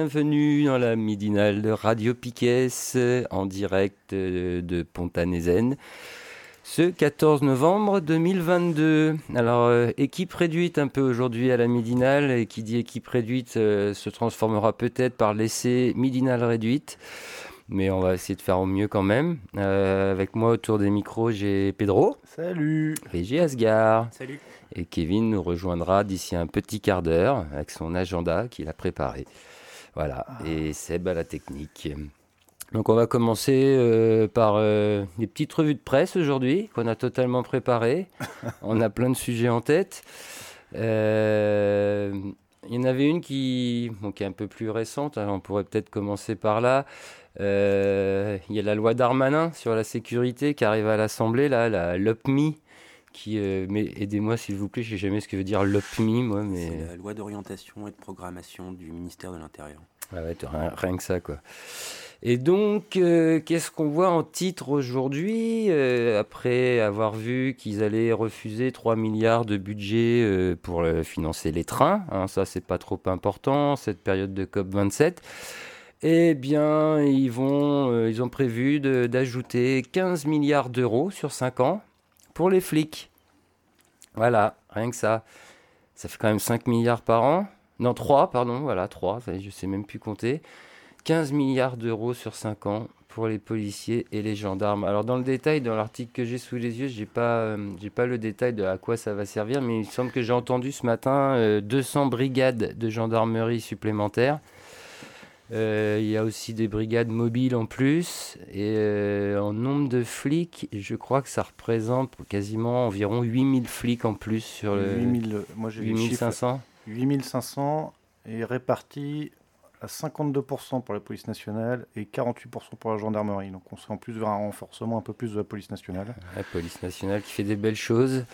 Bienvenue dans la midinale de Radio Piquet en direct de Pontanézen ce 14 novembre 2022. Alors, euh, équipe réduite un peu aujourd'hui à la midinale, et qui dit équipe réduite euh, se transformera peut-être par l'essai midinale réduite, mais on va essayer de faire au mieux quand même. Euh, avec moi autour des micros, j'ai Pedro. Salut. Et j'ai Asgard. Salut. Et Kevin nous rejoindra d'ici un petit quart d'heure avec son agenda qu'il a préparé. Voilà. Ah. Et Seb à la technique. Donc on va commencer euh, par euh, des petites revues de presse aujourd'hui qu'on a totalement préparées. on a plein de sujets en tête. Euh, il y en avait une qui, est un peu plus récente, hein, on pourrait peut-être commencer par là. il y a la loi Darmanin sur la sécurité qui arrive à l'Assemblée, là, la LOPMI. Qui, mais aidez-moi s'il vous plaît, je ne sais jamais ce que veut dire LOPMI, moi. Mais... C'est la loi d'orientation et de programmation du ministère de l'Intérieur. Ah ouais, rien, rien, que ça, quoi. Et donc, euh, qu'est-ce qu'on voit en titre aujourd'hui euh, Après avoir vu qu'ils allaient refuser 3 milliards de budget euh, pour financer les trains, hein, ça c'est pas trop important, cette période de COP27. Eh bien, ils, vont, ils ont prévu d'ajouter 15 milliards d'euros sur 5 ans pour les flics. Voilà, rien que ça. Ça fait quand même 5 milliards par an. Non, 3, pardon, voilà, 3, je sais même plus compter. 15 milliards d'euros sur 5 ans pour les policiers et les gendarmes. Alors dans le détail, dans l'article que j'ai sous les yeux, j'ai pas, euh, pas le détail de à quoi ça va servir, mais il semble que j'ai entendu ce matin 200 euh, brigades de gendarmerie supplémentaires. Euh, il y a aussi des brigades mobiles en plus. Et en nombre de flics, je crois que ça représente quasiment environ 8000 flics en plus sur le 8000, moi j'ai 8500. 8500 et répartis à 52% pour la police nationale et 48% pour la gendarmerie. Donc on serait en plus vers un renforcement un peu plus de la police nationale. La police nationale qui fait des belles choses.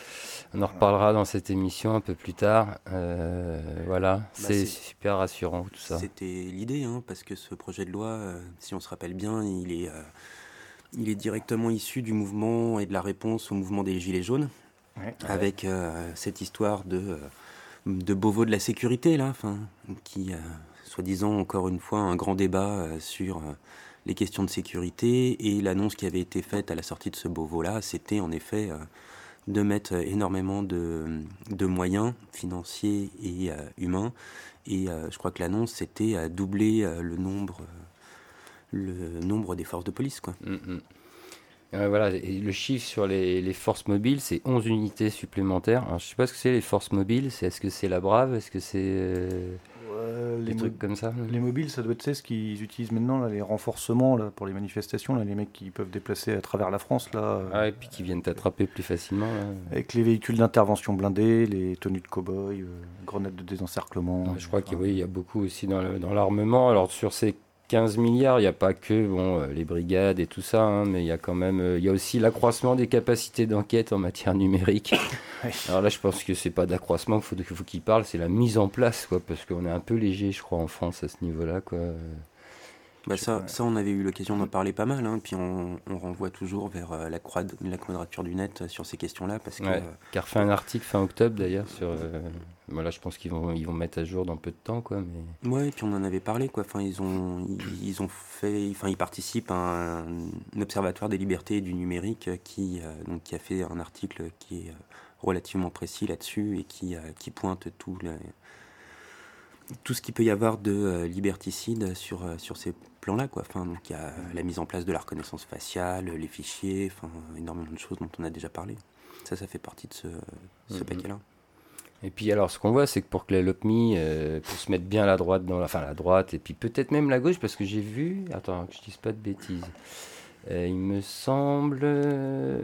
On en reparlera dans cette émission un peu plus tard. Euh, voilà, bah, c'est super rassurant tout ça. C'était l'idée, hein, parce que ce projet de loi, euh, si on se rappelle bien, il est, euh, il est directement issu du mouvement et de la réponse au mouvement des Gilets jaunes, avec cette histoire de de Beauvau de la sécurité, là, qui soi-disant encore une fois un grand débat euh, sur euh, les questions de sécurité et l'annonce qui avait été faite à la sortie de ce Beauvau-là, c'était en effet euh, de mettre énormément de, moyens financiers et humains. Et je crois que l'annonce, c'était à doubler le nombre, des forces de police. Mm, mm. voilà, le chiffre sur les, forces mobiles, c'est 11 unités supplémentaires. je ne sais pas ce que c'est les forces mobiles. Est-ce que c'est la Brave? Est-ce que c'est les trucs comme ça. Les mobiles, ça doit être ce qu'ils utilisent maintenant, là, les renforcements là, pour les manifestations, là, les mecs qui peuvent déplacer à travers la France. Là, ah, et puis qui viennent t'attraper plus facilement. Avec les véhicules d'intervention blindés, les tenues de cow-boy, euh, grenades de désencerclement. je crois qu'il y a beaucoup aussi dans l'armement. Alors sur ces 15 milliards, il n'y a pas que bon, euh, les brigades et tout ça, hein, mais il y a quand même, euh, il y a aussi l'accroissement des capacités d'enquête en matière numérique. Alors là, je pense que c'est pas d'accroissement qu'il faut, faut qu'il parle, c'est la mise en place, quoi, parce qu'on est un peu léger, je crois, en France à ce niveau-là, quoi. Bah ça, ça, on avait eu l'occasion d'en parler pas mal, hein, puis on, renvoie toujours vers euh, la, croix la quadrature du net euh, sur ces questions-là. parce que ouais, euh, fait un article fin octobre d'ailleurs sur. voilà, je pense qu'ils vont, ils vont mettre à jour dans peu de temps. Quoi, mais... Ouais, et puis on en avait parlé. Quoi. Enfin, ils, ont, ils, ont fait, enfin, ils participent à un, observatoire des libertés et du numérique qui, donc, qui a fait un article qui est relativement précis là-dessus et qui, qui pointe tout. Les, tout ce qu'il peut y avoir de liberticide sur, sur ces là Quoi. Enfin, donc il y a la mise en place de la reconnaissance faciale, les fichiers, enfin, énormément de choses dont on a déjà parlé. Ça, ça fait partie de ce, ce mhm. paquet-là. Et puis alors, ce qu'on voit, c'est que pour que la LOPMI euh, puisse se mettre bien la droite dans la, enfin la droite, et puis peut-être même la gauche, parce que j'ai vu, attends, que je dise pas de bêtises. Euh, il me semble, euh,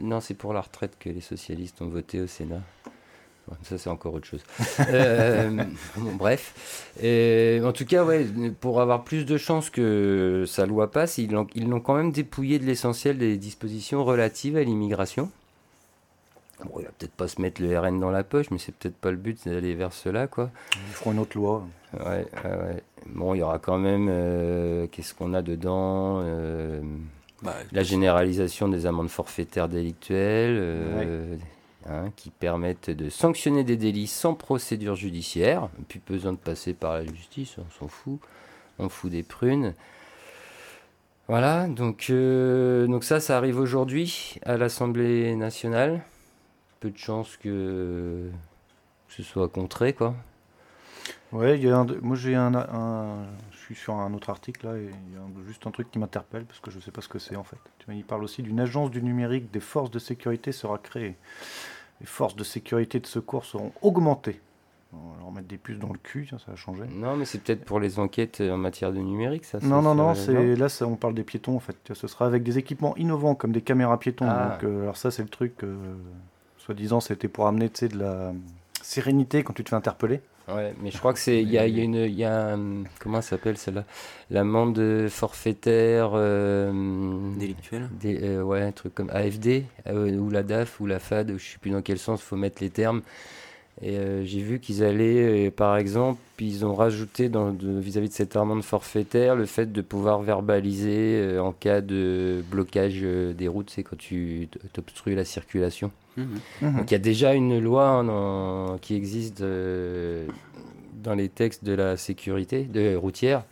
non, c'est pour la retraite que les socialistes ont voté au Sénat. Ça, c'est encore autre chose. bon, bref. en tout cas, ouais, pour avoir plus de chances que sa loi passe, ils l'ont quand même dépouillé de l'essentiel des dispositions relatives à l'immigration. Bon, il va peut-être pas se mettre le RN dans la poche, mais c'est peut-être pas le but d'aller vers cela, quoi. Ils feront une autre loi. Ouais, ouais, Bon, il y aura quand même. Euh, qu'est-ce qu'on a dedans euh, bah, La généralisation des amendes forfaitaires délictuelles, euh, hein, qui permettent de sanctionner des délits sans procédure judiciaire. Plus besoin de passer par la justice, on s'en fout. On fout des prunes. Voilà, donc, donc ça, ça arrive aujourd'hui à l'Assemblée nationale peu de chances que, ce soit contré, quoi. Ouais, il y a un, moi j'ai un, je suis sur un autre article là, et il y a juste un truc qui m'interpelle parce que je ne sais pas ce que c'est en fait. Il parle aussi d'une agence du numérique des forces de sécurité sera créée. Les forces de sécurité de secours seront augmentées. On va leur mettre des puces dans le cul, ça, ça a changé. Non, mais c'est peut-être pour les enquêtes en matière de numérique, ça. Non, non, non, c'est là, ça, on parle des piétons en fait. Ce sera avec des équipements innovants comme des caméras piétons. Ah. Donc, euh, alors ça, c'est le truc. Euh, Soi-disant, c'était pour amener de la sérénité quand tu te fais interpeller. Ouais, mais je crois que c'est. Il y a, y a, une. Y a comment ça s'appelle celle-là? L'amende forfaitaire. Euh, Délictuelle euh, Ouais, un truc comme AFD, euh, ou la DAF, ou la FAD, je ne sais plus dans quel sens il faut mettre les termes. Et euh, j'ai vu qu'ils allaient, euh, par exemple, ils ont rajouté vis-à-vis de, cette amende forfaitaire le fait de pouvoir verbaliser euh, en cas de blocage des routes, c'est quand tu obstrues la circulation. Mmh. Mmh. Donc il y a déjà une loi hein, qui existe dans les textes de la sécurité de routière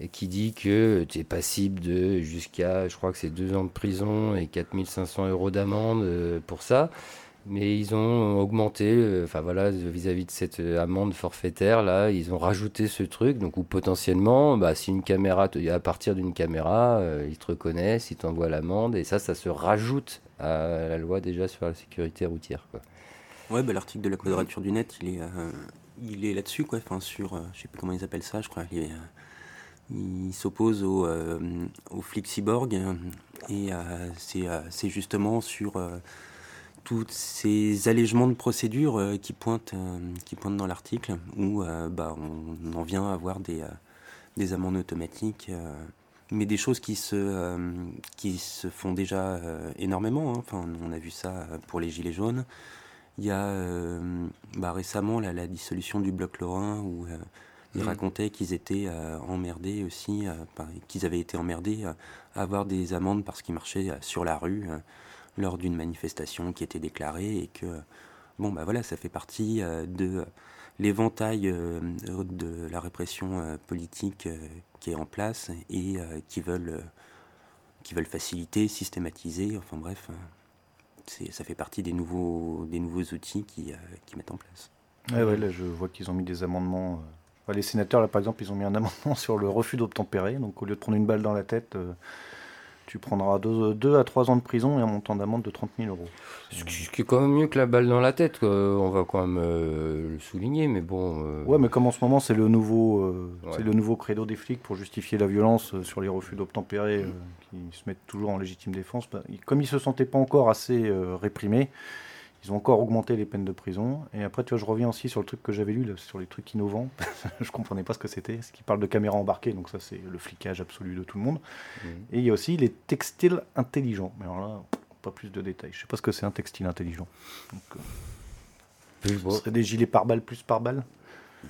et qui dit que tu es passible de jusqu'à, je crois que c'est deux ans de prison et 4500 euros d'amende pour ça. Mais ils ont augmenté, euh, enfin voilà, vis-à-vis de cette euh, amende forfaitaire, là, ils ont rajouté ce truc, donc où potentiellement, bah, si une caméra, à partir d'une caméra, euh, ils te reconnaissent, ils t'envoient l'amende, et ça, ça se rajoute à la loi déjà sur la sécurité routière. Quoi. Ouais, bah, l'article de la quadrature du net, il est, il est là-dessus, quoi, enfin sur, je sais plus comment ils appellent ça, je crois, il, s'oppose au, au cyborg, et c'est justement sur tous ces allègements de procédures euh, qui, pointent, euh, qui pointent dans l'article, où euh, bah, on, en vient à avoir des, des amendes automatiques, mais des choses qui se, qui se font déjà énormément. Hein. Enfin, on a vu ça pour les Gilets jaunes. Il y a bah, récemment la dissolution du bloc Lorrain, où ils mmh. racontaient qu'ils étaient emmerdés aussi, qu'ils avaient été emmerdés à avoir des amendes parce qu'ils marchaient sur la rue lors d'une manifestation qui était déclarée et que, bon, bah voilà, ça fait partie euh, de l'éventail euh, de la répression euh, politique qui est en place et qui veulent qui veulent faciliter, systématiser, enfin bref, ça fait partie des nouveaux, des nouveaux outils qui, qui mettent en place. Ouais, ouais, là je vois qu'ils ont mis des amendements. les sénateurs, là par exemple, ils ont mis un amendement sur le refus d'obtempérer. Donc au lieu de prendre une balle dans la tête, tu prendras 2 à 3 ans de prison et un montant d'amende de 30 000 euros. Ce qui est quand même mieux que la balle dans la tête, on va quand même euh, le souligner, mais bon. Euh, ouais, mais comme en ce moment c'est le nouveau, euh, c'est le nouveau credo des flics pour justifier la violence sur les refus d'obtempérer, qui se mettent toujours en légitime défense. Bah, comme ils se sentaient pas encore assez réprimés, ils ont encore augmenté les peines de prison. Et après, tu vois, je reviens aussi sur le truc que j'avais lu, sur les trucs innovants. je comprenais pas ce que c'était. Ce qui parle de caméras embarquées, donc ça, c'est le flicage absolu de tout le monde. Mmh. Et il y a aussi les textiles intelligents. Mais alors là, pas plus de détails. Je sais pas ce que c'est un textile intelligent. Donc, euh, ce serait des gilets par balle plus par balle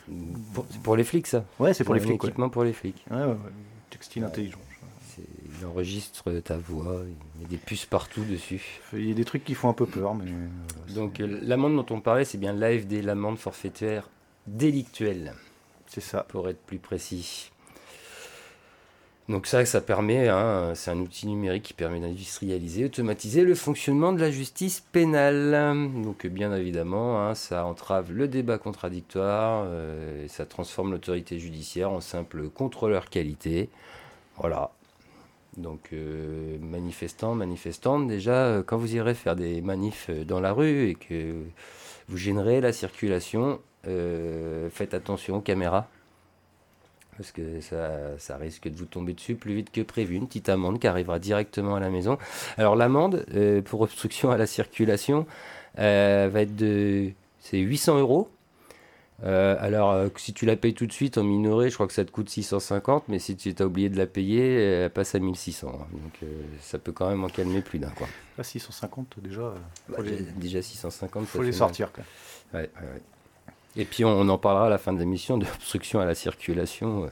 C'est pour les flics, ça Ouais, c'est pour les flics. Équipement pour les flics. Ouais, ouais, Textile intelligent il enregistre ta voix, il a des puces partout dessus. Il y a des trucs qui font un peu peur, mais. Euh, Donc euh, l'amende dont on parlait, c'est bien l'AFD, l'amende forfaitaire délictuelle. C'est ça. Pour être plus précis. Donc ça, ça permet, hein, c'est un outil numérique qui permet d'industrialiser, automatiser le fonctionnement de la justice pénale. Donc bien évidemment, hein, ça entrave le débat contradictoire, euh, et ça transforme l'autorité judiciaire en simple contrôleur qualité. Voilà, Donc manifestants, manifestantes, déjà, quand vous irez faire des manifs dans la rue et que vous gênerez la circulation, faites attention aux caméras parce que ça, risque de vous tomber dessus plus vite que prévu. Une petite amende qui arrivera directement à la maison. Alors l'amende euh, pour obstruction à la circulation euh, va être de... C'est 800 euros. Euh, alors si tu la payes tout de suite en minoré, je crois que ça te coûte 650, mais si tu as oublié de la payer, elle passe à 1600. Hein. Donc ça peut quand même en calmer plus d'un. Quoi. 650 déjà. Bah, déjà 650. Faut les sortir. Quoi. Ouais, ouais, ouais. Et puis on, en parlera à la fin de l'émission d'obstruction à la circulation.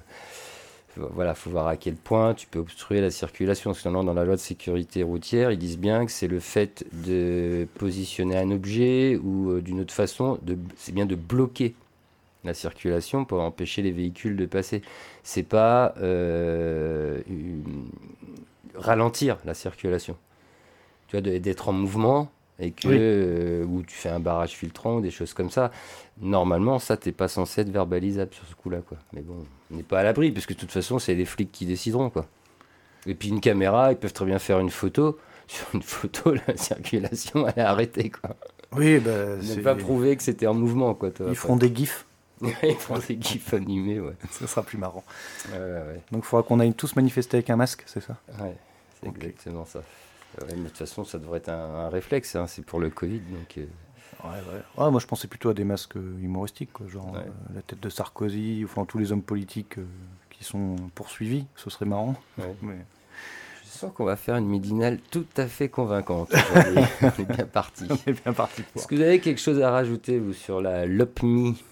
Voilà, faut voir à quel point tu peux obstruer la circulation. Parce que dans la loi de sécurité routière, ils disent bien que c'est le fait de positionner un objet ou euh, d'une autre façon, c'est bien de bloquer la circulation pour empêcher les véhicules de passer. C'est pas euh, ralentir la circulation. Tu vois, d'être en mouvement et que euh, ou tu fais un barrage filtrant ou des choses comme ça. Normalement, ça t'es pas censé être verbalisable sur ce coup-là, quoi. Mais bon, on n'est pas à l'abri parce que de toute façon, c'est les flics qui décideront, quoi. Et puis une caméra, ils peuvent très bien faire une photo. Sur une photo, la circulation elle est arrêtée, quoi. Oui, bah, c'est pas prouvé que c'était en mouvement, quoi. Ils feront des gifs. ils feront des gifs animés, ouais. Ça sera plus marrant. Ouais, ouais, Donc, il faudra qu'on aille tous manifester avec un masque, c'est ça? Ouais, c'est exactement ça de toute façon, ça devrait être un, réflexe, hein, c'est pour le Covid. Donc, euh. ouais, moi, je pensais plutôt à des masques euh, humoristiques, quoi, genre euh, la tête de Sarkozy, enfin tous les hommes politiques qui sont poursuivis, ce serait marrant. Mais... Je sens qu'on va faire une midinale tout à fait convaincante. On est bien parti. On est bien parti. Est-ce que vous avez quelque chose à rajouter, vous, sur la LOPMI?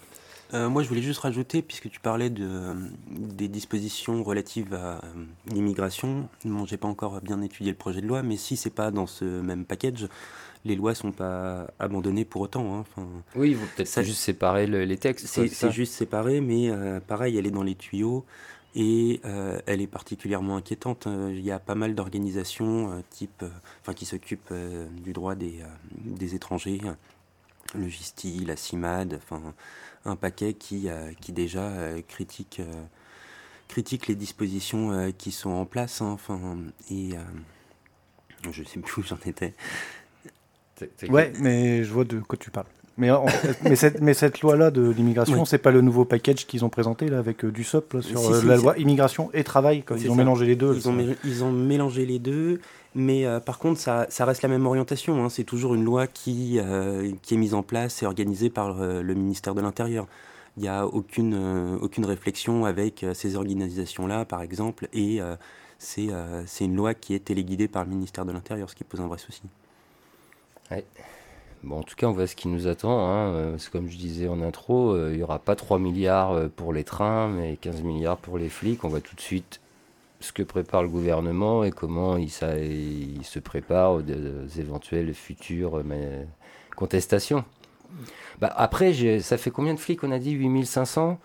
Euh, moi, je voulais juste rajouter, puisque tu parlais de, des dispositions relatives à euh, l'immigration. Bon, j'ai pas encore bien étudié le projet de loi, mais si c'est pas dans ce même package, les lois sont pas abandonnées pour autant. Hein. Enfin, oui, il faut peut-être juste séparer les textes. C'est juste séparé, mais euh, pareil, elle est dans les tuyaux et elle est particulièrement inquiétante. Il y a pas mal d'organisations type, enfin, qui s'occupent du droit des, des étrangers, le GISTI, la CIMAD, enfin un paquet qui, euh, qui déjà euh, critique, euh, critique les dispositions qui sont en place. Hein, enfin, et je sais plus où j'en étais. Ouais, mais je vois de quoi tu parles. Mais, mais, cette, mais cette loi-là de l'immigration, c'est pas le nouveau package qu'ils ont présenté là, avec du SOP sur la loi immigration et travail. Ils ont mélangé les deux. Ils ont, ils ont, mélangé les deux. Mais euh, par contre, ça, reste la même orientation. Hein. C'est toujours une loi qui, euh, qui est mise en place et organisée par euh, le ministère de l'Intérieur. Il n'y a aucune, aucune réflexion avec ces organisations-là, par exemple, et c'est une loi qui est téléguidée par le ministère de l'Intérieur, ce qui pose un vrai souci. Ouais. Bon, en tout cas, on voit ce qui nous attend. Hein. Comme je disais en intro, il n'y aura pas 3 milliards pour les trains, mais 15 milliards pour les flics. On voit tout de suite ce que prépare le gouvernement et comment il, se prépare aux, éventuelles futures euh, contestations. Bah après, ça fait combien de flics On a dit? 8500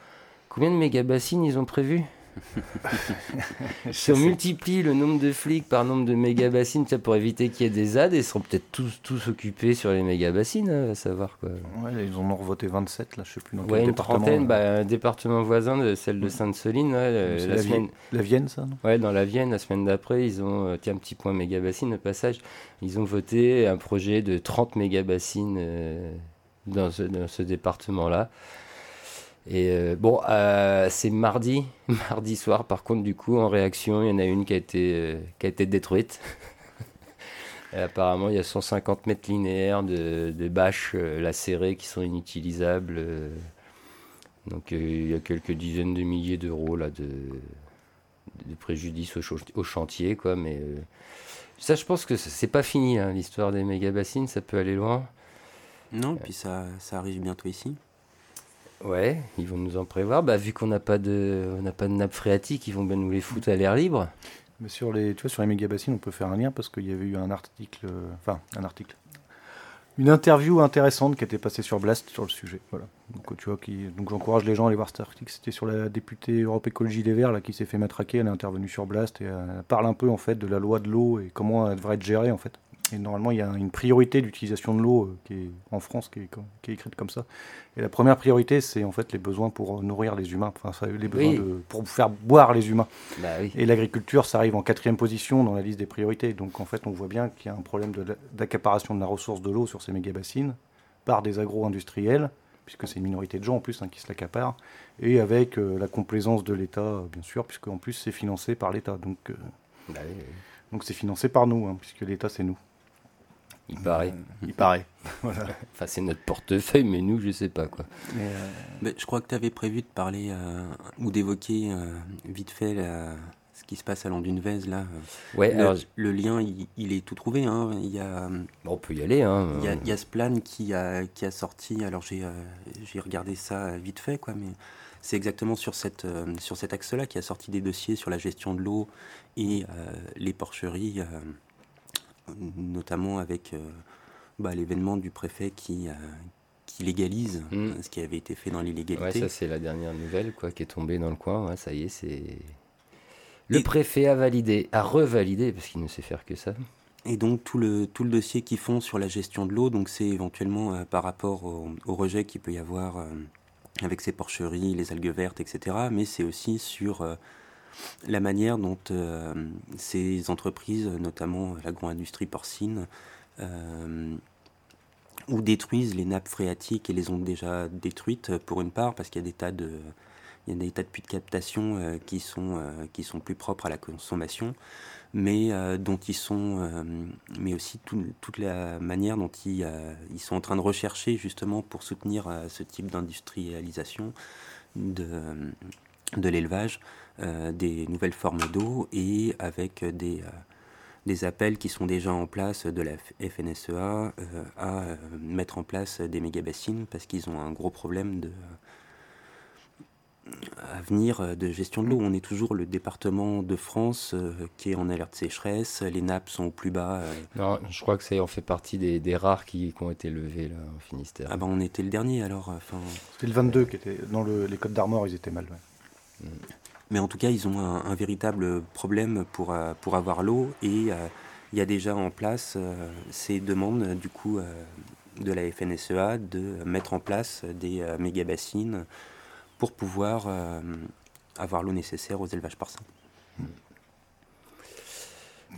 Combien de mégabassines ils ont prévu si on multiplie le nombre de flics par nombre de méga-bassines pour éviter qu'il y ait des ZAD, ils seront peut-être tous, tous occupés sur les méga-bassines, hein, à savoir quoi. Ouais, ils en ont revoté 27, là, je sais plus dans quel une département. Trentaine, bah, un département voisin de celle de Sainte-Soline. la, la, semaine... la Vienne, ça non? Ouais, dans la Vienne, la semaine d'après, ils ont, euh, tiens, un petit point méga-bassine, au passage, ils ont voté un projet de 30 méga-bassines euh, dans ce département-là. Et euh, bon, euh, c'est mardi, mardi soir. Par contre, du coup, en réaction, il y en a une qui a été, euh, qui a été détruite. Apparemment, il y a 150 mètres linéaires de, de bâches lacérées qui sont inutilisables. donc, il y a quelques dizaines de milliers d'euros là de, de préjudice au, au, chantier, quoi. Mais ça, je pense que c'est pas fini, hein, l'histoire des méga bassines. Ça peut aller loin. Non, puis ça, ça arrive bientôt ici. Ouais, ils vont nous en prévoir. Bah, vu qu'on n'a pas de, on pas de nappe phréatique, ils vont bien nous les foutre à l'air libre. Mais sur les, tu vois, sur les méga bassines, on peut faire un lien parce qu'il y avait eu un article, enfin un article, une interview intéressante qui était passée sur Blast sur le sujet. Voilà. Donc tu vois, qui, donc j'encourage les gens à aller voir cet article. C'était sur la députée Europe Écologie des Verts là qui s'est fait matraquer. Elle est intervenue sur Blast et elle parle un peu en fait de la loi de l'eau et comment elle devrait être gérée en fait. Et normalement, il y a une priorité d'utilisation de l'eau euh, qui est en France qui est, qui est, écrite comme ça. Et la première priorité, c'est en fait les besoins pour nourrir les humains, enfin, les besoins pour faire boire les humains. Bah Et l'agriculture, ça arrive en quatrième position dans la liste des priorités. Donc en fait, on voit bien qu'il y a un problème d'accaparation de, la ressource de l'eau sur ces méga-bassines par des agro-industriels, puisque c'est une minorité de gens en plus hein, qui se l'accaparent, et avec euh, la complaisance de l'État, bien sûr, puisque en plus c'est financé par l'État. Donc euh, bah donc c'est financé par nous, hein, puisque l'État c'est nous. Il paraît. il paraît. Enfin, c'est notre portefeuille, mais nous, je sais pas quoi. Euh, mais, je crois que tu avais prévu de parler euh, ou d'évoquer euh, vite fait ce qui se passe à Landunvez là. Ouais, le, alors, le lien, il, est tout trouvé. Hein. Il y a, on peut y aller. Hein. Il, y a, il y a ce plan qui a, qui a sorti. Alors j'ai j'ai regardé ça vite fait, quoi, mais c'est exactement sur, cette, sur cet axe-là qui a sorti des dossiers sur la gestion de l'eau et les porcheries notamment avec euh, bah, l'événement du préfet qui, euh, qui légalise mm. ce qui avait été fait dans l'illégalité. Ouais, ça c'est la dernière nouvelle quoi, qui est tombée dans le coin. ça y est, c'est le préfet a validé, a revalidé parce qu'il ne sait faire que ça. Et donc tout le, tout le dossier qu'ils font sur la gestion de l'eau, donc c'est éventuellement euh, par rapport au, rejet qu'il peut y avoir avec ces porcheries, les algues vertes, etc. Mais c'est aussi sur la manière dont euh, ces entreprises, notamment l'agro-industrie porcine, euh, ou détruisent les nappes phréatiques et les ont déjà détruites pour une part parce qu'il y a des tas de il y a des tas de puits de captation euh, qui sont qui sont plus propres à la consommation mais dont ils sont mais aussi toute la manière dont ils, ils sont en train de rechercher justement pour soutenir ce type d'industrialisation de de l'élevage des nouvelles formes d'eau et avec des, euh, des appels qui sont déjà en place de la FNSEA euh, à mettre en place des méga-bassines parce qu'ils ont un gros problème de à venir de gestion de l'eau. On est toujours le département de France qui est en alerte sécheresse, les nappes sont au plus bas. Non, je crois que c'est on fait partie des, des rares qui, qui, ont été levés là, au Finistère. Ah ben on était le dernier alors. C'était le 22 qui était dans le, les Côtes d'Armor, ils étaient mal. Mm. Mais en tout cas, ils ont un, véritable problème pour, euh, pour avoir l'eau et euh, il y a déjà en place euh, ces demandes du coup de la FNSEA de mettre en place des méga-bassines pour pouvoir avoir l'eau nécessaire aux élevages porcins.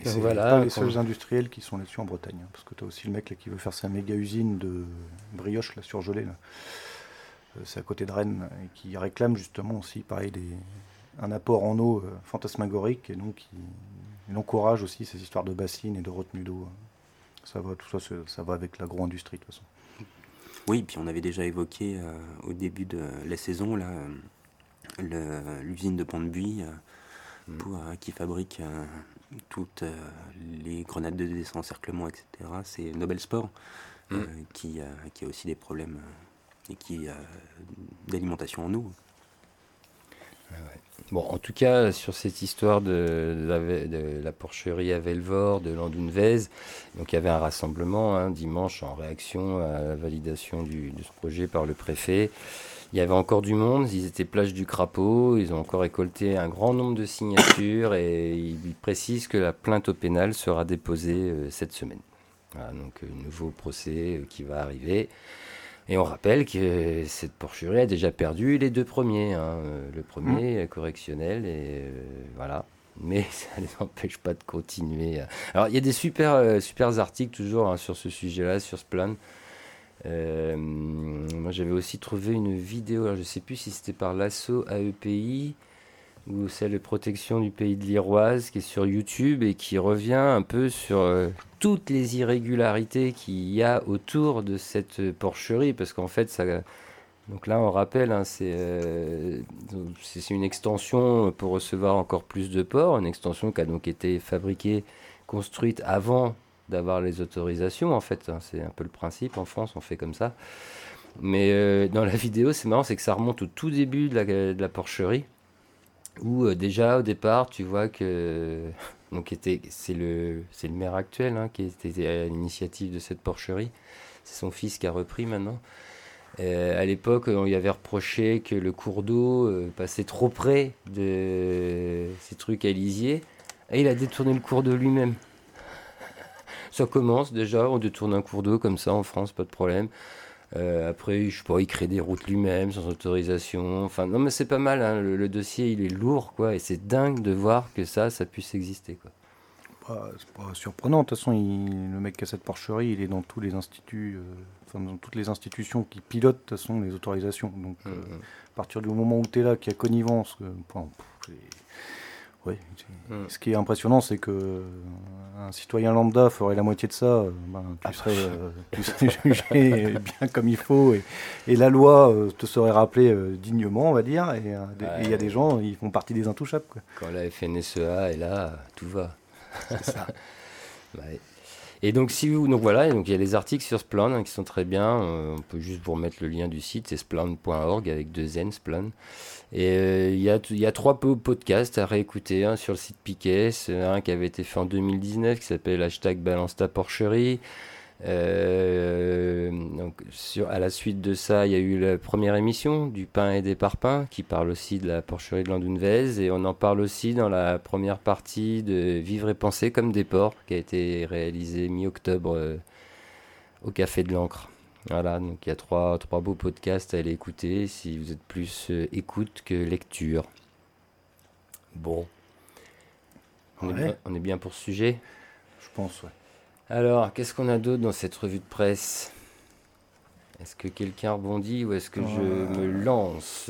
C'est voilà, pas les seuls industriels qui sont là-dessus en Bretagne, hein, parce que tu as aussi le mec qui veut faire sa méga usine de brioche là, surgelée. Là. C'est à côté de Rennes, et qui réclame justement aussi pareil des, un apport en eau euh, fantasmagorique et donc il, encourage aussi ces histoires de bassines et de retenue d'eau. Ça va, tout ça, ça va avec l'agro-industrie de toute façon. Oui, puis on avait déjà évoqué euh, au début de la saison là, l'usine de Pont-de-Buis euh, mm. qui fabrique toutes les grenades de désencerclement, etc. C'est Nobel Sport mm. qui, qui, a aussi des problèmes et qui d'alimentation en eau. Bon, en tout cas, sur cette histoire de, la, porcherie à Velvor, de Landunvez, donc il y avait un rassemblement hein, dimanche en réaction à la validation de ce projet par le préfet. Il y avait encore du monde, ils étaient plage du crapaud, ils ont encore récolté un grand nombre de signatures et ils précisent que la plainte au pénal sera déposée euh, cette semaine. Donc un nouveau procès euh, qui va arriver. Et on rappelle que cette porcherie a déjà perdu les deux premiers. Hein. Le premier mmh. correctionnel et euh, voilà. Mais ça ne les empêche pas de continuer. Alors il y a des super, euh, super articles toujours hein, sur ce sujet-là, sur ce plan. Euh, moi j'avais aussi trouvé une vidéo, alors, je ne sais plus si c'était par l'assaut AEPI ou celle protection du pays de l'Iroise qui est sur YouTube et qui revient un peu sur euh, toutes les irrégularités qu'il y a autour de cette porcherie parce qu'en fait ça donc là on rappelle hein, euh, c'est une extension pour recevoir encore plus de porcs une extension qui a donc été fabriquée construite avant d'avoir les autorisations en fait hein. c'est un peu le principe en France on fait comme ça mais euh, dans la vidéo c'est marrant c'est que ça remonte au tout début de la, de la porcherie où euh, déjà au départ tu vois que donc c'est le le maire actuel hein, qui était à l'initiative de cette porcherie. C'est son fils qui a repris maintenant. Euh, à l'époque on lui avait reproché que le cours d'eau euh, passait trop près de ces trucs à lisier et il a détourné le cours d'eau lui-même. Ça commence déjà, on détourne un cours d'eau comme ça en France, pas de problème. Euh, après, je sais pas, il crée des routes lui-même sans autorisation. Enfin, non, mais c'est pas mal. Hein. Le, dossier, il est lourd, quoi. Et c'est dingue de voir que ça, ça puisse exister, quoi. Bah, c'est pas surprenant. De toute façon, le mec qui a cette porcherie, il est dans tous les instituts, euh, enfin, dans toutes les institutions qui pilotent, de toute façon, les autorisations. Donc, mmh, euh, mmh. à partir du moment où tu es là, qu'il y a connivence, oui. Mm. Ce qui est impressionnant, c'est que euh, un citoyen lambda ferait la moitié de ça, euh, ben, tu, ah. serais, euh, tu, serais, jugé bien comme il faut, et, la loi te serait rappelée dignement, on va dire. Et il y a des gens, ils font partie des intouchables. Quoi. Quand la FNSEA est là, tout va. C'est ça. Et donc, si vous, donc voilà, donc il y a des articles sur Splend hein, qui sont très bien. on peut juste vous remettre le lien du site, c'est splend.org avec deux N, Splend. Et euh, il y, a, y, a, trois podcasts à réécouter, un sur le site Piquet, un qui avait été fait en 2019 qui s'appelle hashtag balance ta porcherie. Euh, donc sur, à la suite de ça, il y a eu la première émission du pain et des parpaings qui parle aussi de la porcherie de Landunvez et on en parle aussi dans la première partie de Vivre et penser comme des porcs qui a été réalisé mi-octobre euh, au Café de l'Ancre. Voilà, donc il y a trois, trois beaux podcasts à aller écouter si vous êtes plus euh, écoute que lecture. Bon. On, est bien, pour ce sujet? Je pense, ouais. Alors, qu'est-ce qu'on a d'autre dans cette revue de presse? Est-ce que quelqu'un rebondit ou est-ce que je euh, me lance?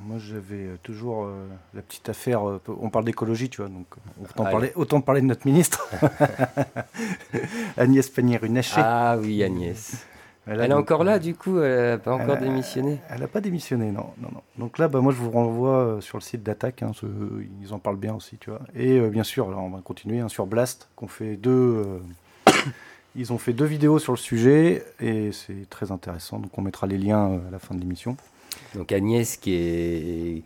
Moi, j'avais euh, toujours la petite affaire. on parle d'écologie, tu vois, donc autant, parler, autant parler de notre ministre. Agnès Pannier-Runacher. Ah oui, Agnès. Elle, est encore là, du coup, elle n'a pas encore démissionné? Elle n'a pas démissionné, non, non, non. Donc là, bah, moi, je vous renvoie euh, sur le site d'Attaque, hein, ils en parlent bien aussi, tu vois. Et euh, bien sûr, on va continuer hein, sur Blast, qu'on fait deux. Euh, ils ont fait deux vidéos sur le sujet, et c'est très intéressant. Donc on mettra les liens à la fin de l'émission. Donc Agnès, qui est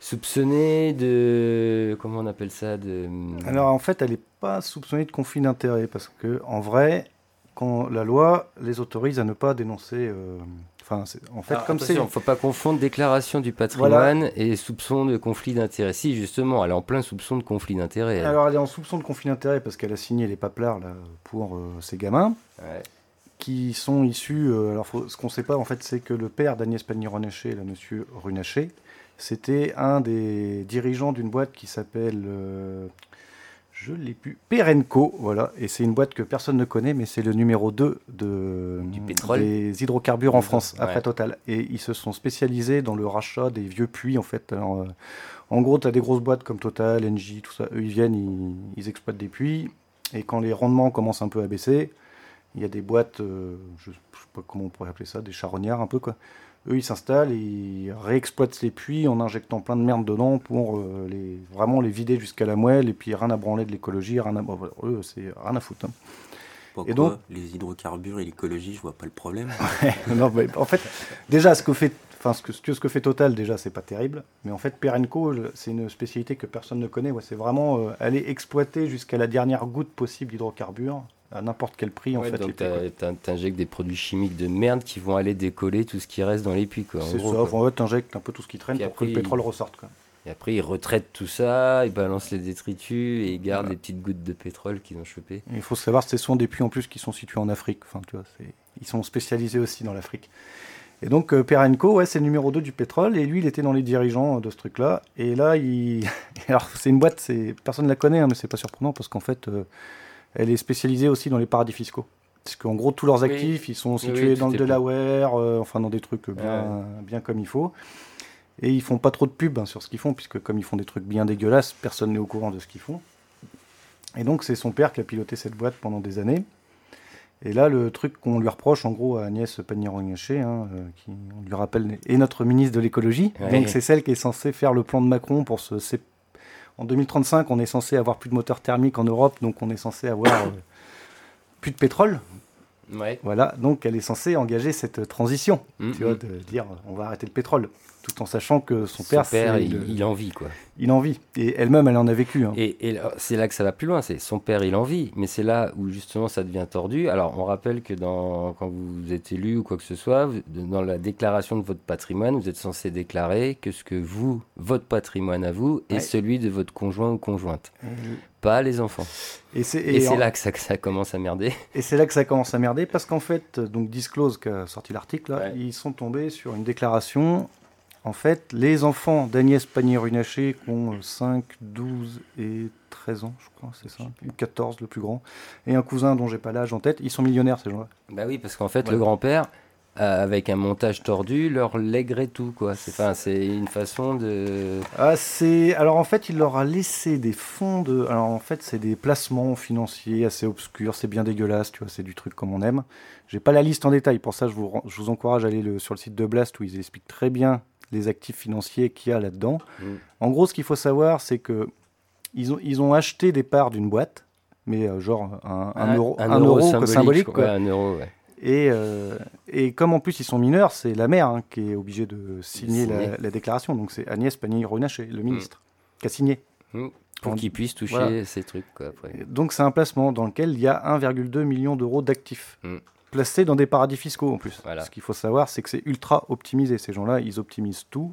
soupçonnée de. Comment on appelle ça de... Alors en fait, elle n'est pas soupçonnée de conflit d'intérêt, parce que en vrai quand la loi les autorise à ne pas dénoncer. Euh, enfin, en fait, comme c'est. Il ne faut pas confondre déclaration du patrimoine et soupçon de conflit d'intérêt. Si, justement, elle est en plein soupçon de conflit d'intérêt. Alors, elle est en soupçon de conflit d'intérêt parce qu'elle a signé les paplards là, pour euh, ses gamins. Qui sont issus. Euh, alors, ce qu'on ne sait pas, en fait, c'est que le père d'Agnès Pannier-Runacher, là, monsieur Runacher, c'était un des dirigeants d'une boîte qui s'appelle je l'ai pu. Perenco, voilà. Et c'est une boîte que personne ne connaît, mais c'est le numéro 2 de, du pétrole. des hydrocarbures en France, après Total. Et ils se sont spécialisés dans le rachat des vieux puits, en fait. Euh, en gros, tu as des grosses boîtes comme Total, Engie, tout ça. Eux, ils viennent, ils, exploitent des puits. Et quand les rendements commencent un peu à baisser, il y a des boîtes, euh, je ne sais pas comment on pourrait appeler ça, des charognards un peu, quoi eux, ils s'installent, ils réexploitent les puits en injectant plein de merde dedans pour euh, les, vraiment les vider jusqu'à la moelle et puis rien à branler de l'écologie, rien à, eux, c'est rien à foutre. Hein. et donc, les hydrocarbures et l'écologie, je vois pas le problème. non, en fait, déjà, ce que fait, enfin, ce que, ce que fait Total, déjà, c'est pas terrible. Mais en fait, Perenco, c'est une spécialité que personne ne connaît. Ouais, c'est vraiment euh, aller exploiter jusqu'à la dernière goutte possible d'hydrocarbures à n'importe quel prix en fait. Donc tu injectes des produits chimiques de merde qui vont aller décoller tout ce qui reste dans les puits. C'est ça, en fait tu injectes un peu tout ce qui traîne pour que le pétrole ressorte. Quoi. Et après ils retraitent tout ça, ils balancent les détritus et ils gardent les petites gouttes de pétrole qu'ils ont chopées. Il faut savoir que ce sont des puits en plus qui sont situés en Afrique. Enfin, tu vois, ils sont spécialisés aussi dans l'Afrique. Et donc euh, Perenco, ouais, c'est le numéro 2 du pétrole, et lui, il était dans les dirigeants de ce truc-là. Et là, il... alors c'est une boîte, personne ne la connaît, hein, mais c'est pas surprenant parce qu'en fait, euh, elle est spécialisée aussi dans les paradis fiscaux. Parce qu'en gros, tous leurs actifs, ils sont situés dans le Delaware, euh, enfin dans des trucs bien, bien comme il faut. Et ils font pas trop de pub hein, sur ce qu'ils font, puisque comme ils font des trucs bien dégueulasses, personne n'est au courant de ce qu'ils font. Et donc, c'est son père qui a piloté cette boîte pendant des années. Et là, le truc qu'on lui reproche, en gros, à Agnès Pannier-Runacher, hein, euh, qui, on lui rappelle, est notre ministre de l'écologie. Donc, c'est celle qui est censée faire le plan de Macron pour se en 2035, on est censé avoir plus de moteurs thermiques en Europe, donc on est censé avoir euh, plus de pétrole. Ouais. Voilà, donc elle est censée engager cette transition, mm, tu vois, mm. de dire on va arrêter le pétrole. Tout en sachant que son, père, père il, en vit quoi. Il en vit et elle-même elle en a vécu. Hein. Et, c'est là que ça va plus loin, c'est son père il en vit, mais c'est là où justement ça devient tordu. Alors on rappelle que dans, quand vous êtes élu ou quoi que ce soit, dans la déclaration de votre patrimoine, vous êtes censé déclarer que ce que vous, votre patrimoine à vous, est celui de votre conjoint ou conjointe. Pas les enfants. Et c'est là que ça, ça, commence à merder. Et c'est là que ça commence à merder parce qu'en fait, donc Disclose qui a sorti l'article, ils sont tombés sur une déclaration en fait, les enfants d'Agnès Pannier-Runacher qui ont 5, 12 et 13 ans, je crois, c'est ça, 14 le plus grand, et un cousin dont j'ai pas l'âge en tête, ils sont millionnaires ces gens-là. Bah oui, parce qu'en fait, le grand-père, euh, avec un montage tordu, leur lèguerait tout, quoi. C'est une façon de. Ah, alors en fait, il leur a laissé des fonds de. Alors en fait, c'est des placements financiers assez obscurs, c'est bien dégueulasse, tu vois, c'est du truc comme on aime. J'ai pas la liste en détail, pour ça, je vous, je vous encourage à aller le, sur le site de Blast où ils expliquent très bien les actifs financiers qu'il y a là-dedans. Mm. En gros, ce qu'il faut savoir, c'est que ils ont, ils ont acheté des parts d'une boîte, mais euh, genre un, euro, un, euro, symbolique. un euro, et, euh, et, comme en plus ils sont mineurs, c'est la mère hein, qui est obligée de signer la, déclaration. Donc c'est Agnès Pannier-Runacher, le ministre, mm. qui a signé. Mm. Pour qu'il puisse toucher ces trucs. Donc c'est un placement dans lequel il y a 1,2 million d'euros d'actifs placés dans des paradis fiscaux en plus. Ce qu'il faut savoir, c'est que c'est ultra optimisé. Ces gens-là, ils optimisent tout.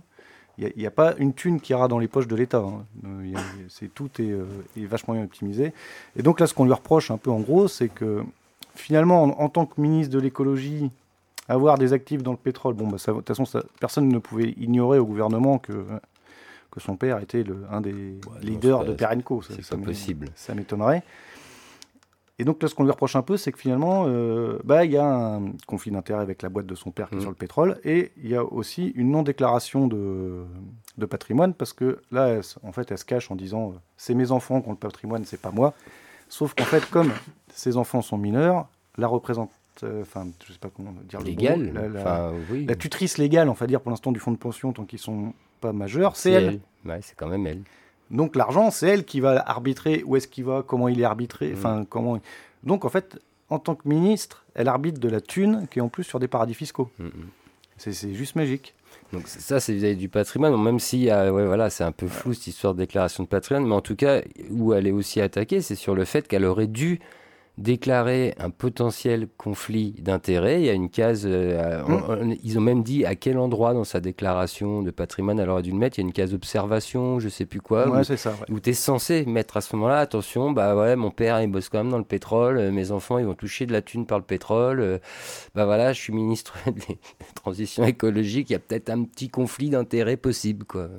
Il n'y a, pas une thune qui ira dans les poches de l'État. Hein. Euh, c'est tout euh, est, vachement bien optimisé. Et donc là, ce qu'on lui reproche un peu en gros, c'est que finalement, en, tant que ministre de l'écologie, avoir des actifs dans le pétrole, bon, bah, de toute façon, personne ne pouvait ignorer au gouvernement que, que son père était le, un des leaders de Perenco. C'est pas possible. Ça m'étonnerait. Et donc là, ce qu'on lui reproche un peu, c'est que finalement, euh, bah, il y a un conflit d'intérêt avec la boîte de son père qui est mmh. sur le pétrole, et il y a aussi une non-déclaration de, de, patrimoine, parce que là, en fait, elle se cache en disant euh, c'est mes enfants qui ont le patrimoine, c'est pas moi. Sauf qu'en fait, comme ces enfants sont mineurs, la représente, euh, enfin, je sais pas comment dire Légal, la, la, tutrice légale, on va dire pour l'instant du fonds de pension tant qu'ils sont pas majeurs, c'est elle. Ouais, c'est quand même elle. Donc l'argent, c'est elle qui va arbitrer où est-ce qu'il va, comment il est arbitré, mmh. enfin comment. Donc en fait, en tant que ministre, elle arbitre de la thune qui est en plus sur des paradis fiscaux. Mmh, mmh. C'est juste magique. Donc ça, c'est vis-à-vis du patrimoine, même si ouais, voilà, c'est un peu flou cette histoire de déclaration de patrimoine, mais en tout cas, où elle est aussi attaquée, c'est sur le fait qu'elle aurait dû déclarer un potentiel conflit d'intérêts. Il y a une case, euh, mmh. ils ont même dit à quel endroit dans sa déclaration de patrimoine elle aurait dû le mettre. Il y a une case observation, je sais plus quoi, ouais, où, ça, où tu es censé mettre à ce moment-là, attention, bah ouais, mon père il bosse quand même dans le pétrole, euh, mes enfants ils vont toucher de la thune par le pétrole, euh, bah voilà, je suis ministre de la transition écologique, il y a peut-être un petit conflit d'intérêts possible, quoi.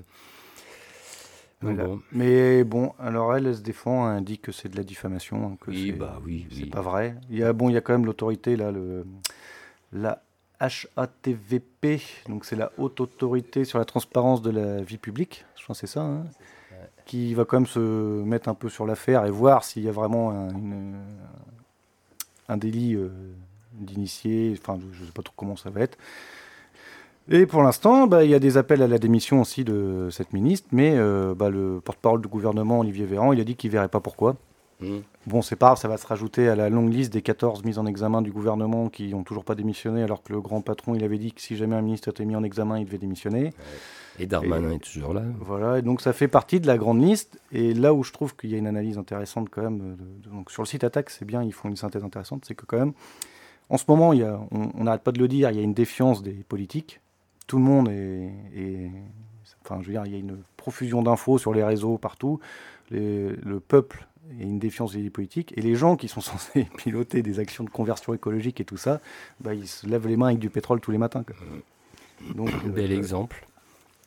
Mais bon, alors elle, elle se défend, elle dit que c'est de la diffamation, hein, que oui, bah oui, c'est pas vrai. Il y a bon, il y a quand même l'autorité là, le la HATVP, donc c'est la haute autorité sur la transparence de la vie publique. Je pense que c'est ça. Hein, qui va quand même se mettre un peu sur l'affaire et voir s'il y a vraiment un, un délit euh, d'initié. Enfin, je ne sais pas trop comment ça va être. Et pour l'instant, bah, il y a des appels à la démission aussi de cette ministre, mais euh, bah, le porte-parole du gouvernement, Olivier Véran, il a dit qu'il ne verrait pas pourquoi. Mmh. Bon, c'est pas grave, ça va se rajouter à la longue liste des 14 mises en examen du gouvernement qui n'ont toujours pas démissionné, alors que le grand patron, il avait dit que si jamais un ministre était mis en examen, il devait démissionner. Et Darmanin est toujours là. Voilà, et donc ça fait partie de la grande liste. Et là où je trouve qu'il y a une analyse intéressante quand même, donc sur le site Attaque, c'est bien, ils font une synthèse intéressante, c'est que quand même, en ce moment, il y a, on n'arrête pas de le dire, il y a une défiance des politiques tout le monde est, enfin, je veux dire, il y a une profusion d'infos sur les réseaux partout. le peuple a une défiance des politiques et les gens qui sont censés piloter des actions de conversion écologique et tout ça, bah, ils se lèvent les mains avec du pétrole tous les matins. Donc, Bel euh, exemple.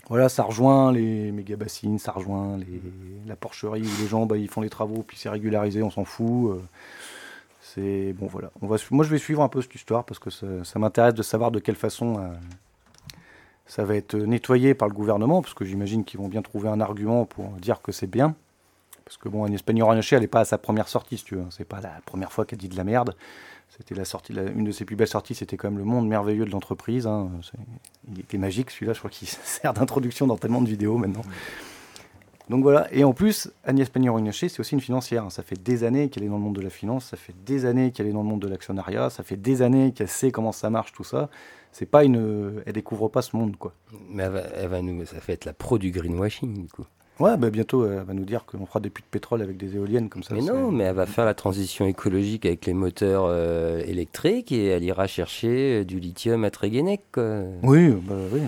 Voilà, ça rejoint les méga bassines, ça rejoint les, la porcherie où les gens bah, ils font les travaux puis c'est régularisé, on s'en fout. Euh. c'est bon, voilà. On va, moi, je vais suivre un peu cette histoire parce que ça, m'intéresse de savoir de quelle façon euh, ça va être nettoyé par le gouvernement, parce que j'imagine qu'ils vont bien trouver un argument pour dire que c'est bien. Parce que bon, un espagnol Ranaché, elle n'est pas à sa première sortie, si tu veux. C'est pas la première fois qu'elle dit de la merde. C'était la sortie, une de ses plus belles sorties, c'était quand même le monde merveilleux de l'entreprise. Hein. Il était magique celui-là, je crois qu'il sert d'introduction dans tellement de vidéos maintenant. Donc voilà, et en plus, Agnès Pannier-Runacher, c'est aussi une financière. Ça fait des années qu'elle est dans le monde de la finance, ça fait des années qu'elle est dans le monde de l'actionnariat, ça fait des années qu'elle sait comment ça marche, tout ça. C'est pas une, elle découvre pas ce monde, quoi. Mais elle va, nous, ça fait être la pro du greenwashing, du coup. Ouais, bah bientôt, elle va nous dire qu'on fera des puits de pétrole avec des éoliennes comme ça. Mais non, mais elle va faire la transition écologique avec les moteurs euh, électriques et elle ira chercher euh, du lithium à Tréguenec. Oui, bah oui.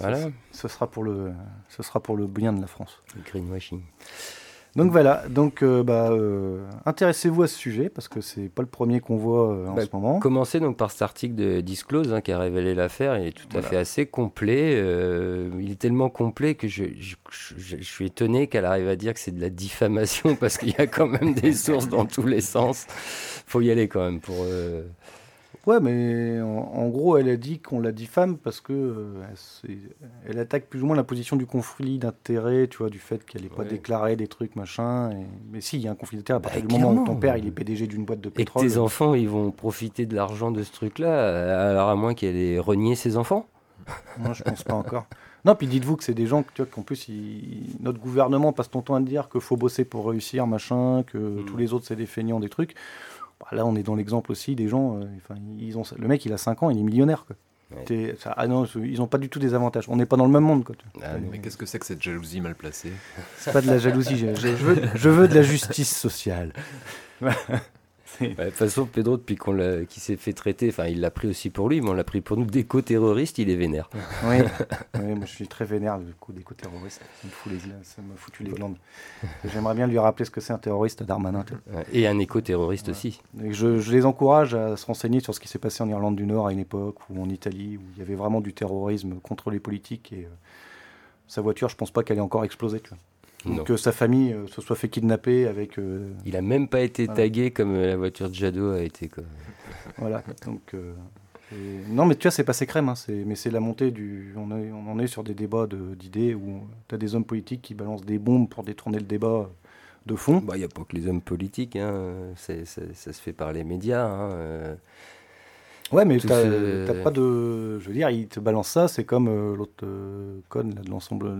Voilà. Ce, sera pour le, ce sera pour le bien de la France. Le greenwashing. Donc voilà, donc euh, bah, euh, intéressez-vous à ce sujet parce que c'est pas le premier qu'on voit euh, en bah, ce moment. Commencez donc par cet article de Disclose hein, qui a révélé l'affaire. Il est tout à fait assez complet. il est tellement complet que je, je, je suis étonné qu'elle arrive à dire que c'est de la diffamation parce qu'il y a quand même des sources dans tous les sens. Faut y aller quand même pour. Ouais, mais en, gros, elle a dit qu'on la diffame parce que euh, elle, attaque plus ou moins la position du conflit d'intérêt, tu vois, du fait qu'elle n'ait pas déclaré des trucs, machin. Mais si, il y a un conflit d'intérêt à partir bah, du moment où ton père, il est PDG d'une boîte de pétrole. Et tes enfants, ils vont profiter de l'argent de ce truc-là, alors à moins qu'elle ait renié ses enfants Moi, je pense pas encore. Non, puis dites-vous que c'est des gens tu vois, qu'en plus, notre gouvernement passe ton temps à dire qu'il faut bosser pour réussir, machin, que hmm. tous les autres, c'est des feignants, des trucs. Bah, là, on est dans l'exemple aussi des gens. Euh, ils ont, le mec, il a 5 ans, il est millionnaire. Quoi. ah non, ils n'ont pas du tout des avantages. On n'est pas dans le même monde. Quoi. Ah, mais qu'est-ce que c'est que cette jalousie mal placée? C'est pas de la jalousie. je, veux, je, veux, de la justice sociale. de toute façon, Pedro, depuis qu'on qu'il s'est fait traiter, enfin, il l'a pris aussi pour lui, mais on l'a pris pour nous d'éco-terroriste, il est vénère. Oui, moi je suis très vénère du coup d'éco-terroriste. Ça me fout les, ça m'a foutu les glandes. J'aimerais bien lui rappeler ce que c'est un terroriste, Darmanin. Et un éco-terroriste aussi. je, je, les encourage à se renseigner sur ce qui s'est passé en Irlande du Nord à une époque, ou en Italie, où il y avait vraiment du terrorisme contre les politiques. Et euh, sa voiture, je pense pas qu'elle ait encore explosé. Tu vois que sa famille euh, se soit fait kidnapper avec. Euh, il a même pas été tagué comme euh, la voiture de Jadot a été. Quoi. voilà, donc. Non, mais tu vois, c'est passé crème. Hein, mais c'est la montée du. On, on, en est sur des débats d'idées où tu as des hommes politiques qui balancent des bombes pour détourner le débat de fond. Il bah, n'y a pas que les hommes politiques. Hein. ça se fait par les médias. Hein. Ouais, mais t'as pas de. Je veux dire, il te balance ça, c'est comme euh, l'autre euh, conne de l'ensemble,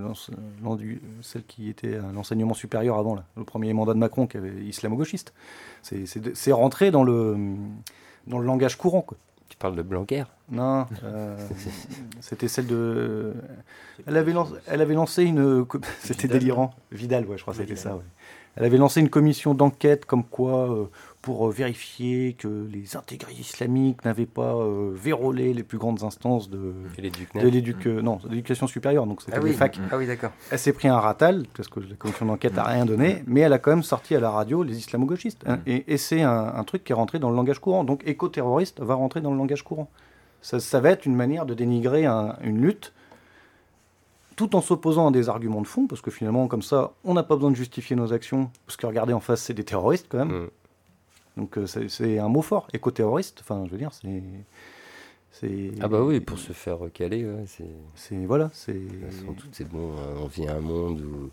celle qui était à l'enseignement supérieur avant, là, le premier mandat de Macron, qui avait islamo-gauchiste. C'est rentré dans le, dans le langage courant, quoi. Tu parles de Blanquer? Non, euh, c'était celle de. Elle avait, lancé, elle avait lancé une. C'était délirant. Vidal, ouais, je crois que c'était ça. Ouais. Elle avait lancé une commission d'enquête comme quoi pour euh, vérifier que les intégrés islamiques n'avaient pas euh, vérolé les plus grandes instances de, l'éducation supérieure, donc c'était ah oui. facs. Ah oui, d'accord. Elle s'est pris un ratal, parce que la commission d'enquête n'a rien donné, mais elle a quand même sorti à la radio les islamo-gauchistes. Hein, mm. et, c'est un, truc qui est rentré dans le langage courant. Donc éco-terroriste va rentrer dans le langage courant. Ça, va être une manière de dénigrer une lutte tout en s'opposant à des arguments de fond, parce que finalement, comme ça, on n'a pas besoin de justifier nos actions, parce que regardez en face, c'est des terroristes quand même. Mm. Donc euh, c'est un mot fort, éco-terroriste. Enfin, je veux dire, c'est. Ah bah oui, pour se faire recaler, c'est. Voilà, c'est. C'est bon. Hein. On vit un monde où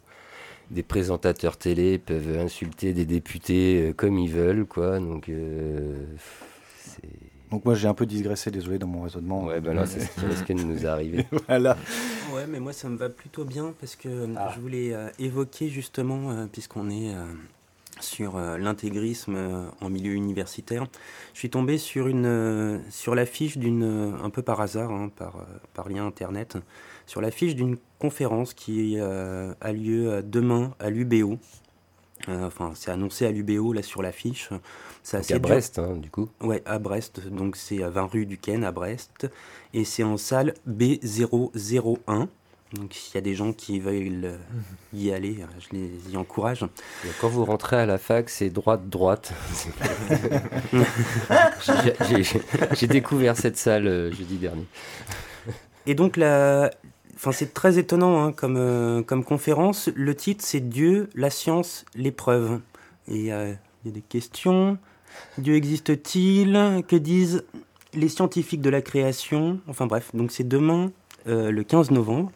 des présentateurs télé peuvent insulter des députés euh, comme ils veulent, quoi. Donc. Euh, donc moi j'ai un peu digressé, désolé dans mon raisonnement. Ouais, ben là c'est ce qui nous est arrivé. voilà. Ouais, mais moi ça me va plutôt bien parce que ah. je voulais évoquer justement, puisqu'on est sur euh, l'intégrisme euh, en milieu universitaire. Je suis tombé sur, une, euh, sur l'affiche d'une, un peu par hasard, hein, par, par lien internet, sur l'affiche d'une conférence qui a lieu demain à l'UBO. enfin, c'est annoncé à l'UBO là sur l'affiche. C'est à Brest, hein, du coup. Ouais, à Brest. Donc c'est à 20 rue du Ken à Brest, et c'est en salle B001. Donc s'il y a des gens qui veulent y aller, je les y encourage. quand vous rentrez à la fac, c'est droite-droite. J'ai découvert cette salle euh, jeudi dernier. Et donc la... enfin, c'est très étonnant hein, comme, euh, comme conférence. Le titre c'est Dieu, la science, l'épreuve. Et euh, il y a des questions. Dieu existe-t-il? Que disent les scientifiques de la création? Enfin bref, donc c'est demain euh, le 15 novembre.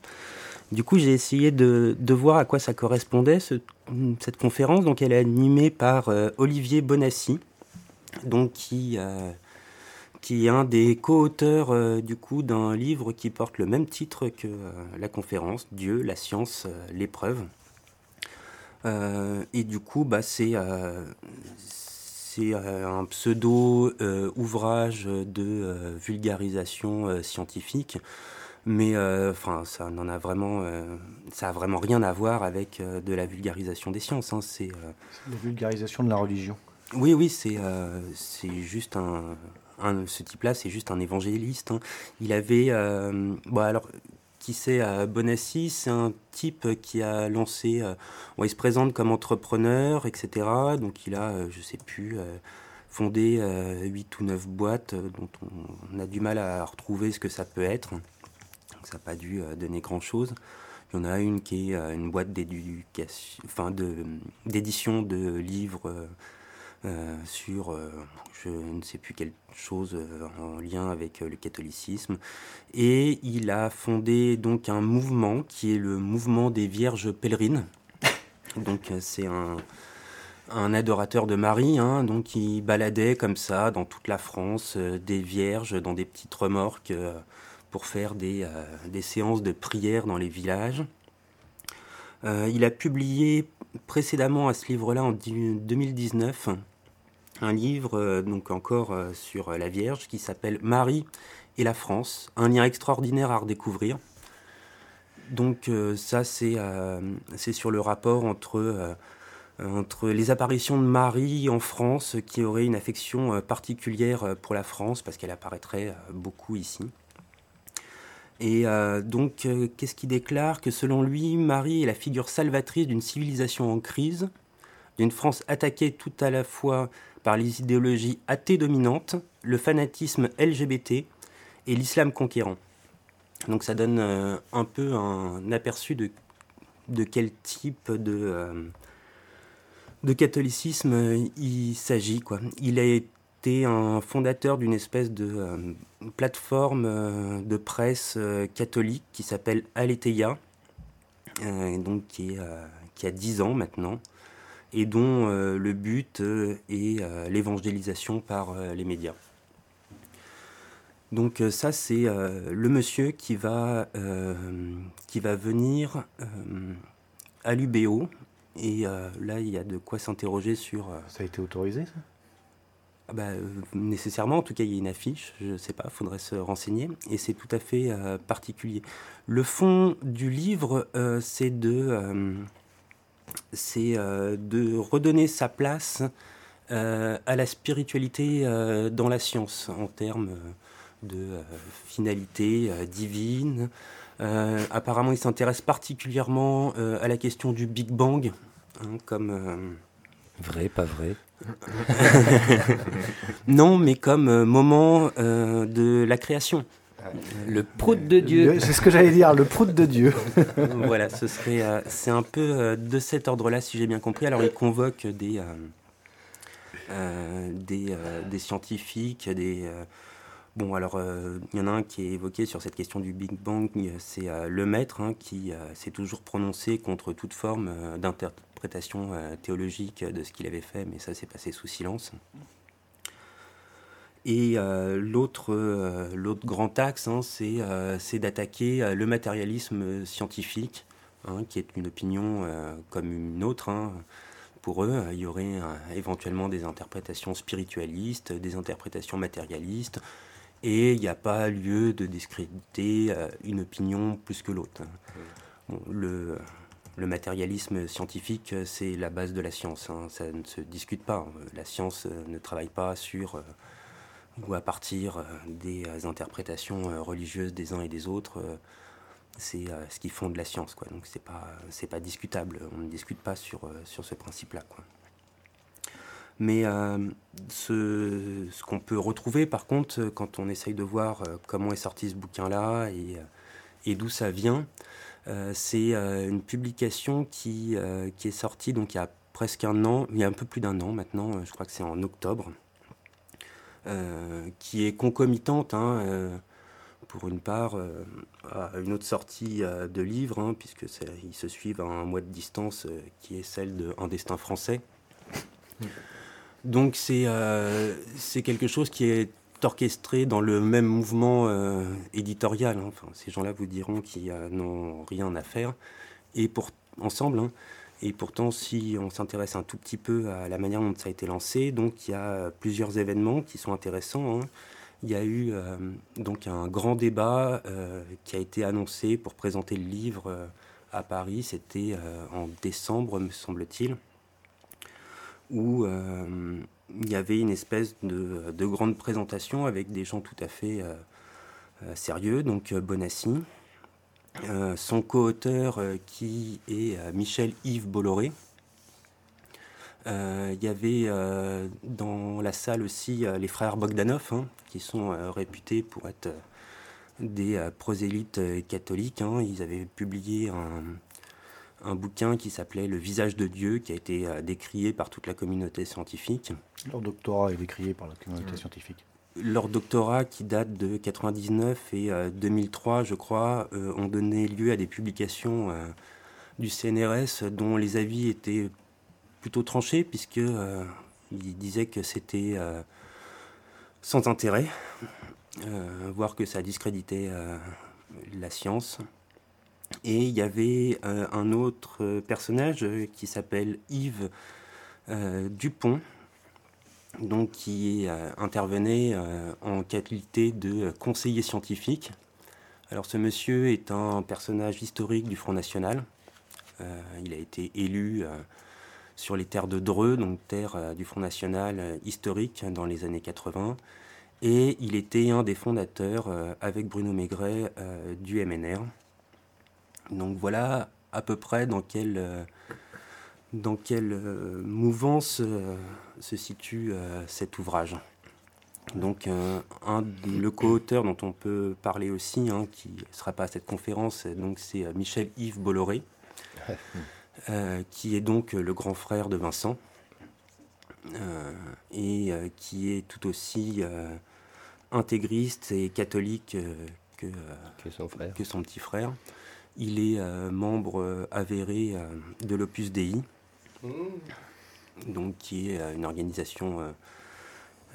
Du coup, j'ai essayé de, voir à quoi ça correspondait, cette conférence. Donc, elle est animée par euh, Olivier Bonassi, donc qui, euh, qui est un des co-auteurs d'un livre qui porte le même titre que la conférence, Dieu, la science, l'épreuve. et du coup, bah, c'est c'est un pseudo ouvrage de vulgarisation scientifique mais enfin ça n'en a vraiment ça a vraiment rien à voir avec de la vulgarisation des sciences hein. c'est la vulgarisation de la religion oui oui c'est c'est juste un, ce type-là, c'est juste un évangéliste. Hein. Il avait, bon alors, qui c'est Bonassi, c'est un type qui a lancé, euh, il se présente comme entrepreneur, etc. Donc il a, euh, je sais plus, euh, fondé 8 ou 9 boîtes dont on, a du mal à retrouver ce que ça peut être. Ça n'a pas dû donner grand-chose. Il y en a une qui est une boîte d'éducation, enfin d'édition de livres euh, sur, euh, je ne sais plus quelle chose euh, en lien avec le catholicisme. Et il a fondé donc un mouvement qui est le mouvement des Vierges pèlerines. Donc c'est un, un adorateur de Marie, hein, donc il baladait comme ça dans toute la France des vierges dans des petites remorques pour faire des, des, séances de prière dans les villages. il a publié précédemment à ce livre-là en 2019 un livre euh, donc encore euh, sur la Vierge qui s'appelle Marie et la France, un lien extraordinaire à redécouvrir. Donc euh, ça c'est c'est sur le rapport entre entre les apparitions de Marie en France qui aurait une affection particulière pour la France parce qu'elle apparaîtrait beaucoup ici. Et donc, qu'est-ce qu'il déclare Que selon lui, Marie est la figure salvatrice d'une civilisation en crise, d'une France attaquée tout à la fois par les idéologies athées dominantes, le fanatisme LGBT et l'islam conquérant. Donc ça donne euh, un peu un aperçu de, quel type de, euh, catholicisme euh, il s'agit. Il a été un fondateur d'une espèce de plateforme de presse catholique qui s'appelle Aletheia, donc qui, est, qui a 10 ans maintenant et dont euh, le but euh, est euh, l'évangélisation par les médias. Donc ça, c'est le monsieur qui va, qui va venir à l'UBO. Et là, il y a de quoi s'interroger sur... Ça a été autorisé, ça? Ah bah, nécessairement, en tout cas, il y a une affiche, je ne sais pas, il faudrait se renseigner, et c'est tout à fait particulier. Le fond du livre, c'est de c'est euh, de redonner sa place euh, à la spiritualité euh, dans la science en termes de finalité divine. apparemment, il s'intéresse particulièrement à la question du Big Bang, hein, comme... Vrai, pas vrai Non, mais comme moment de la création. Le prout de Dieu. C'est ce que j'allais dire, le prout de Dieu. voilà, ce serait, euh, c'est un peu euh, de cet ordre-là, si j'ai bien compris. Alors, il convoque des, euh, des, des, scientifiques, des. Bon, alors, il y en a un qui est évoqué sur cette question du Big Bang, c'est le maître hein, qui s'est toujours prononcé contre toute forme d'interprétation théologique de ce qu'il avait fait, mais ça s'est passé sous silence. Et euh, l'autre, euh, l'autre grand axe, hein, euh, c'est, d'attaquer le matérialisme scientifique, hein, qui est une opinion comme une autre. Hein. Pour eux, il y aurait éventuellement des interprétations spiritualistes, des interprétations matérialistes, et il n'y a pas lieu de discréditer une opinion plus que l'autre. le, le matérialisme scientifique, c'est la base de la science. Ça ne se discute pas. La science ne travaille pas sur ou à partir euh, des euh, interprétations euh, religieuses des uns et des autres, c'est ce qui fonde la science. Quoi. Donc c'est pas, pas discutable. On ne discute pas sur, sur ce principe-là. Mais ce, ce qu'on peut retrouver, par contre, quand on essaye de voir comment est sorti ce bouquin-là et, et d'où ça vient, c'est une publication qui, qui est sortie donc il y a presque un an, il y a un peu plus d'un an maintenant, je crois que c'est en octobre, euh, qui est concomitante, hein, euh, pour une part, euh, à une autre sortie de livre, hein, puisque ils se suivent à un mois de distance, qui est celle de Un destin français. Donc c'est c'est quelque chose qui est orchestré dans le même mouvement éditorial. Hein. Enfin, ces gens-là vous diront qu'ils n'ont rien à faire. Et pour, ensemble, Et pourtant, si on s'intéresse un tout petit peu à la manière dont ça a été lancé, donc il y a plusieurs événements qui sont intéressants. Hein. Il y a eu donc un grand débat qui a été annoncé pour présenter le livre à Paris. C'était en décembre, me semble-t-il, où il y avait une espèce de, de, grande présentation avec des gens tout à fait sérieux, donc Bonassi, euh, son co-auteur euh, qui est euh, Michel-Yves Bolloré. Il y avait dans la salle aussi les frères Bogdanov, hein, qui sont réputés pour être des prosélytes catholiques. Hein. Ils avaient publié un, un bouquin qui s'appelait Le visage de Dieu, qui a été décrié par toute la communauté scientifique. Leur doctorat est décrié par la communauté scientifique leur doctorat qui date de 99 et 2003, euh, je crois, euh, ont donné lieu à des publications euh, du CNRS dont les avis étaient plutôt tranchés puisque ils disaient que c'était sans intérêt, voire que ça discréditait la science. Et il y avait un autre personnage qui s'appelle Yves Dupont, donc qui euh, intervenait euh, en qualité de conseiller scientifique. Alors ce monsieur est un personnage historique du Front National. Euh, il a été élu sur les terres de Dreux, donc terre du Front National historique dans les années 80. Et il était un des fondateurs, avec Bruno Maigret, du MNR. Donc voilà à peu près dans quel dans quelle euh, mouvance euh, se situe euh, cet ouvrage. Donc, un, le co-auteur dont on peut parler aussi, hein, qui ne sera pas à cette conférence, donc c'est Michel-Yves Bolloré, qui est donc le grand frère de Vincent, et qui est tout aussi intégriste et catholique que, son frère. que, son petit frère. Il est membre avéré de l'Opus Dei, donc qui est euh, une organisation euh,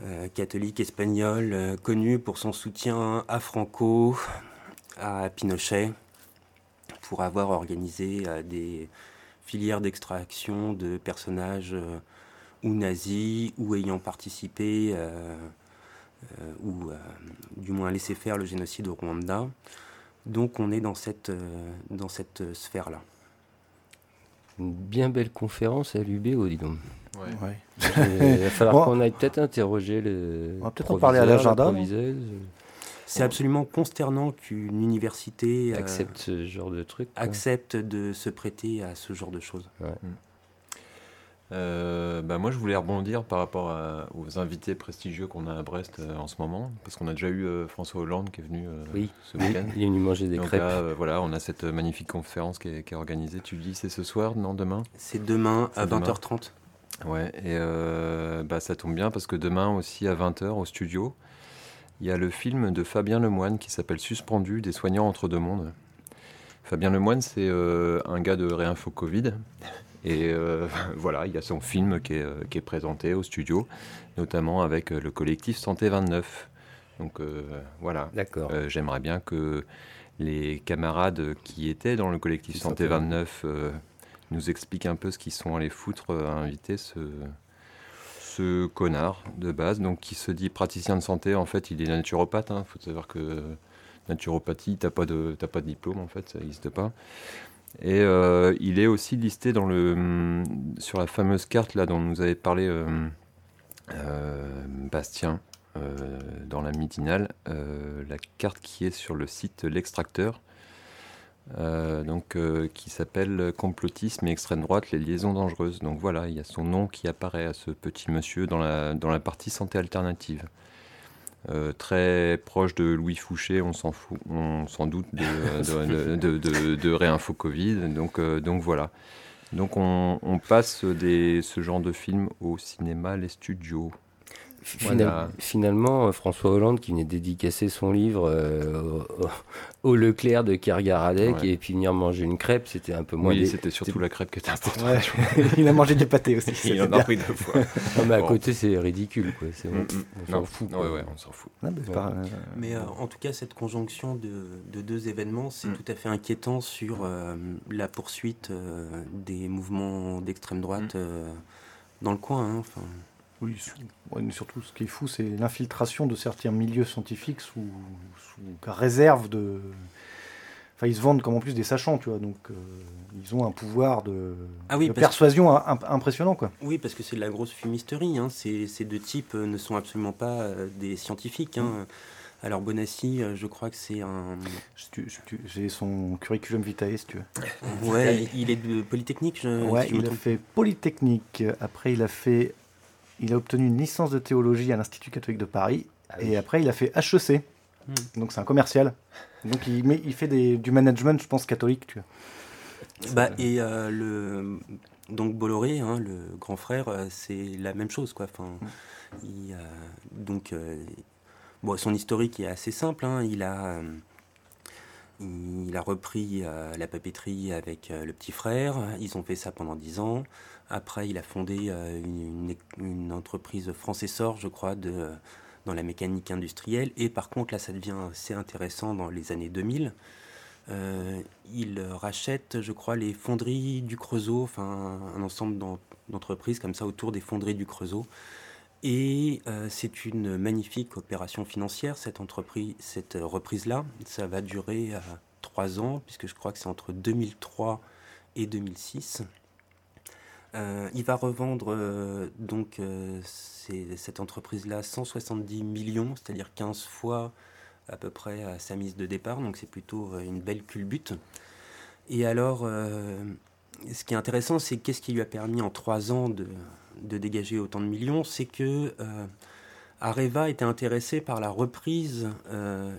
euh, catholique espagnole connue pour son soutien à Franco, à Pinochet, pour avoir organisé des filières d'extraction de personnages ou nazis ou ayant participé ou du moins laissé faire le génocide au Rwanda. Donc on est dans cette, dans cette sphère-là. Une bien belle conférence à l'UBO, dis donc. Ouais. Il va falloir qu'on aille peut-être interroger le. On va peut-être en parler à l'agenda. C'est absolument consternant qu'une université euh, accepte ce genre de truc. Accepte de se prêter à ce genre de choses. Ouais. Euh, bah moi, je voulais rebondir par rapport aux invités prestigieux qu'on a à Brest euh, en ce moment, parce qu'on a déjà eu euh, François Hollande qui est venu oui. ce week-end. Il est venu manger des crêpes. voilà, on a cette magnifique conférence qui est, organisée. Tu dis, c'est ce soir, non Demain? C'est demain à 20h30. Ouais, et bah, ça tombe bien parce que demain aussi à 20h au studio, il y a le film de Fabien Lemoine qui s'appelle Suspendu, des soignants entre deux mondes. Fabien Lemoine, c'est un gars de Réinfo Covid. Et euh, voilà, il y a son film qui est, euh, qui est, présenté au studio, notamment avec euh, le collectif Santé 29. Donc voilà, j'aimerais bien que les camarades qui étaient dans le collectif Santé 29 nous expliquent un peu ce qu'ils sont allés foutre à inviter ce, ce connard de base, donc qui se dit praticien de santé. En fait, il est naturopathe. Il hein. faut savoir que naturopathie, t'as pas de pas de diplôme en fait, ça n'existe pas. Et euh, il est aussi listé dans le, hum, sur la fameuse carte là dont nous avait parlé euh, euh, Bastien dans la midinale, la carte qui est sur le site L'Extracteur, qui s'appelle Complotisme et extrême droite, les liaisons dangereuses. Donc voilà, il y a son nom qui apparaît à ce petit monsieur dans la, dans la partie santé alternative. Euh, très proche de Louis Fouché, on s'en fout, on s'en doute de, de, Réinfo Covid. Donc, euh, donc voilà. Donc on, passe des, ce genre de film au cinéma, les studios. Finalement, François Hollande qui venait dédicacer son livre au, Leclerc de Kergaradec et puis venir manger une crêpe, c'était un peu moins. Oui, c'était surtout la crêpe qui était importante. il a mangé des pâtés aussi. il en a pris deux fois. non, mais à côté, c'est ridicule. Quoi. Mm, mm. On s'en fout. Ouais, ouais, on s'en fout. mais en tout cas, cette conjonction de, de deux événements, c'est mm. tout à fait inquiétant sur la poursuite des mouvements d'extrême droite dans le coin. Hein. Oui, surtout ce qui est fou, c'est l'infiltration de certains milieux scientifiques sous, réserve de. Enfin, ils se vendent comme en plus des sachants, tu vois, donc euh, ils ont un pouvoir de, ah persuasion impressionnant, quoi. Oui, parce que c'est de la grosse fumisterie. Hein. Ces, deux types euh, ne sont absolument pas euh, des scientifiques. Hein. Alors Bonassi, je crois que c'est un. J'ai son curriculum vitae, si tu veux. Ouais, il est de Polytechnique. Je, ouais, il a fait Polytechnique. Après, il a fait il a obtenu une licence de théologie à l'Institut catholique de Paris. Ah et après, il a fait HEC. Hmm. Donc, c'est un commercial. Donc, il, il fait du management, je pense, catholique. Tu vois. Bah, et euh, le, donc Bolloré, hein, le grand frère, euh, c'est la même chose. Quoi. Enfin, hmm. il, donc, euh, bon, son historique est assez simple. Hein. Il a. Il a repris la papeterie avec le petit frère. Ils ont fait ça pendant dix ans. Après, il a fondé euh, une, entreprise France-Essor, je crois, dans la mécanique industrielle. Et par contre, là, ça devient assez intéressant dans les années 2000. Euh, il rachète, je crois, les fonderies du Creusot, enfin un ensemble d'entreprises comme ça autour des fonderies du Creusot. Et euh, c'est une magnifique opération financière, cette entreprise, cette reprise-là. Ça va durer trois ans, puisque je crois que c'est entre 2003 et 2006. Euh, il va revendre euh, donc euh, cette entreprise-là 170 millions, c'est-à-dire 15 fois à peu près à sa mise de départ, donc c'est plutôt une belle culbute. Et alors, ce qui est intéressant, c'est qu'est-ce qui lui a permis en trois ans de, dégager autant de millions, c'est que Areva était intéressée par la reprise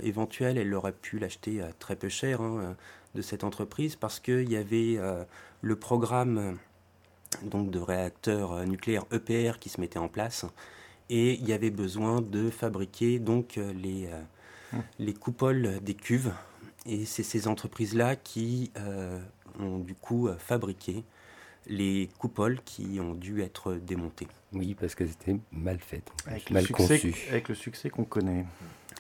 éventuelle, elle aurait pu l'acheter très peu cher hein, de cette entreprise, parce qu'il y avait le programme donc de réacteurs euh, nucléaires EPR qui se mettaient en place et il y avait besoin de fabriquer donc euh, les, euh, hum. les coupoles des cuves et c'est ces entreprises-là qui ont du coup fabriqué les coupoles qui ont dû être démontées. Oui, parce que c'était mal fait, avec mal le succès, Avec le succès qu'on connaît.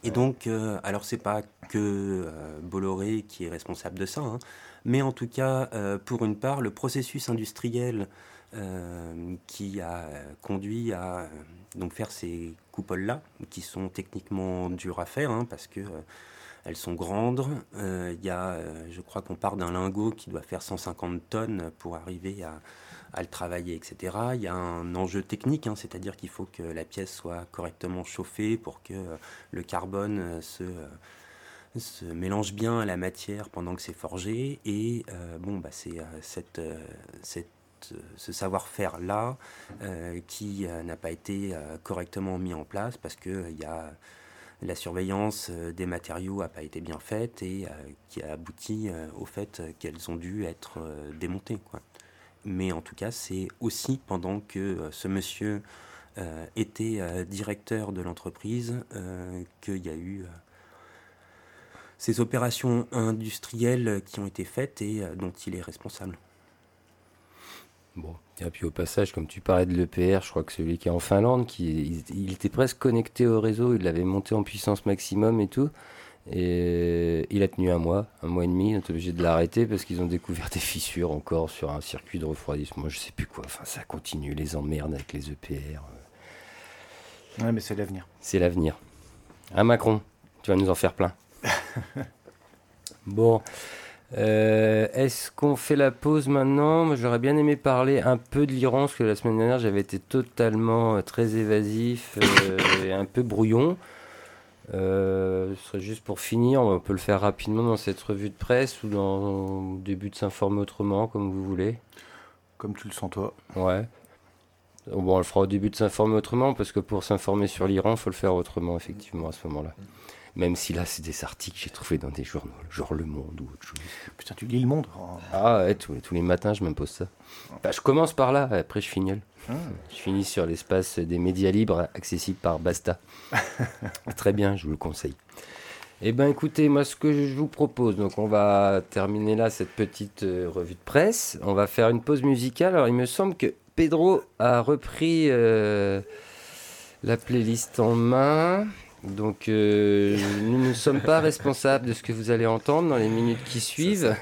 Et donc, alors c'est pas que Bolloré qui est responsable de ça, hein, mais en tout cas, euh, pour une part, le processus industriel euh, qui a conduit à euh, donc faire ces coupoles-là, qui sont techniquement dures à faire, hein, parce que elles sont grandes. Il y a, je crois qu'on part d'un lingot qui doit faire 150 tonnes pour arriver à, le travailler, etc. Il y a un enjeu technique, hein, c'est-à-dire qu'il faut que la pièce soit correctement chauffée pour que le carbone se mélange bien à la matière pendant que c'est forgé. Et euh, bon, bah, c'est euh, euh, ce savoir-faire-là qui n'a pas été correctement mis en place parce que il y a la surveillance des matériaux n'a pas été bien faite et qui a abouti au fait qu'elles ont dû être démontées. Mais en tout cas, c'est aussi pendant que ce monsieur était directeur de l'entreprise qu'il y a eu ces opérations industrielles qui ont été faites et euh, dont il est responsable. Bon, et puis au passage, comme tu parlais de l'EPR, je crois que celui qui est en Finlande, qui, il, était presque connecté au réseau, il l'avait monté en puissance maximum et tout. Et il a tenu un mois, un mois et demi, on est obligé de l'arrêter parce qu'ils ont découvert des fissures encore sur un circuit de refroidissement, je sais plus quoi. Enfin, ça continue, les emmerdes avec les EPR. Ouais, mais c'est l'avenir. C'est l'avenir. Un Macron, tu vas nous en faire plein. bon. Euh, est-ce qu'on fait la pause maintenant? J'aurais bien aimé parler un peu de l'Iran, parce que la semaine dernière j'avais été totalement euh, très évasif euh, et un peu brouillon. ce serait juste pour finir, on peut le faire rapidement dans cette revue de presse ou dans le début de s'informer autrement, comme vous voulez. Comme tu le sens toi. Ouais. Bon, on le fera au début de s'informer autrement, parce que pour s'informer sur l'Iran, il faut le faire autrement, effectivement, à ce moment-là. Même si là, c'est des articles que j'ai trouvés dans des journaux, genre Le Monde ou autre chose. Putain, tu lis Le Monde Ah ouais, tous, tous, les matins, je m'impose ça. Bah, je commence par là, après je finis. Ah. Je finis sur l'espace des médias libres, accessible par Basta. Très bien, je vous le conseille. Eh bien, écoutez, moi, ce que je vous propose, donc on va terminer là cette petite euh, revue de presse. On va faire une pause musicale. Alors, il me semble que Pedro a repris euh, la playlist en main. Donc, euh, nous ne sommes pas responsables de ce que vous allez entendre dans les minutes qui suivent.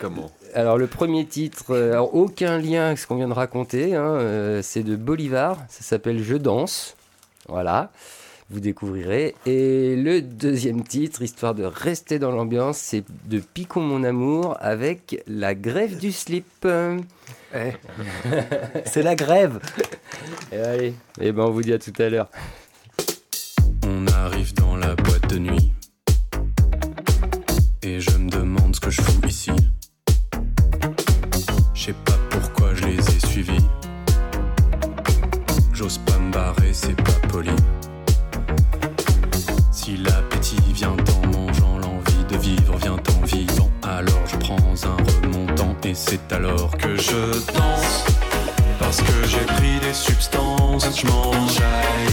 comment Alors, le premier titre, alors, aucun lien avec ce qu'on vient de raconter, hein, c'est de Bolivar. Ça s'appelle Je danse. Voilà vous découvrirez. Et le deuxième titre, histoire de rester dans l'ambiance, c'est de Picon mon amour avec la grève du slip. Eh. c'est la grève. Et allez, et eh ben on vous dit à tout à l'heure. On arrive dans la boîte de nuit. Et je me demande ce que je fous ici. Je sais pas pourquoi je les ai suivis. J'ose pas me barrer, c'est pas poli. Si l'appétit vient en mangeant, l'envie de vivre vient en vivant, alors je prends un remontant et c'est alors que je danse. Parce que j'ai pris des substances, je m'enjaille.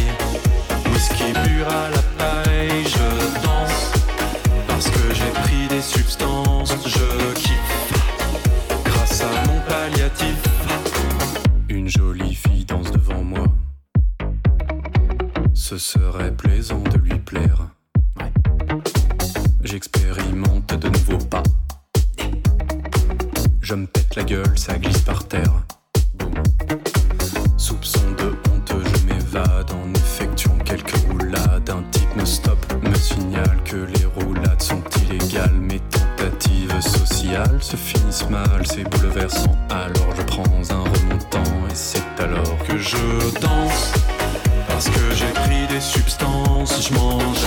J'expérimente de nouveaux pas. Je me pète la gueule, ça glisse par terre. Se finissent mal, c'est bouleversant. Alors je prends un remontant et c'est alors que je danse. Parce que j'ai pris des substances, je m'enjaille.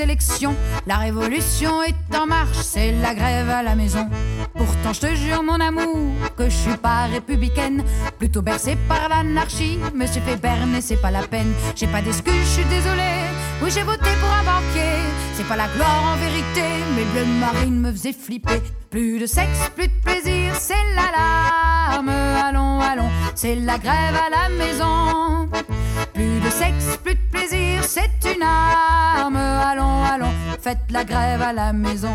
Élections. La révolution est en marche, c'est la grève à la maison. Pourtant, je te jure, mon amour, que je suis pas républicaine. Plutôt bercée par l'anarchie, me suis fait berner, c'est pas la peine. J'ai pas d'excuses, je suis désolée. Oui, j'ai voté pour un banquier. C'est pas la gloire en vérité, mais bleu marine me faisait flipper. Plus de sexe, plus de plaisir, c'est l'alarme. Allons, allons, c'est la grève à la maison. Plus de sexe, plus de plaisir, c'est une arme. Allons, allons, faites la grève à la maison.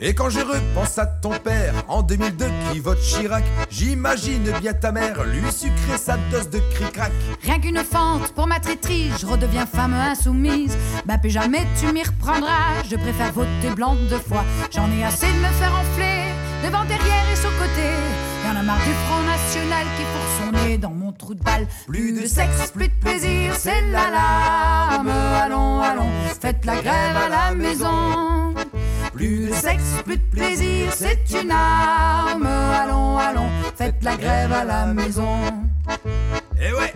Et quand je repense à ton père en 2002 qui vote Chirac, j'imagine bien ta mère lui sucrer sa dose de cric-crac. Rien qu'une fente pour ma traîtrise, je redeviens femme insoumise. Bah, plus jamais tu m'y reprendras, je préfère voter blanc deux fois. J'en ai assez de me faire enfler, devant, derrière et sur côté. Y'en a marre du Front National qui fourre son nez dans de balle. Plus de sexe, plus de plaisir, c'est l'alarme. Allons, allons, faites la grève à la maison. Plus de sexe, plus de plaisir, c'est une arme. Allons, allons, faites la grève à la maison. Eh ouais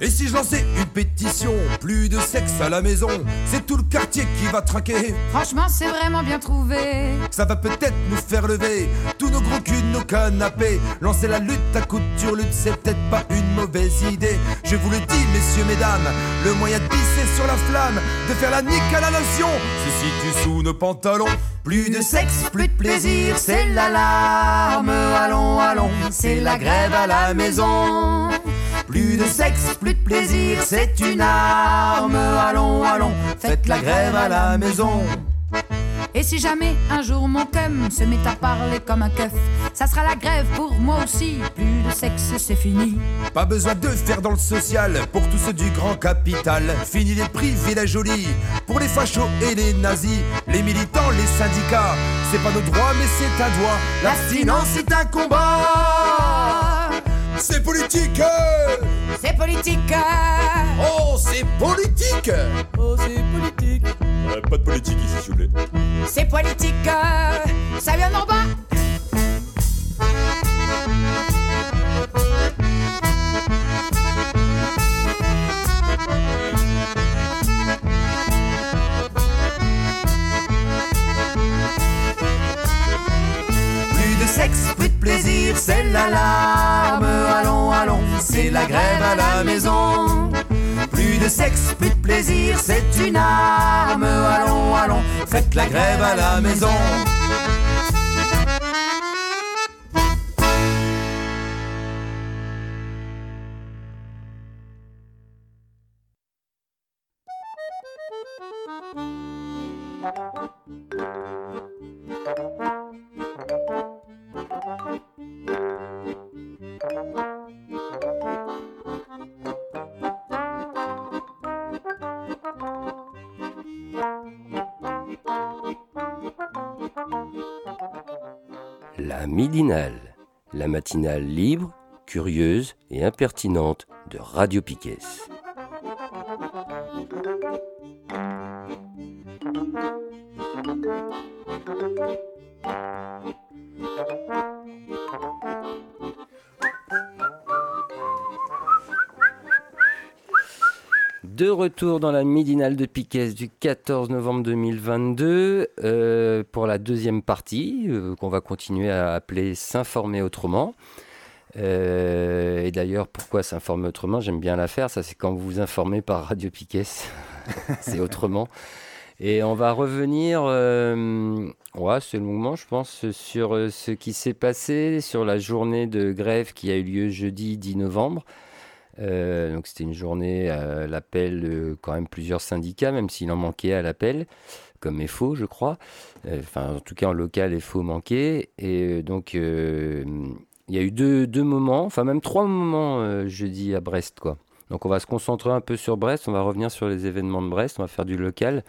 et si je lançais une pétition, plus de sexe à la maison, c'est tout le qui va traquer. Franchement, c'est vraiment bien trouvé. Ça va peut-être nous faire lever tous nos gros culs, nos canapés. Lancer la lutte à couture lutte, c'est peut-être pas une mauvaise idée. Je vous le dis, messieurs, mesdames, le moyen de pisser sur la flamme, de faire la nique à la nation, se situe sous nos pantalons. Plus de sexe, plus de plaisir, c'est l'alarme. Allons, allons, c'est la grève à la maison. Plus de sexe, plus de plaisir, c'est une arme. Allons, allons, faites la grève à la maison. Et si jamais un jour mon cum se met à parler comme un keuf, ça sera la grève pour moi aussi. Plus de sexe, c'est fini. Pas besoin de faire dans le social pour tous ceux du grand capital. Fini les privilèges jolis pour les fachos et les nazis, les militants, les syndicats. C'est pas nos droits, mais c'est un droit. La finance est un combat. C'est politique C'est politique. Oh, c'est politique. Oh, c'est politique. Pas de politique ici, s'il vous plaît. C'est politique. Ça vient d'en bas. Sexe, plus de plaisir, c'est l'alarme. La grève à la maison. Plus de sexe, plus de plaisir, c'est une arme. Allons, allons, faites la grève à la maison. La matinale libre, curieuse et impertinente de Radio Piquet. De retour dans la midinale de Piquet du 14 novembre 2022 euh, pour la deuxième partie euh, qu'on va continuer à appeler S'informer autrement. Euh, et d'ailleurs, pourquoi s'informer autrement? J'aime bien la faire. Ça, c'est quand vous vous informez par Radio Piquet. c'est autrement. Et on va revenir, ouais, c'est longuement, je pense, sur ce qui s'est passé sur la journée de grève qui a eu lieu jeudi 10 novembre. Euh, donc c'était une journée à l'appel de quand même plusieurs syndicats, même s'il en manquait à l'appel, comme FO, je crois. Euh, enfin, en tout cas, en local, FO manquait. Et euh, donc, il y a eu deux, deux, moments, enfin même trois moments jeudi à Brest, quoi. Donc on va se concentrer un peu sur Brest, on va revenir sur les événements de Brest, on va faire du local.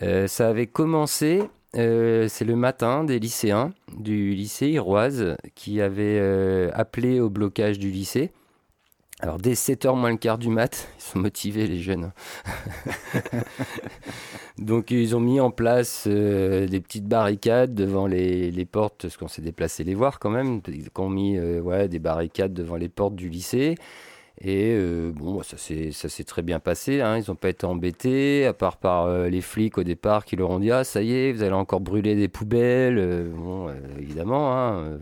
ça avait commencé, c'est le matin des lycéens du lycée Iroise qui avaient appelé au blocage du lycée. Alors dès 7h moins le quart du mat, ils sont motivés les jeunes. Donc ils ont mis en place euh, des petites barricades devant les, portes, parce qu'on s'est déplacé les voir quand même. Ils ont mis euh, des barricades devant les portes du lycée. Et euh, bon, ça s'est très bien passé. Hein. Ils n'ont pas été embêtés, à part par les flics au départ qui leur ont dit Ah, ça y est, vous allez encore brûler des poubelles. bon, évidemment, hein,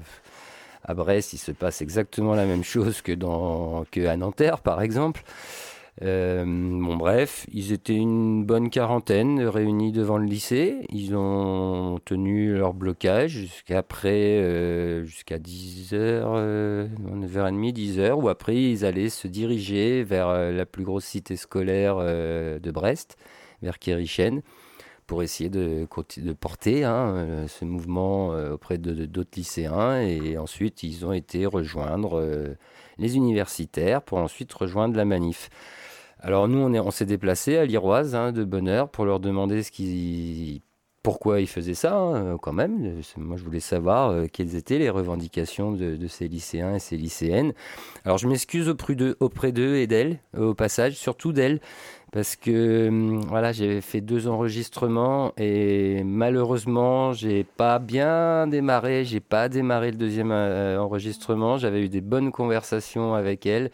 à Brest, il se passe exactement la même chose que, à Nanterre, par exemple. Euh, bon, bref, ils étaient une bonne quarantaine réunis devant le lycée. Ils ont tenu leur blocage jusqu'après, euh, jusqu'à 10h, euh, 9h30, 10h, où après ils allaient se diriger vers euh, la plus grosse cité scolaire de Brest, vers Kérichen pour essayer de, porter hein, ce mouvement auprès de d'autres lycéens. Et ensuite, ils ont été rejoindre les universitaires pour ensuite rejoindre la manif. Alors nous, on, est, on s'est déplacé à l'Iroise hein, de bonne heure pour leur demander ce pourquoi ils faisaient ça hein, quand même. Moi, je voulais savoir euh, quelles étaient les revendications de, ces lycéens et ces lycéennes. Alors, je m'excuse auprès d'eux et d'elles, au passage, surtout d'elles, parce que hum, voilà, j'ai fait deux enregistrements et malheureusement, j'ai pas bien démarré. J'ai pas démarré le deuxième euh, enregistrement. J'avais eu des bonnes conversations avec elles.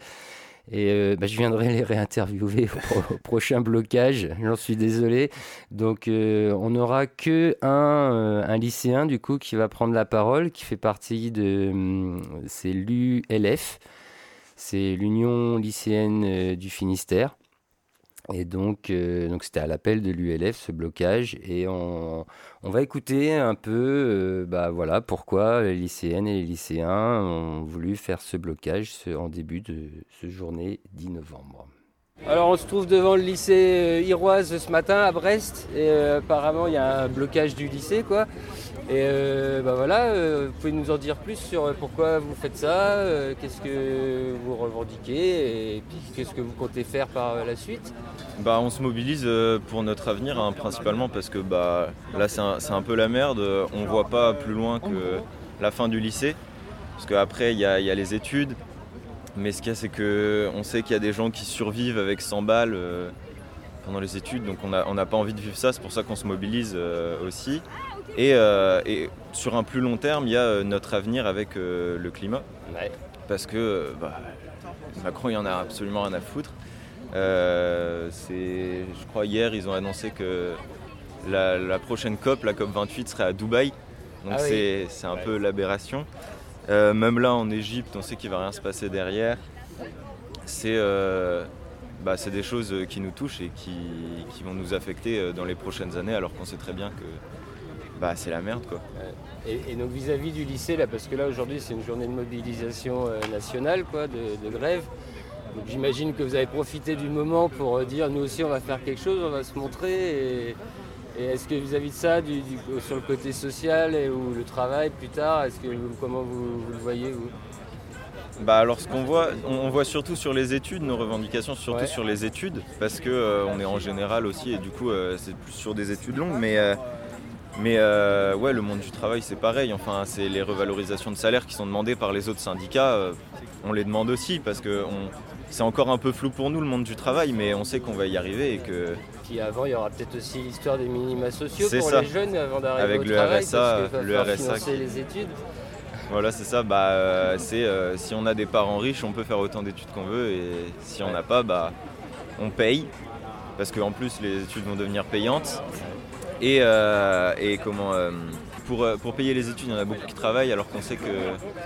Et euh, bah, je viendrai les réinterviewer au, prochain blocage, j'en suis désolé. Donc euh, on n'aura que un, un, lycéen du coup qui va prendre la parole, qui fait partie de... Hum, c'est l'ULF, c'est l'Union lycéenne du Finistère. Et donc, euh, donc c'était à l'appel de l'ULF ce blocage et on, on, va écouter un peu, euh, bah voilà, pourquoi les lycéennes et les lycéens ont voulu faire ce blocage en début de ce journée 10 novembre. Alors on se trouve devant le lycée euh, Iroise ce matin à Brest et apparemment il y a un blocage du lycée quoi. Et euh, bah voilà, euh, vous pouvez nous en dire plus sur euh, pourquoi vous faites ça, qu'est-ce que vous revendiquez et puis qu'est-ce que vous comptez faire par la suite? Bah, On se mobilise pour notre avenir hein, principalement parce que bah, là c'est un, peu la merde, on voit pas plus loin que la fin du lycée parce qu'après il y, a les études mais ce qu'il y a c'est qu'on sait qu'il y a des gens qui survivent avec 100 balles pendant les études donc on n'a pas envie de vivre ça, c'est pour ça qu'on se mobilise aussi. Euh, et, sur un plus long terme, il y a euh, notre avenir avec euh, le climat. Parce que bah, Macron, il y en a absolument rien à foutre. je crois hier, ils ont annoncé que la, prochaine COP, la COP 28, serait à Dubaï. Donc ah c'est un peu l'aberration. Même là en Égypte, on sait qu'il va rien se passer derrière. C'est bah, des choses qui nous touchent et qui, vont nous affecter dans les prochaines années, alors qu'on sait très bien que bah c'est la merde quoi. Et, donc vis-à-vis du lycée là, parce que là aujourd'hui c'est une journée de mobilisation euh, nationale quoi, de, grève. J'imagine que vous avez profité du moment pour euh, dire nous aussi on va faire quelque chose, on va se montrer. Est-ce que vis-à-vis de ça, du, sur le côté social et ou le travail plus tard, est-ce que comment vous, le voyez vous? Bah alors ce qu'on voit, on, voit surtout sur les études, nos revendications surtout sur les études, parce que euh, on est en général aussi et du coup c'est plus sur des études longues, mais mais euh, ouais, le monde du travail, c'est pareil. Enfin, c'est les revalorisations de salaire qui sont demandées par les autres syndicats. Euh, on les demande aussi parce que c'est encore un peu flou pour nous le monde du travail, mais on sait qu'on va y arriver et que. Puis avant, il y aura peut-être aussi l'histoire des minima sociaux pour les jeunes avant d'arriver au le travail, RSA, le RSA financer les études. Voilà, c'est ça. Bah, euh, c'est si on a des parents riches, on peut faire autant d'études qu'on veut, et si on n'a pas, bah, on paye parce qu'en plus les études vont devenir payantes. Et, euh, comment euh, pour, euh, pour, payer les études, il y en a beaucoup qui travaillent, alors qu'on sait que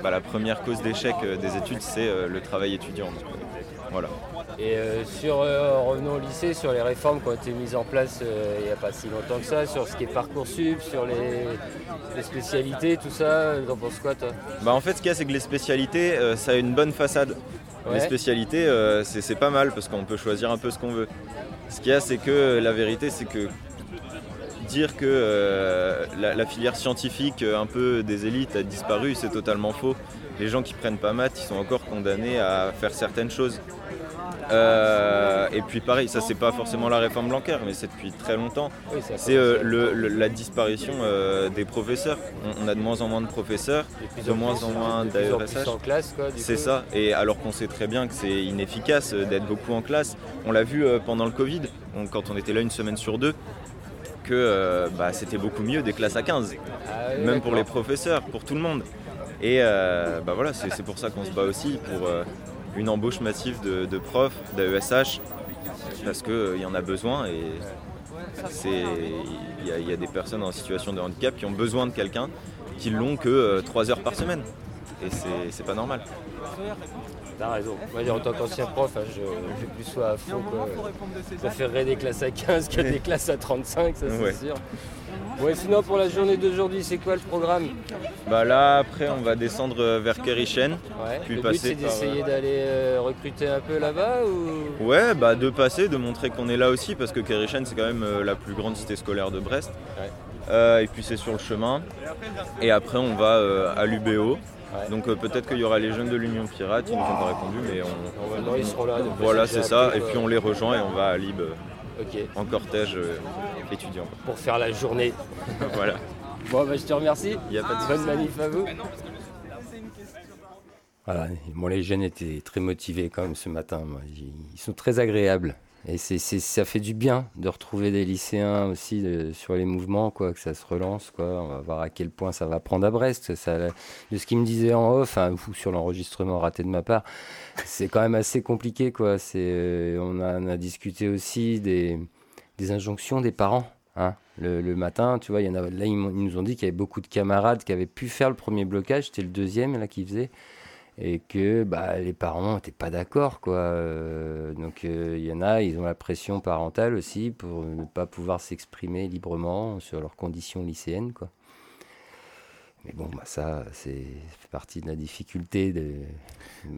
bah, la première cause d'échec des études, c'est le travail étudiant. voilà. Et sur, revenons au lycée, sur les réformes qui ont été mises en place il n'y a pas si longtemps que ça, sur ce qui est Parcoursup, sur les, spécialités, tout ça, t'en penses quoi toi? Bah, En fait, ce qu'il y a, c'est que les spécialités, ça a une bonne façade. Les spécialités, c'est pas mal parce qu'on peut choisir un peu ce qu'on veut. Ce qu'il y a, c'est que la vérité, c'est que dire que euh, la, filière scientifique euh, un peu des élites a disparu, c'est totalement faux. Les gens qui prennent pas maths, ils sont encore condamnés à faire certaines choses. Euh, et puis pareil, ça c'est pas forcément la réforme Blanquer, mais c'est depuis très longtemps. c'est la disparition des professeurs. On, a de moins en moins de professeurs, de, moins en moins d'AESH. C'est ça. Et alors qu'on sait très bien que c'est inefficace d'être beaucoup en classe. On l'a vu pendant le Covid, quand on était là une semaine sur deux que euh, bah, c'était beaucoup mieux des classes à 15, ah même pour les professeurs, pour tout le monde. Et euh, bah, voilà, c'est pour ça qu'on se bat aussi pour euh, une embauche massive de, profs, d'AESH, parce qu'il y en a besoin et il y, y, a des personnes en situation de handicap qui ont besoin de quelqu'un qui l'ont que 3 heures par semaine. Et c'est pas normal. T'as raison. Moi, en tant qu'ancien prof, hein, je, je plus sois à fond. Je préférerais des classes à 15 que des classes à 35, ça c'est sûr. Ouais, sinon pour la journée d'aujourd'hui, c'est quoi le programme Bah là après on va descendre vers Kerichen. Ouais. Puis le but c'est d'essayer euh, d'aller euh, recruter un peu là-bas ou Ouais bah de passer, de montrer qu'on est là aussi parce que Kerichen c'est quand même euh, la plus grande cité scolaire de Brest. et puis c'est sur le chemin. Et après on va à l'UBO. Donc peut-être qu'il y aura les jeunes de l'Union Pirate, ils nous ont pas répondu, mais on... ils seront là. Voilà, c'est ça. Et puis on les rejoint et on va à Lib en cortège étudiant. Pour faire la journée. voilà. Bon, bah, je te remercie. Il n'y a pas de Bonne manif à vous. Voilà, les jeunes étaient très motivés quand même ce matin. Ils sont très agréables. Et c'est, ça fait du bien de retrouver des lycéens aussi sur les mouvements, quoi, que ça se relance. Quoi. On va voir à quel point ça va prendre à Brest. Ça, de ce qu'ils me disaient en off, hein, ou sur l'enregistrement raté de ma part, c'est quand même assez compliqué. Quoi. C'est, euh, on, a, a, discuté aussi des, des injonctions des parents. Hein. Le, le, matin, tu vois, il y en a, là, ils, nous ont dit qu'il y avait beaucoup de camarades qui avaient pu faire le premier blocage. C'était le deuxième là, qui faisait et que bah, les parents n'étaient pas d'accord. quoi. Euh, donc euh, il y en a, ils ont la pression parentale aussi pour ne pas pouvoir s'exprimer librement sur leurs conditions lycéennes. Quoi. Mais bon, bah, ça, c'est fait partie de la difficulté. De...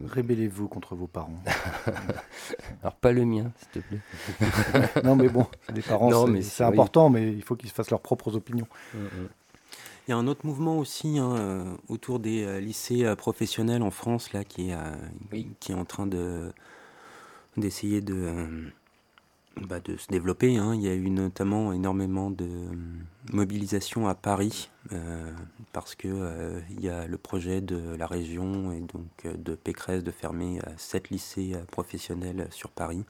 Rébellez-vous contre vos parents. Alors pas le mien, s'il te plaît. non mais bon, les parents, c'est important, mais il faut qu'ils se fassent leurs propres opinions. Il y a un autre mouvement aussi hein, euh, autour des euh, lycées euh, professionnels en France là, qui, est, qui est en train de, d'essayer de, bah, de se développer. Hein. Il y a eu notamment énormément de mobilisation à Paris parce que il y a le projet de la région et donc de Pécresse de fermer sept lycées professionnels sur Paris.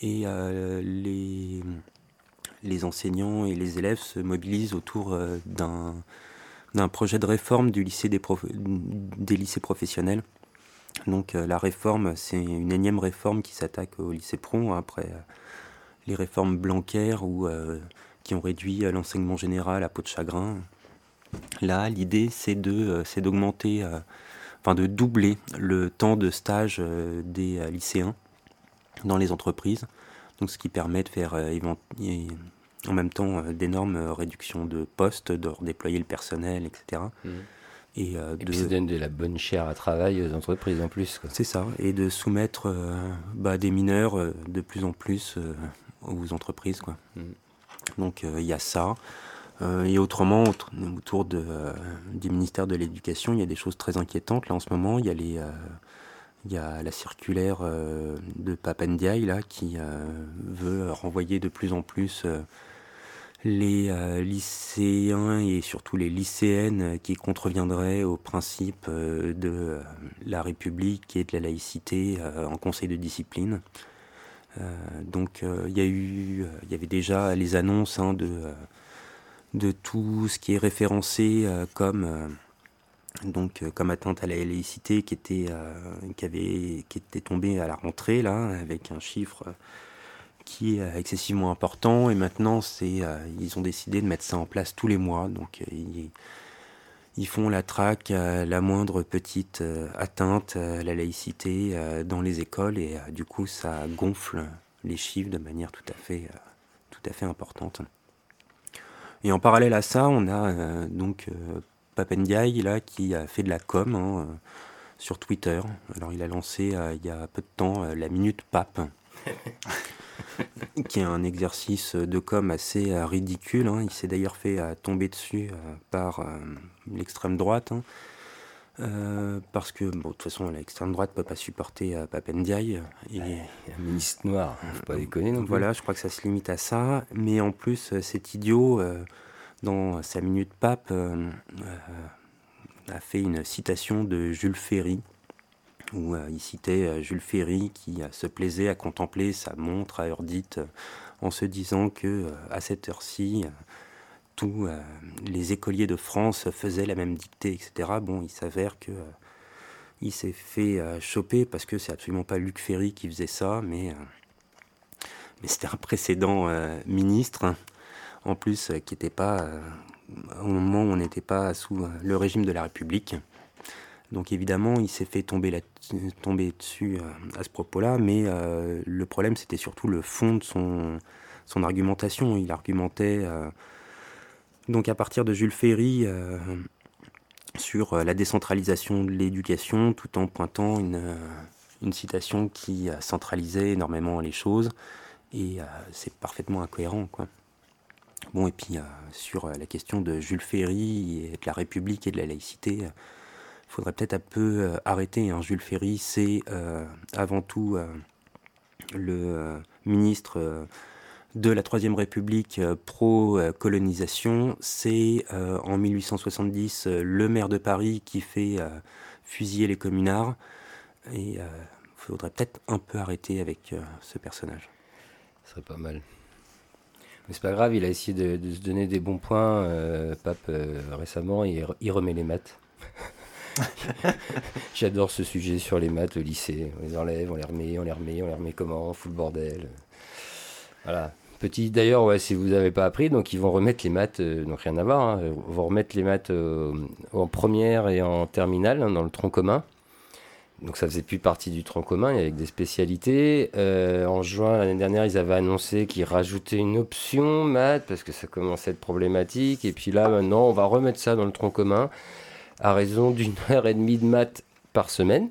Et les les enseignants et les élèves se mobilisent autour euh, d'un projet de réforme du lycée des, des lycées professionnels. Donc euh, la réforme, c'est une énième réforme qui s'attaque au lycée pro, hein, après euh, les réformes blanquaires ou qui ont réduit l'enseignement général à peau de chagrin. Là, l'idée, c'est de, d'augmenter, enfin de doubler le temps de stage des lycéens dans les entreprises donc ce qui permet de faire euh, en même temps euh, d'énormes euh, réductions de postes, de redéployer le personnel, etc. Et, de... puis ça donne de la bonne chair à travail aux entreprises en plus. C'est ça, et de soumettre bah, des mineurs de plus en plus aux entreprises. Quoi. Mmh. Donc il y a ça. et autrement, autour de, du ministère de l'Éducation, il y a des choses très inquiétantes. Là en ce moment, il y a les il y a la circulaire euh, de Papendiaï là, qui euh, veut renvoyer de plus en plus euh, les lycéens et surtout les lycéennes qui contreviendraient au principe de la République et de la laïcité en conseil de discipline. donc il y a eu, il y avait déjà les annonces hein, de, de tout ce qui est référencé comme donc euh, comme atteinte à la laïcité qui était, euh, qui, avait, qui était tombée à la rentrée, là, avec un chiffre qui est excessivement important. Et maintenant, c'est, euh, ils ont décidé de mettre ça en place tous les mois. Donc ils, ils, font la traque la moindre petite atteinte à la laïcité dans les écoles. Et du coup, ça gonfle les chiffres de manière tout à fait, tout à fait importante. Et en parallèle à ça, on a donc Papendiaï, là, qui a fait de la com hein, euh, sur Twitter. Alors, il a lancé euh, il y a peu de temps euh, la Minute Pape, qui est un exercice de com assez ridicule. Hein. Il s'est d'ailleurs fait tomber dessus par l'extrême droite. Hein. parce que, bon, de toute façon, l'extrême droite ne peut pas supporter euh, Papendiaï. Il est un ministre noir, faut pas déconner non Voilà, je crois que ça se limite à ça. Mais en plus, cet idiot, dans sa minute pape, euh, euh, a fait une citation de Jules Ferry, où euh, il citait Jules Ferry qui se plaisait à contempler sa montre à heure dite en se disant que à cette heure-ci, tous les écoliers de France faisaient la même dictée, etc. Bon, il s'avère que il s'est fait choper parce que c'est absolument pas Luc Ferry qui faisait ça, mais, mais c'était un précédent ministre en plus, qui n'était pas, au moment où on n'était pas sous le régime de la République. Donc évidemment, il s'est fait tomber, tomber dessus à ce propos-là, mais le problème, c'était surtout le fond de son, argumentation. Il argumentait donc à partir de Jules Ferry sur la décentralisation de l'éducation, tout en pointant une, une citation qui centralisait énormément les choses, et c'est parfaitement incohérent. Bon, et puis sur la question de Jules Ferry et de la République et de la laïcité, faudrait peut-être un peu arrêter. Hein. Jules Ferry, c'est avant tout le ministre de la Troisième République pro-colonisation. C'est en 1870 le maire de Paris qui fait fusiller les communards. Et il faudrait peut-être un peu arrêter avec ce personnage. Ce serait pas mal. Mais c'est pas grave, il a essayé de, se donner des bons points, euh, Pape, euh, récemment, il remet les maths. J'adore ce sujet sur les maths au lycée. On les enlève, on les remet, on les remet, on les remet comment? Fout le bordel. Voilà. Petit, d'ailleurs, ouais, si vous n'avez pas appris, donc ils vont remettre les maths, euh, donc rien à voir, hein, vont remettre les maths en première et en terminale, hein, dans le tronc commun. Donc ça faisait plus partie du tronc commun, avec des spécialités. Euh, en juin l'année dernière, ils avaient annoncé qu'ils rajoutaient une option maths parce que ça commençait à être problématique. Et puis là, maintenant, on va remettre ça dans le tronc commun à raison d'une heure et demie de maths par semaine.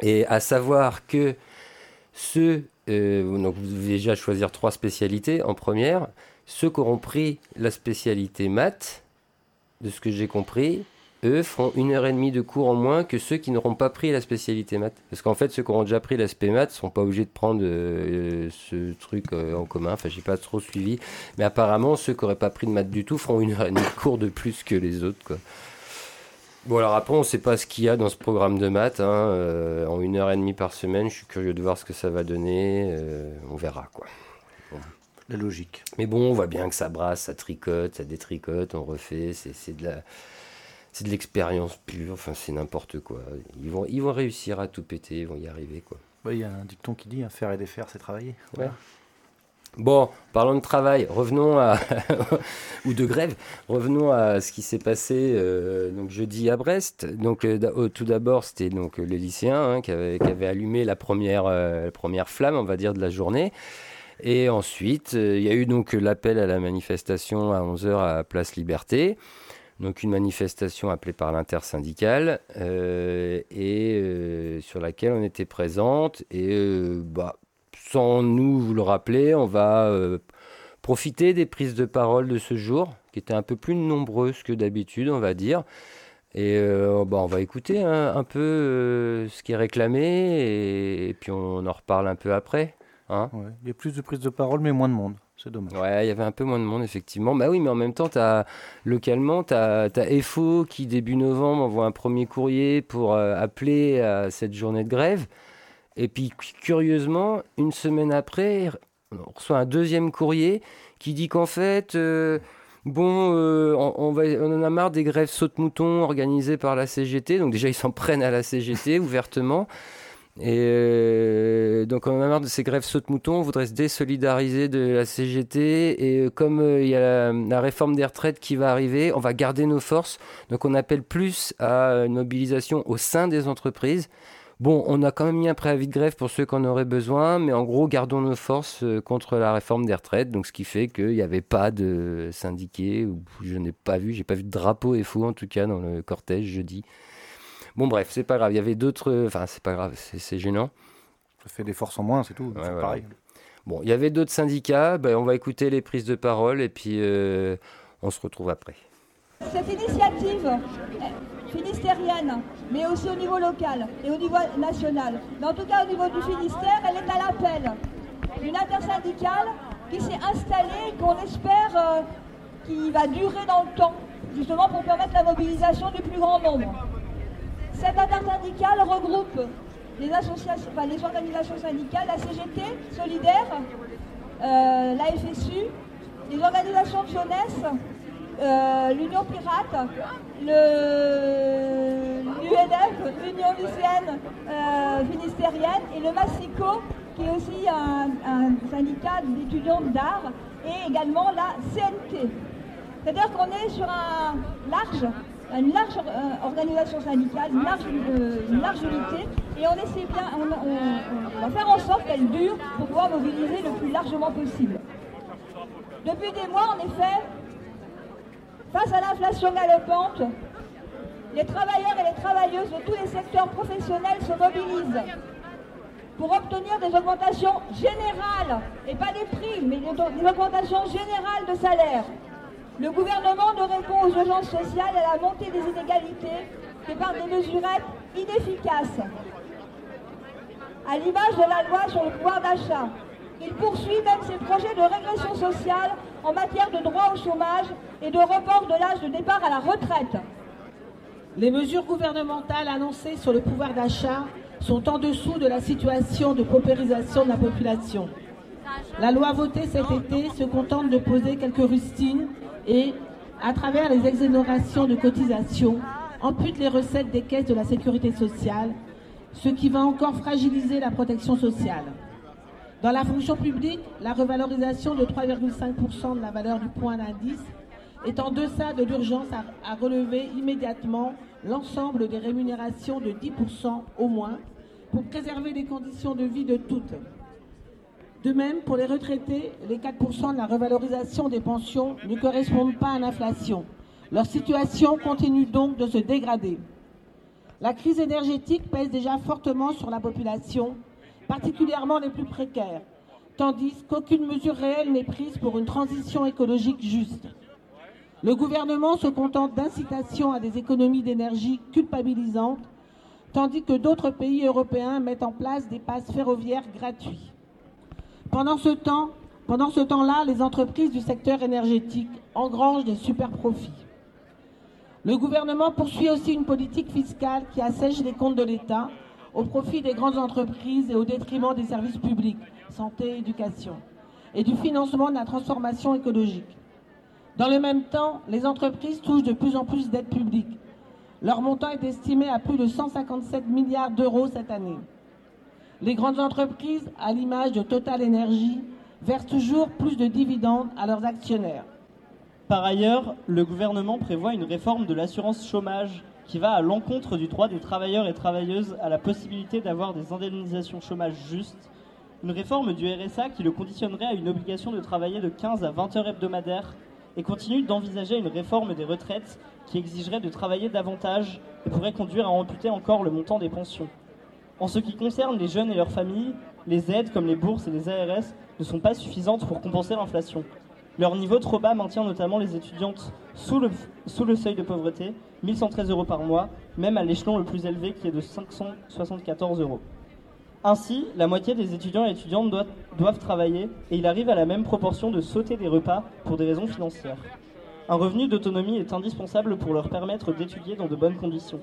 Et à savoir que ceux, euh, donc vous devez déjà choisir trois spécialités en première, ceux qui auront pris la spécialité maths, de ce que j'ai compris, eux feront une heure et demie de cours en moins que ceux qui n'auront pas pris la spécialité maths. Parce qu'en fait, ceux qui auront déjà pris l'aspect maths sont pas obligés de prendre euh, ce truc euh, en commun. Enfin, j'ai pas trop suivi. Mais apparemment, ceux qui n'auraient pas pris de maths du tout feront une heure et demie de cours de plus que les autres. Bon, alors après, on ne sait pas ce qu'il y a dans ce programme de maths. Hein. Euh, en une heure et demie par semaine, je suis curieux de voir ce que ça va donner. on verra, quoi. La logique. Mais bon, on voit bien que ça brasse, ça tricote, ça détricote, on refait. C'est de la c'est de l'expérience pure, enfin c'est n'importe quoi. Ils vont, ils vont réussir à tout péter, ils vont y arriver quoi. Il y a un dicton qui dit hein, faire et défaire, c'est travailler. Bon, parlons de travail, revenons à ou de grève, revenons à ce qui s'est passé euh, donc jeudi à Brest. Donc euh, tout d'abord, c'était donc les lycéens hein, qui, avaient, allumé la première, euh, première flamme, on va dire, de la journée. Et ensuite, il y a eu donc l'appel à la manifestation à 11h à Place Liberté donc une manifestation appelée par l'intersyndicale euh, et euh, sur laquelle on était présente et euh, bah, sans nous vous le rappeler, on va profiter des prises de parole de ce jour qui étaient un peu plus nombreuses que d'habitude, on va dire. Et bah, on va écouter un peu ce qui est réclamé et, puis on en reparle un peu après. Hein. il y a plus de prises de parole mais moins de monde. C'est dommage. Ouais, il y avait un peu moins de monde, effectivement. Bah oui, mais en même temps, as, localement, tu as, FO qui, début novembre, envoie un premier courrier pour euh, appeler à cette journée de grève. Et puis, curieusement, une semaine après, on reçoit un deuxième courrier qui dit qu'en fait, euh, bon, euh, on, va, en a marre des grèves saute-mouton organisées par la CGT. Donc, déjà, ils s'en prennent à la CGT ouvertement. Et euh, donc, on a marre de ces grèves saute-mouton. On voudrait se désolidariser de la CGT. Et comme il y a la, réforme des retraites qui va arriver, on va garder nos forces. Donc, on appelle plus à une mobilisation au sein des entreprises. Bon, on a quand même mis un préavis de grève pour ceux qui en auraient besoin, mais en gros, gardons nos forces contre la réforme des retraites. Donc, ce qui fait qu'il n'y avait pas de syndiqués, ou je n'ai pas vu, j'ai pas vu de drapeau et fou en tout cas dans le cortège jeudi. Bon, bref, c'est pas grave. Il y avait d'autres. Enfin, c'est pas grave, c'est gênant. Ça fait des forces en moins, c'est tout. c'est pareil. Bon, il y avait d'autres syndicats. Ben, on va écouter les prises de parole et puis euh, on se retrouve après. Cette initiative finistérienne, mais aussi au niveau local et au niveau national, mais en tout cas au niveau du Finistère, elle est à l'appel d'une intersyndicale qui s'est installée et qu'on espère euh, qui va durer dans le temps, justement pour permettre la mobilisation du plus grand nombre. Cette intersyndicale regroupe les organisations syndicales, la CGT, Solidaire, euh, la FSU, les organisations de jeunesse, euh, l'Union Pirate, l'UNF, l'Union lycéenne euh, finistérienne, et le MASICO, qui est aussi un, syndicat d'étudiants d'art, et également la CNT. C'est-à-dire qu'on est sur un large une large euh, organisation syndicale, une large, une large, unité, et on essaie bien, on, va faire en sorte qu'elle dure pour pouvoir mobiliser le plus largement possible. Depuis des mois, en effet, face à l'inflation galopante, les travailleurs et les travailleuses de tous les secteurs professionnels se mobilisent pour obtenir des augmentations générales, et pas des primes, mais des augmentations générales de salaire. Le gouvernement ne répond aux urgences sociales et à la montée des inégalités que par des mesurettes inefficaces. À l'image de la loi sur le pouvoir d'achat, il poursuit même ses projets de régression sociale en matière de droit au chômage et de report de l'âge de départ à la retraite. Les mesures gouvernementales annoncées sur le pouvoir d'achat sont en dessous de la situation de paupérisation de la population. La loi votée cet été se contente de poser quelques rustines et, à travers les exonérations de cotisations, ampute les recettes des caisses de la sécurité sociale, ce qui va encore fragiliser la protection sociale. Dans la fonction publique, la revalorisation de 3,5% de la valeur du point d'indice est en deçà de l'urgence à, relever immédiatement l'ensemble des rémunérations de 10% au moins pour préserver les conditions de vie de toutes. De même, pour les retraités, les 4% de la revalorisation des pensions ne correspondent pas à l'inflation. Leur situation continue donc de se dégrader. La crise énergétique pèse déjà fortement sur la population, particulièrement les plus précaires, tandis qu'aucune mesure réelle n'est prise pour une transition écologique juste. Le gouvernement se contente d'incitations à des économies d'énergie culpabilisantes, tandis que d'autres pays européens mettent en place des passes ferroviaires gratuits. Pendant ce temps, temps-là, les entreprises du secteur énergétique engrangent des super profits. Le gouvernement poursuit aussi une politique fiscale qui assèche les comptes de l'État au profit des grandes entreprises et au détriment des services publics, santé, éducation, et du financement de la transformation écologique. Dans le même temps, les entreprises touchent de plus en plus d'aides publiques. Leur montant est estimé à plus de 157 milliards d'euros cette année. Les grandes entreprises, à l'image de Total Energy, versent toujours plus de dividendes à leurs actionnaires. Par ailleurs, le gouvernement prévoit une réforme de l'assurance chômage qui va à l'encontre du droit des travailleurs et travailleuses à la possibilité d'avoir des indemnisations chômage justes, une réforme du RSA qui le conditionnerait à une obligation de travailler de 15 à 20 heures hebdomadaires et continue d'envisager une réforme des retraites qui exigerait de travailler davantage et pourrait conduire à amputer encore le montant des pensions. En ce qui concerne les jeunes et leurs familles, les aides comme les bourses et les ARS ne sont pas suffisantes pour compenser l'inflation. Leur niveau trop bas maintient notamment les étudiantes sous le, seuil de pauvreté, 1113 euros par mois, même à l'échelon le plus élevé qui est de 574 euros. Ainsi, la moitié des étudiants et étudiantes doivent, travailler et il arrive à la même proportion de sauter des repas pour des raisons financières. Un revenu d'autonomie est indispensable pour leur permettre d'étudier dans de bonnes conditions.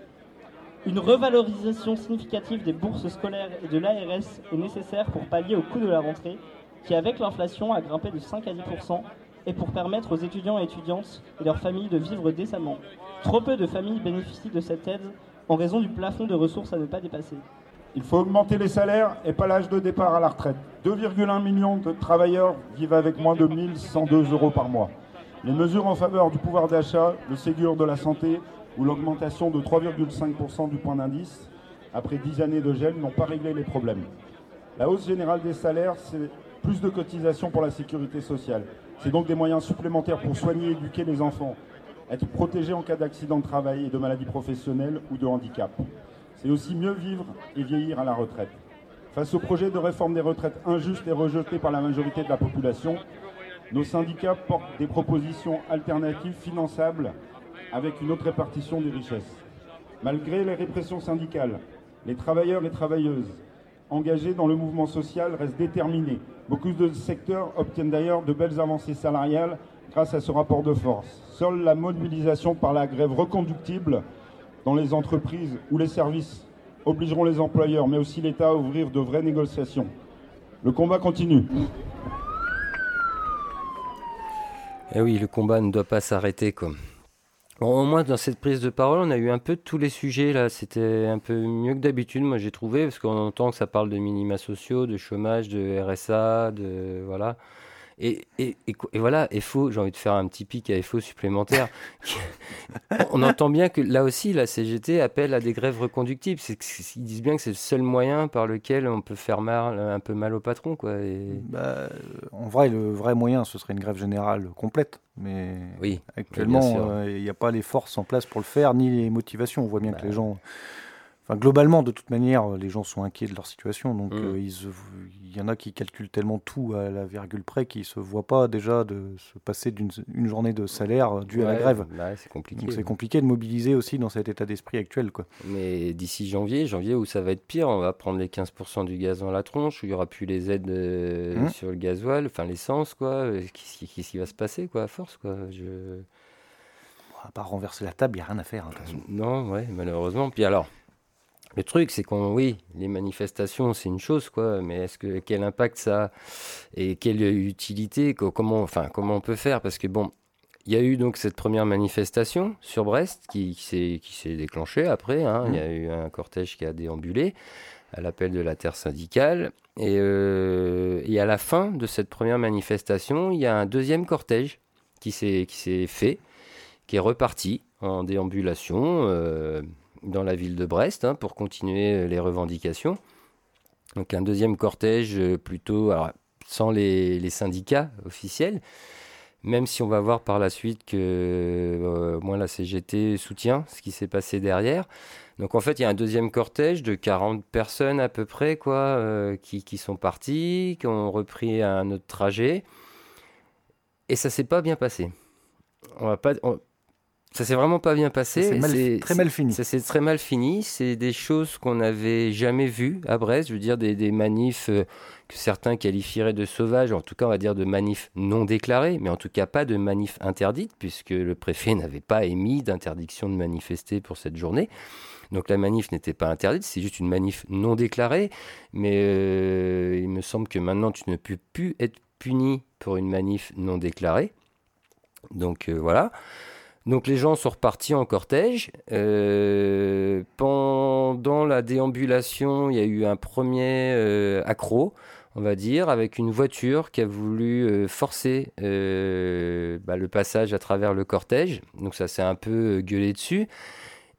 Une revalorisation significative des bourses scolaires et de l'ARS est nécessaire pour pallier au coût de la rentrée, qui avec l'inflation a grimpé de 5 à 10% et pour permettre aux étudiants et étudiantes et leurs familles de vivre décemment. Trop peu de familles bénéficient de cette aide en raison du plafond de ressources à ne pas dépasser. Il faut augmenter les salaires et pas l'âge de départ à la retraite. 2,1 millions de travailleurs vivent avec moins de 1102 euros par mois. Les mesures en faveur du pouvoir d'achat, le Ségur de la santé ou l'augmentation de 3,5% du point d'indice après 10 années de gel n'ont pas réglé les problèmes. La hausse générale des salaires, c'est plus de cotisations pour la sécurité sociale. C'est donc des moyens supplémentaires pour soigner et éduquer les enfants, être protégés en cas d'accident de travail et de maladie professionnelle ou de handicap c'est aussi mieux vivre et vieillir à la retraite. Face au projet de réforme des retraites injuste et rejeté par la majorité de la population, nos syndicats portent des propositions alternatives finançables avec une autre répartition des richesses. Malgré les répressions syndicales, les travailleurs et travailleuses engagés dans le mouvement social restent déterminés. Beaucoup de secteurs obtiennent d'ailleurs de belles avancées salariales grâce à ce rapport de force. Seule la mobilisation par la grève reconductible dans les entreprises ou les services obligeront les employeurs, mais aussi l'État à ouvrir de vraies négociations. Le combat continue. Eh oui, le combat ne doit pas s'arrêter. Comme. Au moins, dans cette prise de parole, on a eu un peu tous les sujets. là. C'était un peu mieux que d'habitude, moi j'ai trouvé, parce qu'on entend que ça parle de minima sociaux, de chômage, de RSA, de. Voilà. Et, et, et, voilà, FO, j'ai envie de faire un petit pic à FO supplémentaire. on entend bien que là aussi, la CGT appelle à des grèves reconductibles. Ils disent bien que c'est le seul moyen par lequel on peut faire mal, un peu mal au patron. Quoi, bah, en vrai, le vrai moyen, ce serait une grève générale complète. Mais oui, actuellement, euh, il n'y a pas les forces en place pour le faire, ni les motivations. On voit bien que bah les gens globalement, de toute manière, les gens sont inquiets de leur situation. Donc, mm. euh, il y en a qui calculent tellement tout à la virgule près qu'ils ne se voient pas déjà de se passer d'une journée de salaire due à la grève. Bah c'est compliqué. Donc, c'est compliqué de mobiliser aussi dans cet état d'esprit actuel. Quoi. Mais d'ici janvier, janvier où ça va être pire, on va prendre les 15% du gaz dans la tronche, où il n'y aura plus les aides euh, mmh. sur le gasoil, enfin l'essence, quoi. Euh, qu'est-ce qui va se passer, quoi, à force, quoi Je... À part renverser la table, il n'y a rien à faire. Hein, non, ouais, malheureusement. Puis alors, le truc, c'est qu'on, oui, les manifestations, c'est une chose, quoi, mais est-ce que quel impact ça a et quelle utilité, comment, enfin, comment on peut faire? Parce que bon, il y a eu donc cette première manifestation sur Brest qui, qui s'est déclenchée après. Hein. Il y a mmh. eu un cortège qui a déambulé à l'appel de la terre syndicale. Et, euh, et, à la fin de cette première manifestation, il y a un deuxième cortège qui s'est fait, qui est reparti en déambulation. Euh, dans la ville de Brest hein, pour continuer euh, les revendications. Donc un deuxième cortège euh, plutôt sans les, syndicats officiels, même si on va voir par la suite que euh, moins la CGT soutient ce qui s'est passé derrière. Donc en fait, il y a un deuxième cortège de 40 personnes à peu près quoi, qui, qui, sont partis, qui ont repris un autre trajet. Et ça s'est pas bien passé. On va pas, ça s'est vraiment pas bien passé. C'est très mal fini. Ça s'est très mal fini. C'est des choses qu'on n'avait jamais vues à Brest. Je veux dire, des, des manifs euh, que certains qualifieraient de sauvages, en tout cas, on va dire de manifs non déclarés, mais en tout cas pas de manifs interdites, puisque le préfet n'avait pas émis d'interdiction de manifester pour cette journée. Donc la manif n'était pas interdite, c'est juste une manif non déclarée. Mais euh, il me semble que maintenant, tu ne peux plus être puni pour une manif non déclarée. Donc euh, voilà. Donc les gens sont repartis en cortège. Euh, pendant la déambulation, il y a eu un premier euh, accro, on va dire, avec une voiture qui a voulu euh, forcer bah, le passage à travers le cortège. Donc ça s'est un peu gueulé dessus.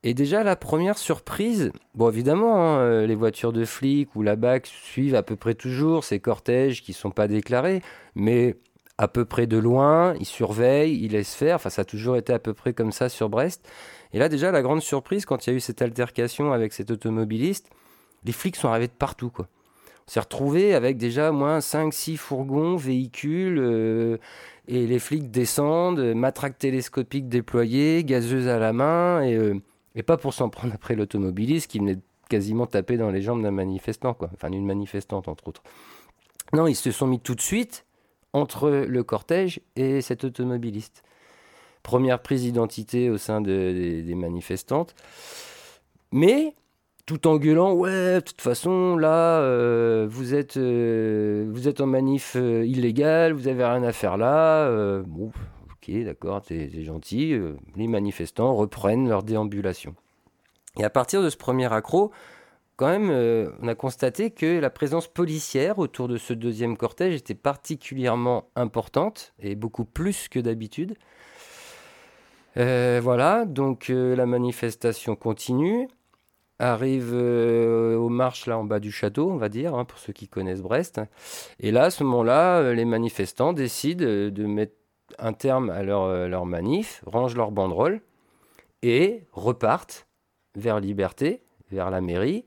Et déjà la première surprise, bon évidemment, hein, les voitures de flics ou la BAC suivent à peu près toujours ces cortèges qui ne sont pas déclarés, mais à peu près de loin, il surveille, il laisse faire. Enfin, ça a toujours été à peu près comme ça sur Brest. Et là, déjà, la grande surprise, quand il y a eu cette altercation avec cet automobiliste, les flics sont arrivés de partout, quoi. On s'est retrouvé avec déjà moins 5-6 fourgons, véhicules, euh, et les flics descendent, matraque télescopique déployée, gazeuse à la main, et, euh, et pas pour s'en prendre après l'automobiliste qui venait quasiment taper dans les jambes d'un manifestant, quoi. Enfin, d'une manifestante, entre autres. Non, ils se sont mis tout de suite entre le cortège et cet automobiliste. Première prise d'identité au sein des manifestantes. Mais tout en gueulant, ouais, de toute façon, là, euh, vous, êtes, euh, vous êtes en manif euh, illégal, vous avez rien à faire là. bon, ok, d'accord, t'es gentil. les manifestants reprennent leur déambulation. Et à partir de ce premier accro, quand même, euh, on a constaté que la présence policière autour de ce deuxième cortège était particulièrement importante et beaucoup plus que d'habitude. Euh, voilà, donc euh, la manifestation continue. Arrive aux marches là en bas du château, on va dire, hein, pour ceux qui connaissent Brest. Et là, à ce moment-là, les manifestants décident de mettre un terme à leur, leur manif, rangent leur banderole et repartent vers Liberté, vers la mairie,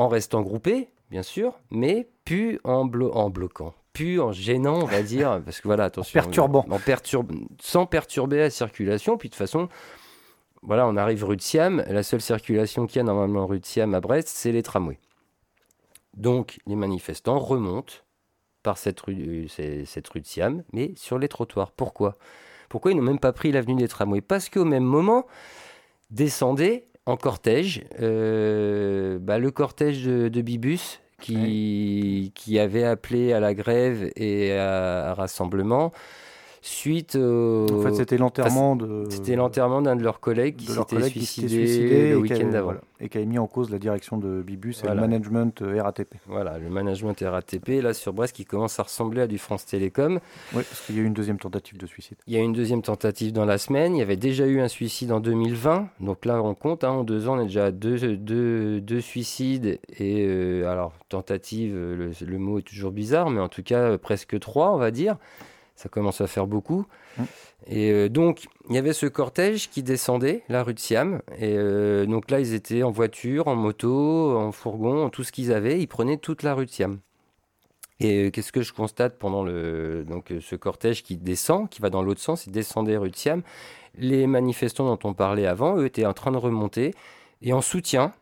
en restant groupés, bien sûr, mais plus en, en bloquant, plus en gênant, on va dire, parce que voilà, attention. Perturbant. En sans perturber la circulation, puis de toute façon, voilà, on arrive rue de Siam, la seule circulation qu'il y a normalement rue de Siam à Brest, c'est les tramways. Donc les manifestants remontent par cette rue, euh, cette rue de Siam, mais sur les trottoirs. Pourquoi? Pourquoi ils n'ont même pas pris l'avenue des tramways? Parce qu'au même moment, descendaient en cortège, euh, bah, le cortège de, Bibus qui, qui avait appelé à la grève et à, rassemblement. Suite au... En fait, c'était l'enterrement de... C'était l'enterrement d'un de leurs collègues qui s'était suicidé, le week-end d'avant. Et qui a mis en cause la direction de Bibus et le management euh, RATP. Voilà, le management RATP, là, sur Brest, qui commence à ressembler à du France Télécom. Oui, parce qu'il y a eu une deuxième tentative de suicide. Il y a eu une deuxième tentative dans la semaine. Il y avait déjà eu un suicide en 2020. Donc là, on compte, hein, en deux ans, on est déjà à deux, deux, deux suicides. Et euh, alors, tentative, le, le, mot est toujours bizarre, mais en tout cas, presque trois, on va dire ça commence à faire beaucoup. Mmh. Et euh, donc, il y avait ce cortège qui descendait la rue de Siam. Et euh, donc là, ils étaient en voiture, en moto, en fourgon, en tout ce qu'ils avaient. Ils prenaient toute la rue de Siam. Et euh, qu'est-ce que je constate pendant le, donc, ce cortège qui descend, qui va dans l'autre sens, il descendait rue de Siam. Les manifestants dont on parlait avant, eux, étaient en train de remonter. Et en soutien,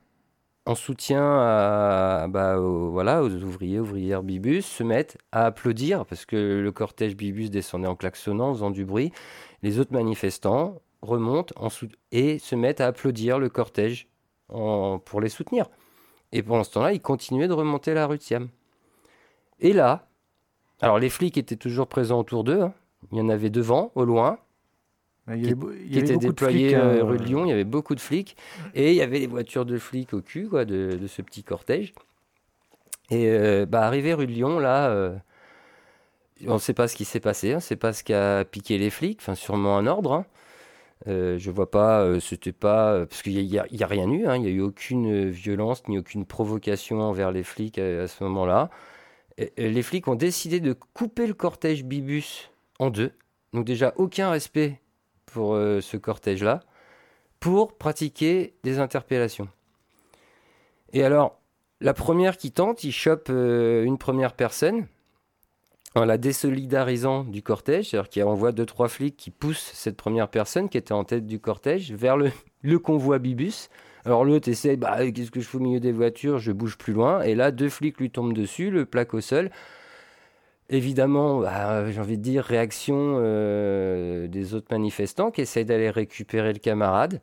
en soutien à, bah, aux, voilà, aux ouvriers, ouvrières Bibus, se mettent à applaudir parce que le cortège Bibus descendait en klaxonnant, faisant du bruit. Les autres manifestants remontent en et se mettent à applaudir le cortège pour les soutenir. Et pendant ce temps-là, ils continuaient de remonter la rue de. Et là, alors les flics étaient toujours présents autour d'eux. Hein. Il y en avait devant, au loin qui, était déployé euh, rue de Lyon. Il y avait beaucoup de flics et il y avait les voitures de flics au cul quoi, de, ce petit cortège. Et euh, bah, arrivé rue de Lyon, là, euh, on ne sait pas ce qui s'est passé, on ne sait pas ce qui a piqué les flics, enfin sûrement un ordre. Hein. je vois pas, c'était pas. Parce qu'il n'y a, a, rien eu, hein. il n'y a eu aucune violence ni aucune provocation envers les flics à, à ce moment-là. Les flics ont décidé de couper le cortège Bibus en deux. Donc, déjà, aucun respect pour euh, ce cortège-là, pour pratiquer des interpellations. Et alors, la première qui tente, il chope euh, une première personne en la désolidarisant du cortège, c'est-à-dire qu'il envoie deux, trois flics qui poussent cette première personne qui était en tête du cortège vers le, convoi Bibus. Alors l'autre essaie, bah, qu'est-ce que je fais au milieu des voitures, je bouge plus loin, et là, deux flics lui tombent dessus, le plaque au sol. Évidemment, bah, j'ai envie de dire, réaction euh, des autres manifestants qui essayent d'aller récupérer le camarade.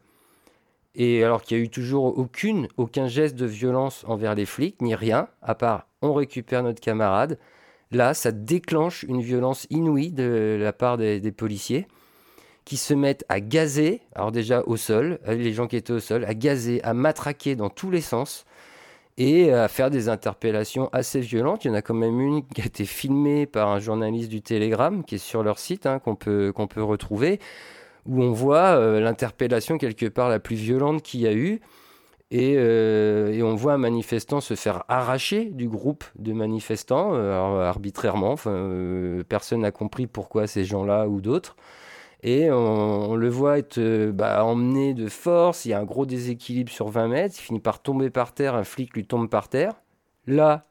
Et alors qu'il n'y a eu toujours aucun geste de violence envers les flics, ni rien, à part on récupère notre camarade. Là, ça déclenche une violence inouïe de la part des, des policiers qui se mettent à gazer, alors déjà au sol, les gens qui étaient au sol, à gazer, à matraquer dans tous les sens et à faire des interpellations assez violentes. Il y en a quand même une qui a été filmée par un journaliste du Télégramme, qui est sur leur site, hein, qu'on peut, qu'on peut retrouver, où on voit euh, l'interpellation quelque part la plus violente qu'il y a eu. Et, euh, et, on voit un manifestant se faire arracher du groupe de manifestants euh, arbitrairement. personne n'a compris pourquoi ces gens-là ou d'autres. Et on, le voit être euh, bah, emmené de force. Il y a un gros déséquilibre sur 20 mètres. Il finit par tomber par terre. Un flic lui tombe par terre. Là,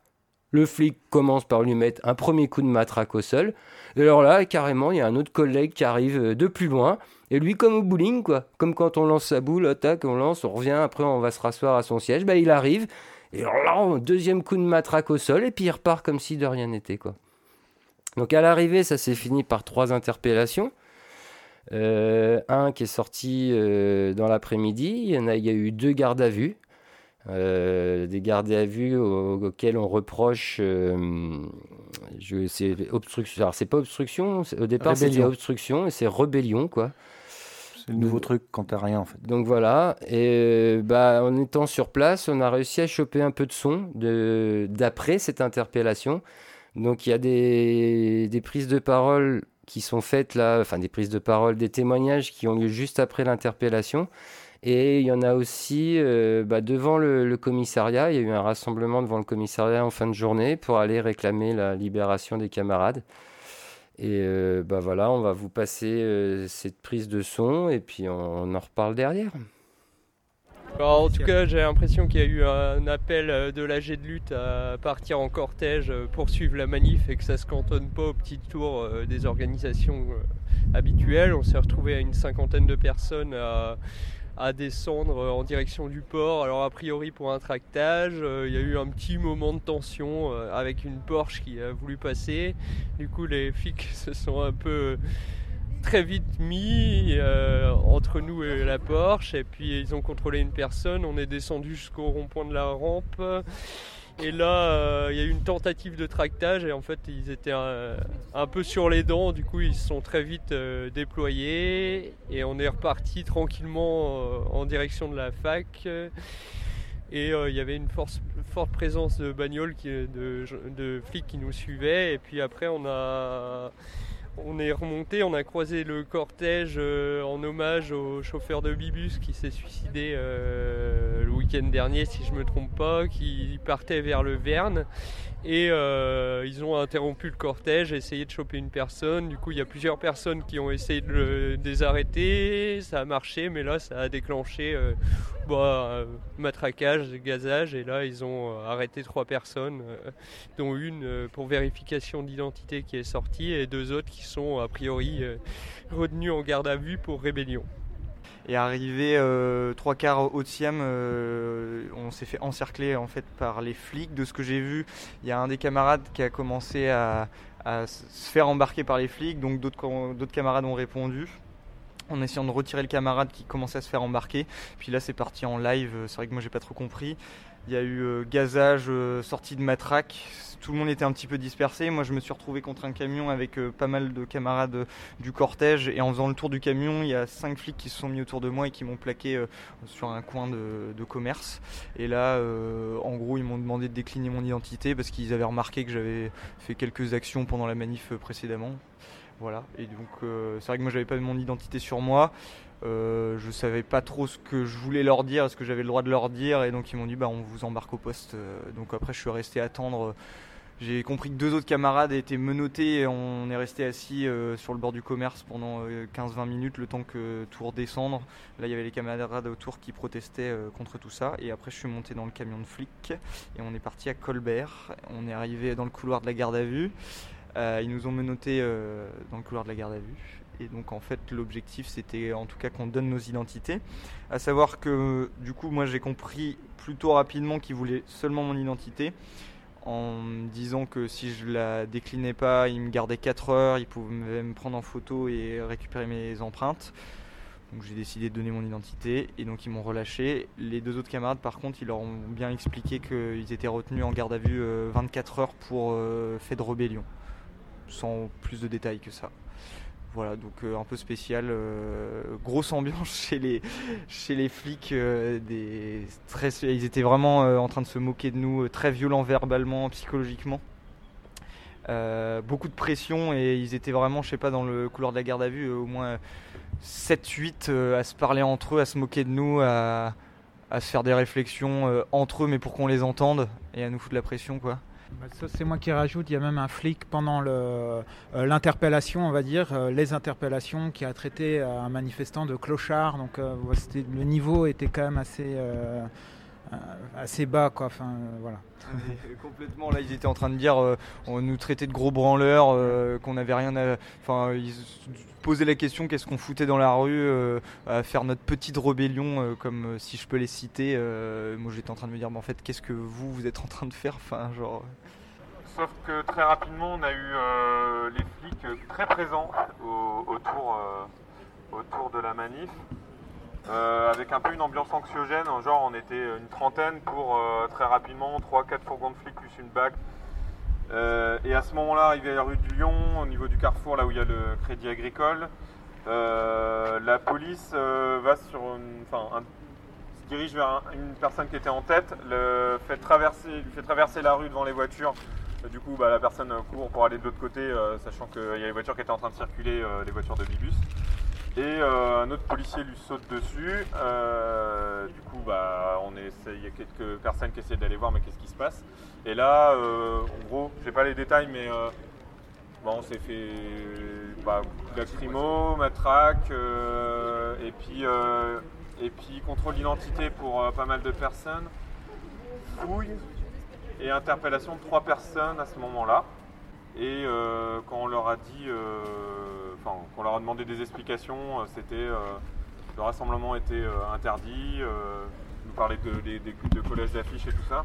le flic commence par lui mettre un premier coup de matraque au sol. Et alors là, carrément, il y a un autre collègue qui arrive euh, de plus loin. Et lui, comme au bowling, quoi. Comme quand on lance sa boule, tac, on lance, on revient, après on va se rasseoir à son siège. Bah, il arrive. Et là, deuxième coup de matraque au sol. Et puis il repart comme si de rien n'était, quoi. Donc à l'arrivée, ça s'est fini par trois interpellations. Euh, un qui est sorti euh, dans l'après-midi. Il y, en a, il y a eu deux gardes à vue. Euh, des gardes à vue auxquels on reproche c'est obstruction alors c'est pas obstruction au départ c'était obstruction et c'est rébellion quoi. C'est le nouveau truc quand t'as rien en fait. Donc voilà. Et bah en étant sur place on a réussi à choper un peu de son de d'après cette interpellation. Donc il y a des, des prises de parole qui sont faites là, enfin des prises de parole, des témoignages qui ont lieu juste après l'interpellation. Et il y en a aussi euh, bah, devant le, commissariat. Il y a eu un rassemblement devant le commissariat en fin de journée pour aller réclamer la libération des camarades. Et euh, bah voilà, on va vous passer euh, cette prise de son et puis on en reparle derrière en tout cas, j'ai l'impression qu'il y a eu un appel euh, de l'AG de lutte à partir en cortège euh, pour suivre la manif et que ça se cantonne pas au petit tour euh, des organisations habituelles. On s'est retrouvé à une cinquantaine de personnes à, descendre en direction du port. Alors a priori pour un tractage, il y a eu un petit moment de tension avec une Porsche qui a voulu passer. Du coup les flics se sont un peu très vite mis euh, entre nous et la Porsche et puis ils ont contrôlé une personne, on est descendu jusqu'au rond-point de la rampe. Et là, il y a eu une tentative de tractage et en fait, ils étaient un, peu sur les dents. Du coup, ils se sont très vite déployés et on est reparti tranquillement en direction de la fac. Et il y avait une forte présence de bagnoles, de, flics qui nous suivaient. Et puis après, on a on est remonté, on a croisé le cortège euh, en hommage au chauffeur de Bibus qui s'est suicidé euh, le week-end dernier, si je ne me trompe pas, qui partait vers le Verne. Et euh, ils ont interrompu le cortège, essayé de choper une personne. Du coup, il y a plusieurs personnes qui ont essayé de, le, désarrêter. Ça a marché, mais là, ça a déclenché bah, matraquage, gazage. Et là, ils ont arrêté trois personnes, dont une pour vérification d'identité qui est sortie et deux autres qui sont a priori retenues en garde à vue pour rébellion. Et arrivé euh, trois quarts au Siam, euh, on s'est fait encercler en fait par les flics. De ce que j'ai vu, il y a un des camarades qui a commencé à, se faire embarquer par les flics, donc d'autres camarades ont répondu en essayant de retirer le camarade qui commençait à se faire embarquer. Puis là, c'est parti en live. C'est vrai que moi, j'ai pas trop compris. Il y a eu euh, gazage, sortie de matraque tout le monde était un petit peu dispersé. Moi, je me suis retrouvé contre un camion avec euh, pas mal de camarades euh, du cortège. Et en faisant le tour du camion, il y a cinq flics qui se sont mis autour de moi et qui m'ont plaqué euh, sur un coin de, commerce. Et là, en gros, ils m'ont demandé de décliner mon identité parce qu'ils avaient remarqué que j'avais fait quelques actions pendant la manif précédemment. Voilà. Et donc, c'est vrai que moi, j'avais pas mon identité sur moi. Euh, je savais pas trop ce que je voulais leur dire, ce que j'avais le droit de leur dire, et donc ils m'ont dit bah on vous embarque au poste. donc après je suis resté attendre j'ai compris que deux autres camarades étaient menottés et on est resté assis euh, sur le bord du commerce pendant 15-20 euh, minutes le temps que tout redescendre. Là, il y avait les camarades autour qui protestaient euh, contre tout ça. Et après, je suis monté dans le camion de flics et on est parti à Colbert. On est arrivé dans le couloir de la garde à vue. ils nous ont menottés dans le couloir de la garde à vue. Et donc en fait l'objectif c'était en tout cas qu'on donne nos identités. À savoir que du coup moi j'ai compris plutôt rapidement qu'ils voulaient seulement mon identité en disant que si je la déclinais pas, il me gardait 4 heures, il pouvait me prendre en photo et récupérer mes empreintes. Donc j'ai décidé de donner mon identité et donc ils m'ont relâché. Les deux autres camarades par contre ils leur ont bien expliqué qu'ils étaient retenus en garde à vue 24 euh, heures pour euh, fait de rébellion. Sans plus de détails que ça. Voilà, donc euh, un peu spécial. Euh, grosse ambiance chez les, chez les flics. Euh, ils étaient vraiment en train de se moquer de nous, très violents verbalement, psychologiquement. beaucoup de pression et ils étaient vraiment, je sais pas, dans le couloir de la garde à vue, au moins 7-8 à se parler entre eux, à se moquer de nous, à, à se faire des réflexions entre eux, mais pour qu'on les entende et à nous foutre la pression, quoi. Bah, c'est moi qui rajoute, il y a même un flic pendant euh, l'interpellation, on va dire, euh, les interpellations, qui a traité un manifestant de clochard. Donc euh, le niveau était quand même assez, assez bas. Quoi. Enfin, voilà. complètement, là ils étaient en train de dire, on nous traitait de gros branleurs, qu'on n'avait rien à... Enfin, ils posaient la question qu'est-ce qu'on foutait dans la rue, à faire notre petite rébellion, comme si je peux les citer. moi j'étais en train de me dire, mais en fait, qu'est-ce que vous, vous êtes en train de faire? Genre... Sauf que très rapidement, on a eu euh, les flics très présents autour, euh, autour de la manif, euh, avec un peu une ambiance anxiogène. Genre, on était une trentaine pour très rapidement 3-4 fourgons de flics plus une bague. et à ce moment-là, arrivé à la rue du Lyon, au niveau du carrefour, là où il y a le crédit agricole, la police va sur enfin, se dirige vers une personne qui était en tête, fait traverser, lui fait traverser la rue devant les voitures du coup, bah, la personne court pour aller de l'autre côté, euh, sachant qu'il y a les voitures qui étaient en train de circuler, euh, les voitures de Bibus. Et euh, un autre policier lui saute dessus. du coup, bah, il y a quelques personnes qui essaient d'aller voir, mais qu'est-ce qui se passe? Et là, en gros, je n'ai pas les détails, mais bon, on s'est fait bah, matraque, et puis et puis contrôle d'identité pour pas mal de personnes, fouille, et interpellation de trois personnes à ce moment-là. Et euh, quand on leur a dit, euh, enfin, quand on leur a demandé des explications, euh, c'était le rassemblement était interdit, nous parler de, des, d'affiches et tout ça,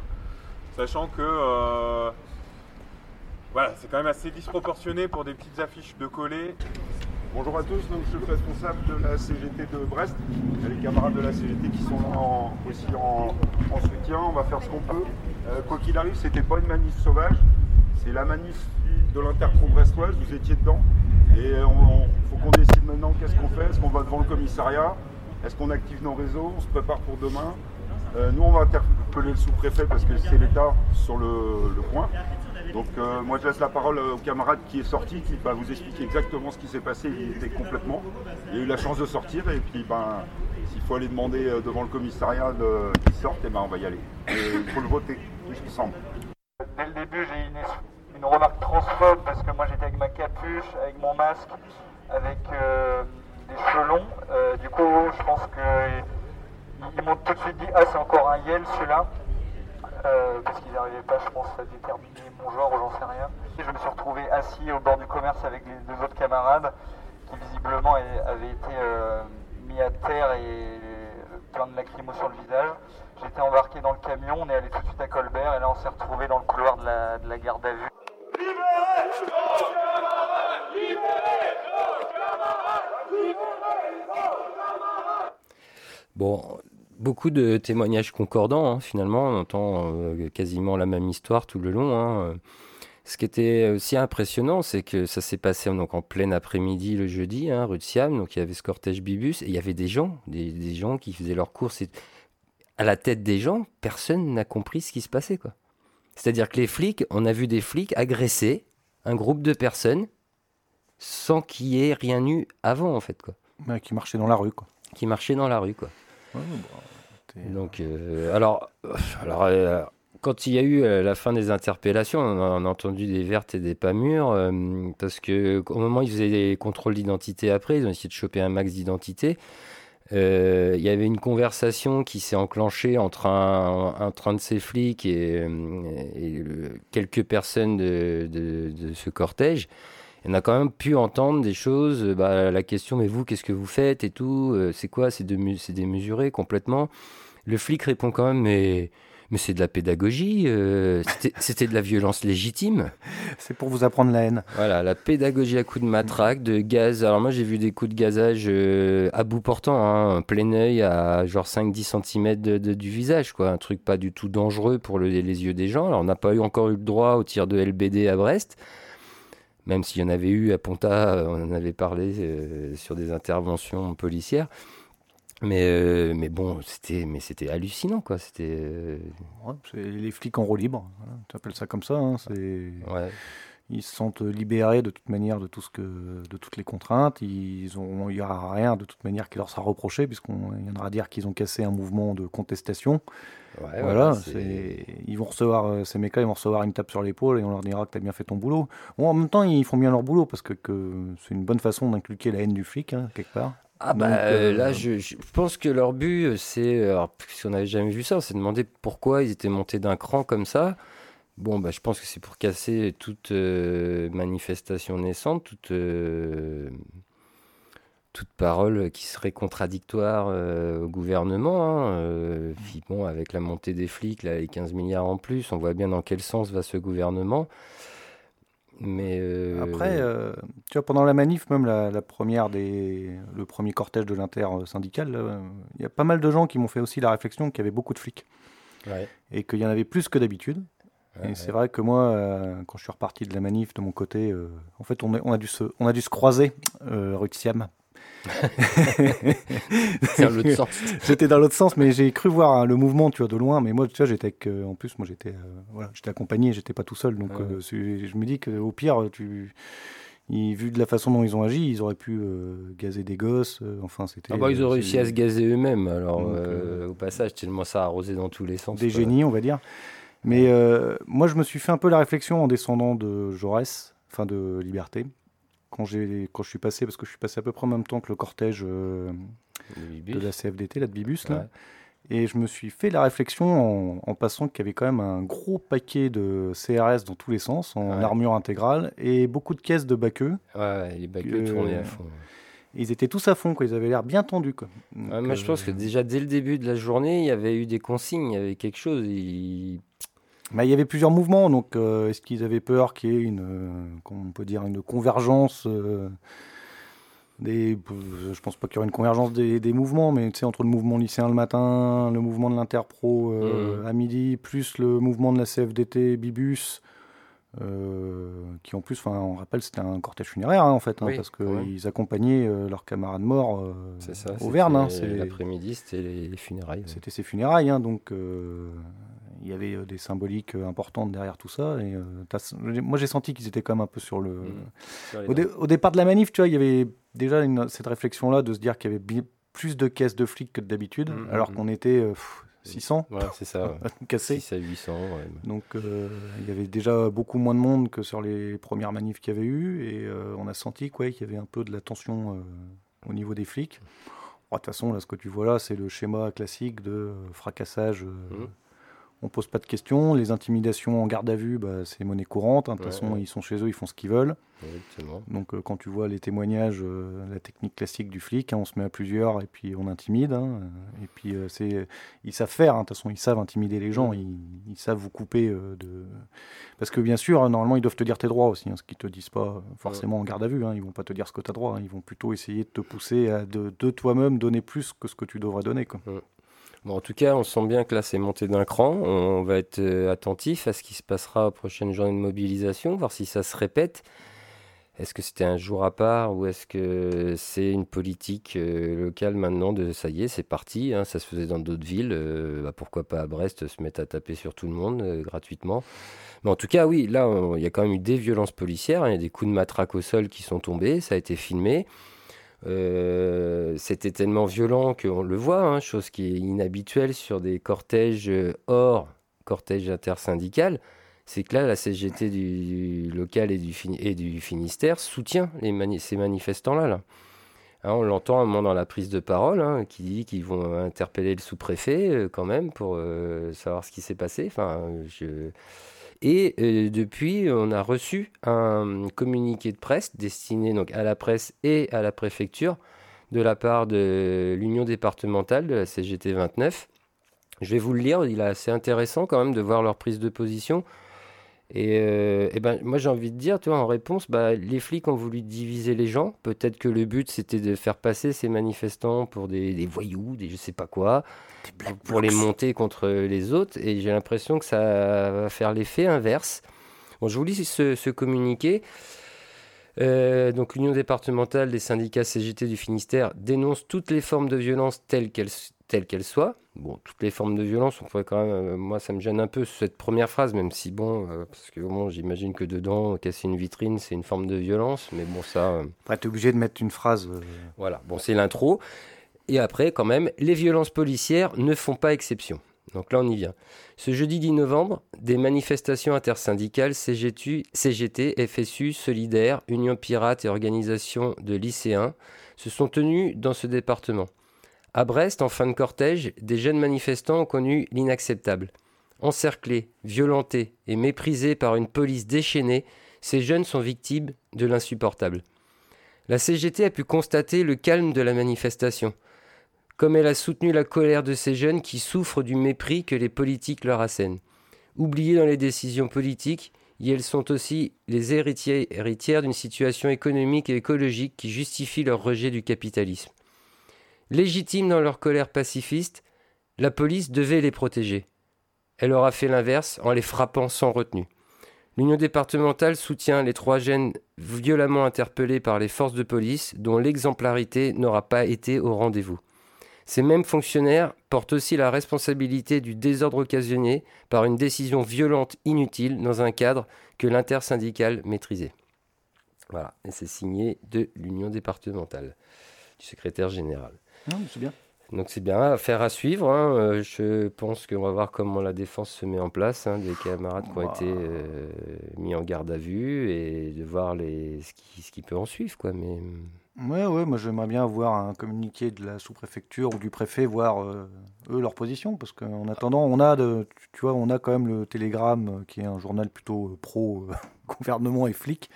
sachant que voilà, c'est quand même assez disproportionné pour des petites affiches de coller. Bonjour à tous, donc je suis responsable de la CGT de Brest. Il y a les camarades de la CGT qui sont là aussi en, en soutien. On va faire ce qu'on peut. Euh, quoi qu'il arrive, c'était pas une manif sauvage, c'est la manif de l'interpro brestoise, vous étiez dedans. Et il faut qu'on décide maintenant qu'est-ce qu'on fait. Est-ce qu'on va devant le commissariat Est-ce qu'on active nos réseaux On se prépare pour demain euh, Nous, on va interpeller le sous-préfet parce que c'est l'État sur le, point. Donc euh, moi je laisse la parole au camarade qui est sorti, qui va vous expliquer exactement ce qui s'est passé. Il était complètement. Il a eu la chance de sortir et puis ben s'il faut aller demander devant le commissariat qu'il sorte, et eh ben on va y aller. Il faut le voter il semble. Dès le début, j'ai une, une remarque transphobe parce que moi j'étais avec ma capuche, avec mon masque, avec euh, des cheveux longs. Euh, du coup, je pense qu'ils m'ont tout de suite dit Ah, c'est encore un Yel celui-là. Euh, parce qu'ils n'arrivaient pas, je pense, à déterminer mon genre j'en sais rien. Et je me suis retrouvé assis au bord du commerce avec les deux autres camarades qui visiblement avaient été mis à terre et plein de lacrymos sur le visage. J'étais embarqué dans le camion, on est allé tout de suite à Colbert et là on s'est retrouvé dans le couloir de la, de la garde à vue. Bon, beaucoup de témoignages concordants, hein, finalement, on entend euh, quasiment la même histoire tout le long. Hein. Ce qui était aussi impressionnant, c'est que ça s'est passé donc, en plein après-midi le jeudi, hein, rue de Siam, donc il y avait ce cortège Bibus, et il y avait des gens, des, des gens qui faisaient leurs courses. Et à la tête des gens, personne n'a compris ce qui se passait. quoi. C'est-à-dire que les flics, on a vu des flics agresser un groupe de personnes sans qu'il y ait rien eu avant, en fait. Quoi. qui marchaient dans la rue. Quoi. Qui marchaient dans la rue. Quoi. Bah, Donc, euh, alors, euh, alors euh, quand il y a eu la fin des interpellations, on a, entendu des vertes et des pas mûres, parce que au moment où ils faisaient des contrôles d'identité après, ils ont essayé de choper un max d'identité. Euh, il y avait une conversation qui s'est enclenchée entre un, train de ces flics et, quelques personnes de, ce cortège. On a quand même pu entendre des choses, bah, la question mais vous qu'est-ce que vous faites et tout, euh, c'est quoi, c'est démesuré complètement. Le flic répond quand même mais mais c'est de la pédagogie, euh, c'était de la violence légitime. C'est pour vous apprendre la haine. Voilà, la pédagogie à coups de matraque, de gaz. Alors moi j'ai vu des coups de gazage euh, à bout portant, hein, plein œil à genre 5-10 cm de, du visage, quoi. Un truc pas du tout dangereux pour les yeux des gens. Alors on n'a pas eu encore eu le droit au tir de LBD à Brest même s'il y en avait eu à Ponta, on en avait parlé euh, sur des interventions policières. Mais, euh, mais bon, c'était, mais c'était hallucinant, quoi. C'était. Euh, les flics en roue libre. Tu appelles ça comme ça. Hein, c'est. Ils se sentent libérés de toute manière de tout ce que, de toutes les contraintes. Ils ont, il n'y aura rien de toute manière qui leur sera reproché, puisqu'il y en aura à dire qu'ils ont cassé un mouvement de contestation. Voilà, ils vont recevoir euh, ces mecs-là, ils vont recevoir une tape sur l'épaule et on leur dira que tu as bien fait ton boulot. Bon, en même temps, ils font bien leur boulot parce que, que c'est une bonne façon d'inculquer la haine du flic hein, quelque part. Ah bah euh, là, je, pense que leur but, euh, c'est, alors, si on n'avait jamais vu ça, c'est demander pourquoi ils étaient montés d'un cran comme ça. Bon, bah, je pense que c'est pour casser toute euh, manifestation naissante, toute, toute parole qui serait contradictoire au gouvernement. Hein, bon, avec la montée des flics, là, les 15 milliards en plus, on voit bien dans quel sens va ce gouvernement. Mais euh, Après, euh, tu vois, pendant la manif, même la, première des, le premier cortège de l'inter-syndical, il y a pas mal de gens qui m'ont fait aussi la réflexion qu'il y avait beaucoup de flics. Et qu'il y en avait plus que d'habitude. et c'est vrai que moi, euh, quand je suis reparti de la manif de mon côté, en fait, on, on, a dû se, on a dû se croiser rue de Siam J'étais dans l'autre sens, mais j'ai cru voir hein, le mouvement, tu vois, de loin. Mais moi, tu vois, j'étais en plus, moi, j'étais, euh, voilà, j'étais accompagné, j'étais pas tout seul. Donc, euh, je me dis qu'au pire, tu, vu de la façon dont ils ont agi, ils auraient pu euh, gazer des gosses. enfin, c'était. Ah bah, ils ont réussi à se gazer eux-mêmes. Alors, au passage, tellement ça a arrosé dans tous les sens. Des génies, on va dire. Mais moi, je me suis fait un peu la réflexion en descendant de Jaurès, fin de Liberté quand, quand je suis passé, parce que je suis passé à peu près en même temps que le cortège euh, de la CFDT, là, de Bibus, là. Et je me suis fait la réflexion en, passant qu'il y avait quand même un gros paquet de CRS dans tous les sens, en armure intégrale, et beaucoup de caisses de baqueux. Ouais, les baqueux tournaient à fond. Ils étaient tous à fond, quoi. ils avaient l'air bien tendus. Quoi. moi, je pense que euh, déjà dès le début de la journée, il y avait eu des consignes, il y avait quelque chose. Ils il y avait plusieurs mouvements, donc euh, est-ce qu'ils avaient peur qu'il y ait une, euh, on peut dire, une convergence euh, des, je pense pas qu'il y aura une convergence des, mouvements, mais tu sais, entre le mouvement lycéen le matin, le mouvement de l'Interpro euh, mmh. à midi, plus le mouvement de la CFDT Bibus, euh, qui en plus, on rappelle, c'était un cortège funéraire hein, en fait, hein, parce qu'ils accompagnaient euh, leurs camarades morts au Verne. Hein, L'après-midi, c'était les funérailles. C'était ces funérailles, donc il y avait des symboliques importantes derrière tout ça. Et moi, j'ai senti qu'ils étaient quand même un peu sur le. Mmh. Au, départ de la manif, tu vois, il y avait déjà cette réflexion-là de se dire qu'il y avait plus de caisses de flics que d'habitude, mmh, alors mmh, qu'on était 600. Voilà, c'est ça. cassés. 6 à 800. Donc euh, il y avait déjà beaucoup moins de monde que sur les premières manifs qu'il y avait eu. Et euh, on a senti qu'il y avait un peu de la tension euh, au niveau des flics. De toute façon, là, ce que tu vois là, c'est le schéma classique de fracassage on pose pas de questions. Les intimidations en garde à vue, bah, c'est monnaie courante. Hein. De toute façon, ils sont chez eux, ils font ce qu'ils veulent. Donc, euh, quand tu vois les témoignages, euh, la technique classique du flic, hein, on se met à plusieurs et puis on intimide. Hein. et puis, euh, c'est, ils savent faire. De toute façon, ils savent intimider les gens. Ils, savent vous couper de. Parce que bien sûr, normalement, ils doivent te dire tes droits aussi, ce qu'ils te disent pas forcément en garde à vue. Ils vont pas te dire ce que tu as droit. Ils vont plutôt essayer de te pousser à de, toi-même donner plus que ce que tu devrais donner. Quoi en tout cas, on sent bien que là, c'est monté d'un cran. On va être euh, attentif à ce qui se passera aux prochaines journées de mobilisation, voir si ça se répète. Est-ce que c'était un jour à part ou est-ce que c'est une politique euh, locale maintenant de ça y est, c'est parti, hein, ça se faisait dans d'autres villes, euh, bah, pourquoi pas à Brest se mettre à taper sur tout le monde gratuitement. Mais en tout cas, oui, là, il y a quand même eu des violences policières, hein. il y a des coups de matraque au sol qui sont tombés, ça a été filmé. Euh, c'était tellement violent qu'on le voit, hein, chose qui est inhabituelle sur des cortèges euh, hors cortège intersyndical. C'est que là, la CGT du, local et du, Finistère soutient ces manifestants-là. Là. Hein, on l'entend un moment dans la prise de parole, hein, qui dit qu'ils vont interpeller le sous-préfet euh, quand même pour savoir ce qui s'est passé. Enfin, je et euh, depuis, on a reçu un communiqué de presse destiné donc à la presse et à la préfecture de la part de l'Union départementale de la CGT 29. Je vais vous le lire, il est assez intéressant quand même de voir leur prise de position. Et, euh, ben, moi j'ai envie de dire, tu en réponse, bah, les flics ont voulu diviser les gens. Peut-être que le but c'était de faire passer ces manifestants pour des, des voyous, des je sais pas quoi, pour les monter contre les autres. Et j'ai l'impression que ça va faire l'effet inverse. Bon, je vous lis ce, ce communiqué. Euh, donc l'Union départementale des syndicats CGT du Finistère dénonce toutes les formes de violence telles qu'elles telle qu'elle soit. Bon, toutes les formes de violence, on pourrait quand même. Euh, moi, ça me gêne un peu cette première phrase, même si bon, euh, parce que bon, j'imagine que dedans, casser une vitrine, c'est une forme de violence, mais bon, ça. Après, tu es obligé de mettre une phrase. Voilà, bon, c'est l'intro. Et après, quand même, les violences policières ne font pas exception. Donc là, on y vient. Ce jeudi 10 novembre, des manifestations intersyndicales CGT, CGT FSU, Solidaire, Union Pirate et Organisation de lycéens se sont tenues dans ce département. À Brest, en fin de cortège, des jeunes manifestants ont connu l'inacceptable. Encerclés, violentés et méprisés par une police déchaînée, ces jeunes sont victimes de l'insupportable. La CGT a pu constater le calme de la manifestation, comme elle a soutenu la colère de ces jeunes qui souffrent du mépris que les politiques leur assènent. Oubliées dans les décisions politiques, elles sont aussi les héritières d'une situation économique et écologique qui justifie leur rejet du capitalisme. Légitimes dans leur colère pacifiste, la police devait les protéger. Elle aura fait l'inverse en les frappant sans retenue. L'Union départementale soutient les trois jeunes violemment interpellés par les forces de police dont l'exemplarité n'aura pas été au rendez-vous. Ces mêmes fonctionnaires portent aussi la responsabilité du désordre occasionné par une décision violente inutile dans un cadre que l'intersyndical maîtrisait. Voilà, et c'est signé de l'Union départementale, du secrétaire général c'est bien. Donc c'est bien, affaire à suivre. Hein. Euh, je pense qu'on va voir comment la défense se met en place, hein, des camarades qui ont été euh, mis en garde à vue et de voir les, ce, qui, ce qui peut en suivre. Quoi. Mais... Ouais, ouais, moi j'aimerais bien voir un communiqué de la sous-préfecture ou du préfet, voir euh, eux leur position, parce qu'en attendant, on a, de, tu vois, on a quand même le Télégramme, qui est un journal plutôt pro gouvernement et flic,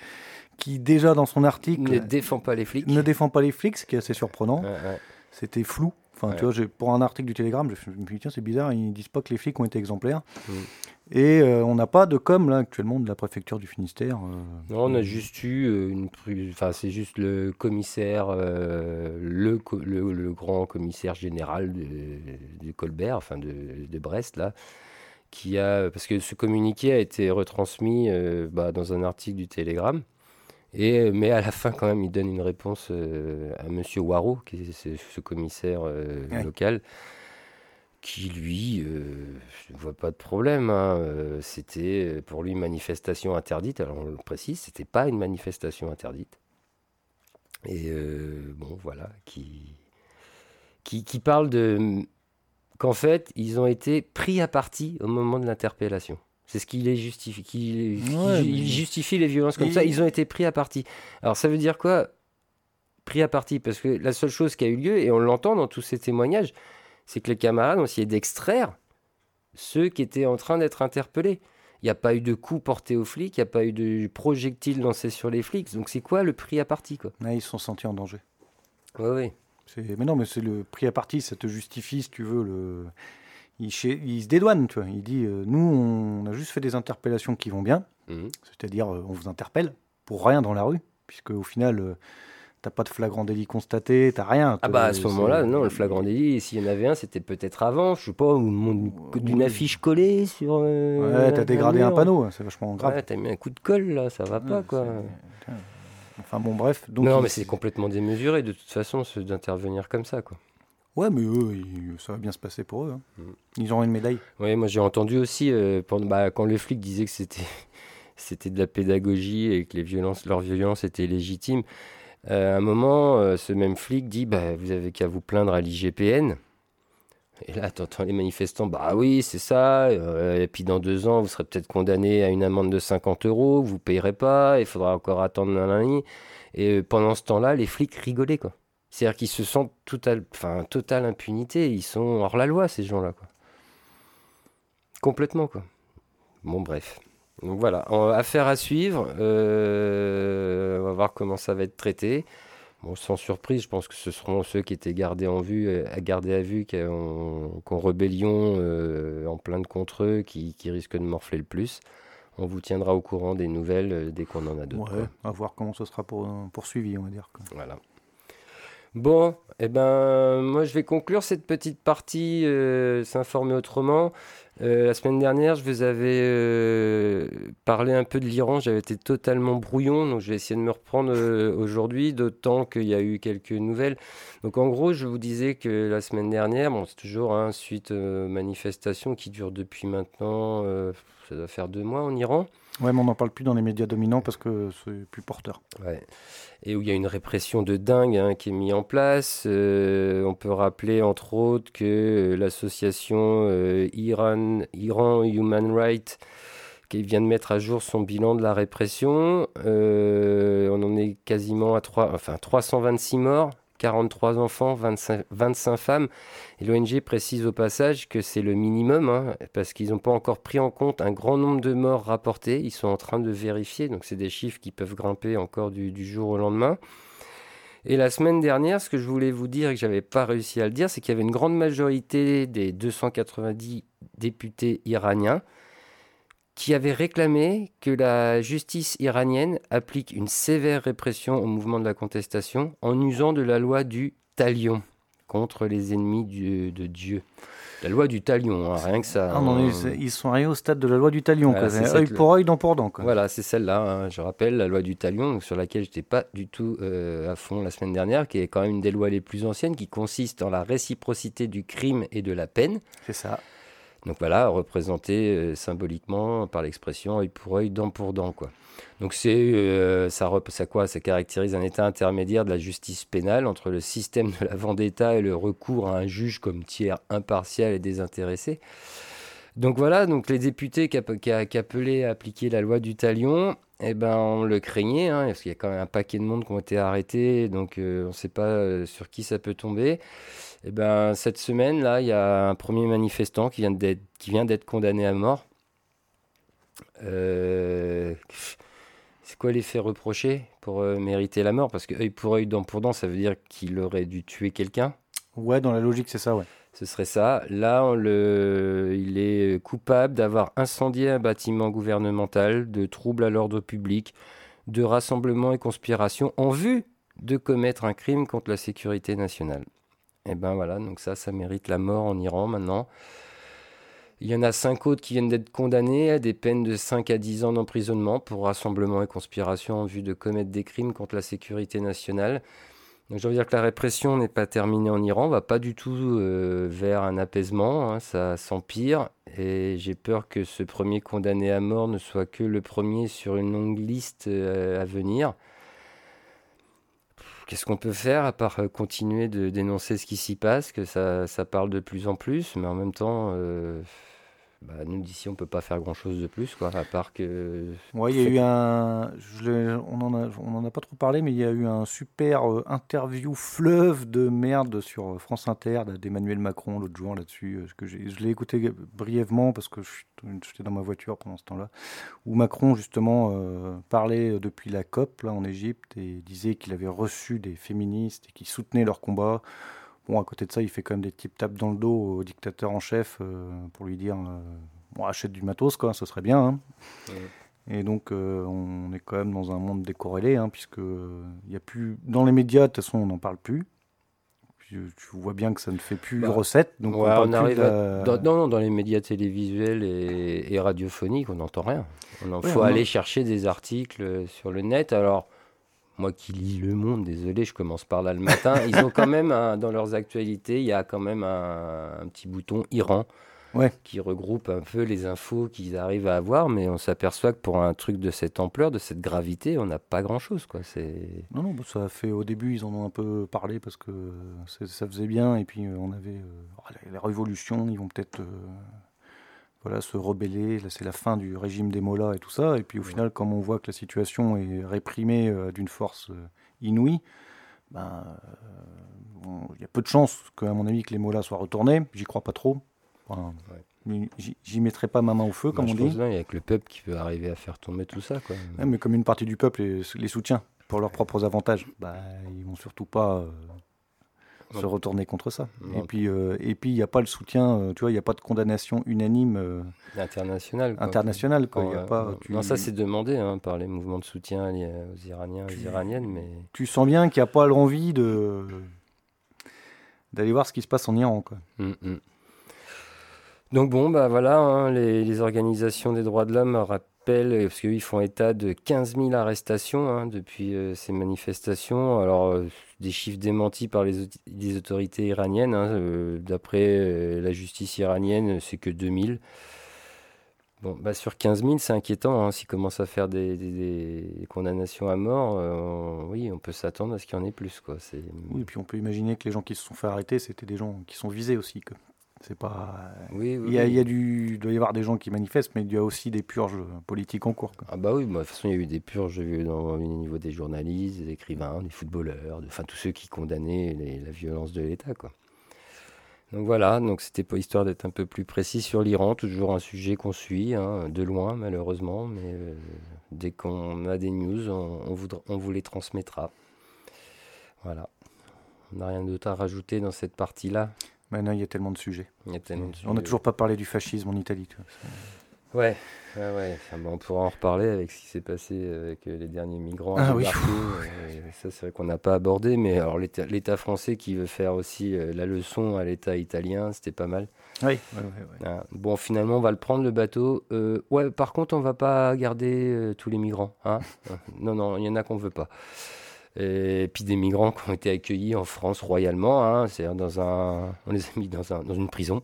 qui déjà dans son article ne défend pas les flics, ne défend pas les flics, ce qui est assez surprenant. Ouais, ouais c'était flou. Enfin, tu vois, pour un article du Télégramme, je me suis dit, tiens, c'est bizarre, ils disent pas que les flics ont été exemplaires. Mm. Et euh, on n'a pas de com là actuellement de la préfecture du Finistère. Euh. Non, on a juste eu une. Enfin, c'est juste le commissaire, le, le, grand commissaire général de, Colbert, enfin de, de, Brest, là, qui a. Parce que ce communiqué a été retransmis bah, dans un article du Télégramme. Et, mais à la fin, quand même, il donne une réponse euh, à Monsieur Waro, qui est ce, commissaire euh, local, qui lui, euh, je ne vois pas de problème. Hein, c'était pour lui une manifestation interdite. Alors on le précise, c'était pas une manifestation interdite. Et bon, voilà, qui, qui, qui parle de qu'en fait, ils ont été pris à partie au moment de l'interpellation. C'est ce qui les justifie. Qui, justifie les violences comme ça. Ils ont été pris à partie. Alors ça veut dire quoi Pris à partie? Parce que la seule chose qui a eu lieu, et on l'entend dans tous ces témoignages, c'est que les camarades ont essayé d'extraire ceux qui étaient en train d'être interpellés. Il n'y a pas eu de coups portés aux flics, il n'y a pas eu de projectiles lancés sur les flics. Donc c'est quoi le prix à partie quoi? Ils se sont sentis en danger. Oui, oui. Mais non, mais c'est le prix à partie, ça te justifie, si tu veux, le il, se dédouane, tu vois. Il dit euh, Nous, on a juste fait des interpellations qui vont bien, mhm. c'est-à-dire euh, on vous interpelle pour rien dans la rue, puisque au final, euh, t'as pas de flagrant délit constaté, t'as rien. Ah bah à ce moment-là, non, le flagrant délit, s'il y en avait un, c'était peut-être avant, je sais pas, d'une affiche collée sur. ouais, t'as dégradé un panneau, c'est vachement grave. Ouais, t'as mis un coup de colle là, ça va pas quoi. Enfin bon, bref. Donc, non, mais c'est complètement démesuré de toute façon d'intervenir comme ça quoi. Ouais, mais eux, ça va bien se passer pour eux. Hein. Mm. Ils auront une médaille. Oui, moi j'ai entendu aussi, euh, bah, quand les flics disaient que c'était, c'était de la pédagogie et que les violences, leur violence était légitime, euh, à un moment, euh, ce même flic dit bah, Vous avez qu'à vous plaindre à l'IGPN. Et là, t'entends les manifestants Bah oui, c'est ça. et puis dans deux ans, vous serez peut-être condamné à une amende de 50 euros, vous ne payerez pas, il faudra encore attendre un an. Et pendant ce temps-là, les flics rigolaient, quoi. C'est-à-dire qu'ils se sentent total, enfin, totale impunité. Ils sont hors la loi, ces gens-là. Quoi. Complètement, quoi. Bon, bref. Donc voilà, affaire à suivre. Euh, on va voir comment ça va être traité. Bon, sans surprise, je pense que ce seront ceux qui étaient gardés en vue, à garder à vue, qui ont, rébellion euh, en plainte contre eux, qui, risquent de morfler le plus. On vous tiendra au courant des nouvelles euh, dès qu'on en a d'autres. Ouais, à voir comment ce sera pour, poursuivi, on va dire. Voilà. Bon, eh ben, moi je vais conclure cette petite partie euh, s'informer autrement. Euh, la semaine dernière, je vous avais euh, parlé un peu de l'Iran. J'avais été totalement brouillon, donc je vais essayer de me reprendre aujourd'hui, d'autant qu'il y a eu quelques nouvelles. Donc en gros, je vous disais que la semaine dernière, bon, c'est toujours hein, suite manifestation qui dure depuis maintenant, ça doit faire deux mois en Iran. Ouais, mais on n'en parle plus dans les médias dominants parce que c'est plus porteur. Ouais. Et où il y a une répression de dingue hein, qui est mise en place. Euh, on peut rappeler entre autres que euh, l'association euh, Iran, Iran Human Rights qui vient de mettre à jour son bilan de la répression. on en est quasiment à 3, enfin, 326 morts 43 enfants, 25, 25 femmes. Et l'ONG précise au passage que c'est le minimum, hein, parce qu'ils n'ont pas encore pris en compte un grand nombre de morts rapportés. Ils sont en train de vérifier, donc c'est des chiffres qui peuvent grimper encore du, jour au lendemain. Et la semaine dernière, ce que je voulais vous dire et que j'avais pas réussi à le dire, c'est qu'il y avait une grande majorité des 290 députés iraniens qui avait réclamé que la justice iranienne applique une sévère répression au mouvement de la contestation en usant de la loi du talion contre les ennemis de Dieu. La loi du talion, hein, rien que ça. Ah non, ils, sont arrivés au stade de la loi du talion, œil pour œil, dent pour dent. Voilà, c'est celle-là, hein. je rappelle, la loi du talion, sur laquelle je n'étais pas du tout euh, à fond la semaine dernière, qui est quand même une des lois les plus anciennes, qui consiste en la réciprocité du crime et de la peine. C'est ça. Donc voilà, représenté euh, symboliquement par l'expression œil pour œil, dent pour dent. Quoi. Donc euh, ça, ça, quoi ça caractérise un état intermédiaire de la justice pénale entre le système de la vendetta et le recours à un juge comme tiers impartial et désintéressé. Donc voilà, donc les députés qui, appelaient à appliquer la loi du talion, eh ben on le craignait, hein, parce qu'il y a quand même un paquet de monde qui ont été arrêtés, donc euh, on ne sait pas sur qui ça peut tomber. Eh ben, cette semaine, là, il y a un premier manifestant qui vient d'être, qui vient d'être condamné à mort. Euh, c'est quoi l'effet reproché pour euh, mériter la mort? Parce que œil pour œil, dent pour dent, ça veut dire qu'il aurait dû tuer quelqu'un? Ouais, dans la logique, c'est ça, ouais. Ce serait ça. Là, on le... il est coupable d'avoir incendié un bâtiment gouvernemental, de troubles à l'ordre public, de rassemblement et conspiration en vue de commettre un crime contre la sécurité nationale. Et ben voilà, donc ça, ça mérite la mort en Iran maintenant. Il y en a cinq autres qui viennent d'être condamnés à des peines de 5 à 10 ans d'emprisonnement pour rassemblement et conspiration en vue de commettre des crimes contre la sécurité nationale. Donc je veux dire que la répression n'est pas terminée en Iran, va pas du tout euh, vers un apaisement, hein, ça s'empire et j'ai peur que ce premier condamné à mort ne soit que le premier sur une longue liste euh, à venir. Qu'est-ce qu'on peut faire à part euh, continuer de dénoncer ce qui s'y passe, que ça, ça, parle de plus en plus, mais en même temps, bah, nous d'ici on peut pas faire grand chose de plus quoi à part que ouais il y a eu un on en a on en a pas trop parlé mais il y a eu un super euh, interview fleuve de merde sur euh, France Inter d'Emmanuel Macron l'autre jour là-dessus euh, que je l'ai écouté brièvement parce que j'étais dans ma voiture pendant ce temps-là où Macron justement parlait depuis la COP là en Égypte et disait qu'il avait reçu des féministes et qu'il soutenait leur combat Bon, à côté de ça, il fait quand même des types tapes dans le dos au dictateur en chef euh, pour lui dire euh, bon, achète du matos, quoi, ce serait bien. Hein. Et donc, euh, on est quand même dans un monde décorrélé, hein, puisque il y a plus dans les médias, de toute façon, on n'en parle plus. tu vois bien que ça ne fait plus bah, recette. Donc on, arrive dans, non, dans les médias télévisuels et, radiophoniques, on n'entend rien. Il faut aller chercher des articles sur le net. Alors, moi qui lis Le Monde, désolé, je commence par là le matin, ils ont quand même, dans leurs actualités, il y a quand même un, petit bouton Iran qui regroupe un peu les infos qu'ils arrivent à avoir, mais on s'aperçoit que pour un truc de cette ampleur, de cette gravité, on n'a pas grand-chose. Quoi. Non, non, ça a fait, au début, ils en ont un peu parlé parce que ça faisait bien, et puis euh, on avait euh, les révolutions, ils vont peut-être... Euh, voilà, se rebeller. c'est la fin du régime des Mollahs et tout ça. Et puis au final, comme on voit que la situation est réprimée euh, d'une force euh, inouïe, ben, euh, il y a peu de chances, que, à mon avis, que les Mollahs soient retournés. J'y crois pas trop. J'y mettrai pas ma main au feu, comme on dit. Il n'y a que le peuple qui peut arriver à faire tomber tout ça. Quoi. mais comme une partie du peuple les, les soutient pour leurs propres avantages, bah, ils vont surtout pas se retourner contre ça. Et puis, euh, et puis il n'y a pas le soutien, euh, tu vois, il n'y a pas de condamnation unanime euh, internationale. Internationale, quoi. y a pas, Non, ça c'est demandé hein, par les mouvements de soutien aux Iraniens, aux Iraniennes, mais tu sens bien qu'il n'y a pas l'envie de d'aller voir ce qui se passe en Iran, quoi. Hum, hum. Donc bon, bah voilà, hein, les, les, organisations des droits de l'homme euh, parce qu'ils font état de 15 000 arrestations hein, depuis euh, ces manifestations. Alors, euh, des chiffres démentis par les, autorités iraniennes. Hein, d'après la justice iranienne, c'est que 2000. Bon, bah sur 15 000, c'est inquiétant. Hein, S'ils commencent à faire des, condamnations à mort, oui, on peut s'attendre à ce qu'il y en ait plus. Oui, et puis on peut imaginer que les gens qui se sont fait arrêter, c'était des gens qui sont visés aussi. C'est pas. Oui, il, y a, il, y a du, doit y avoir des gens qui manifestent, mais il y a aussi des purges politiques en cours. Ah bah oui, bah, de toute façon il y a eu des purges au niveau des journalistes, des écrivains, des footballeurs, enfin tous ceux qui condamnaient la violence de l'État, quoi. Donc voilà, donc c'était pour histoire d'être un peu plus précis sur l'Iran, toujours un sujet qu'on suit, hein, de loin malheureusement, mais euh, dès qu'on a des news, on, on vous les transmettra. Voilà. On n'a rien d'autre à rajouter dans cette partie-là? Maintenant, il y a tellement de sujets. On n'a toujours pas parlé du fascisme en Italie. Tu Ouais, ouais, ouais. on pourra en reparler avec ce qui s'est passé avec euh, les derniers migrants. Ah oui. Euh, ça, c'est vrai qu'on n'a pas abordé, mais alors l'État français qui veut faire aussi euh, la leçon à l'État italien, c'était pas mal. Oui. Ah, bon, finalement, on va le prendre le bateau. ouais, par contre, on va pas garder tous les migrants. Hein non, non, il y en a qu'on veut pas et puis des migrants qui ont été accueillis en France royalement, hein, c'est-à-dire dans un, on les a mis dans, un, dans une prison,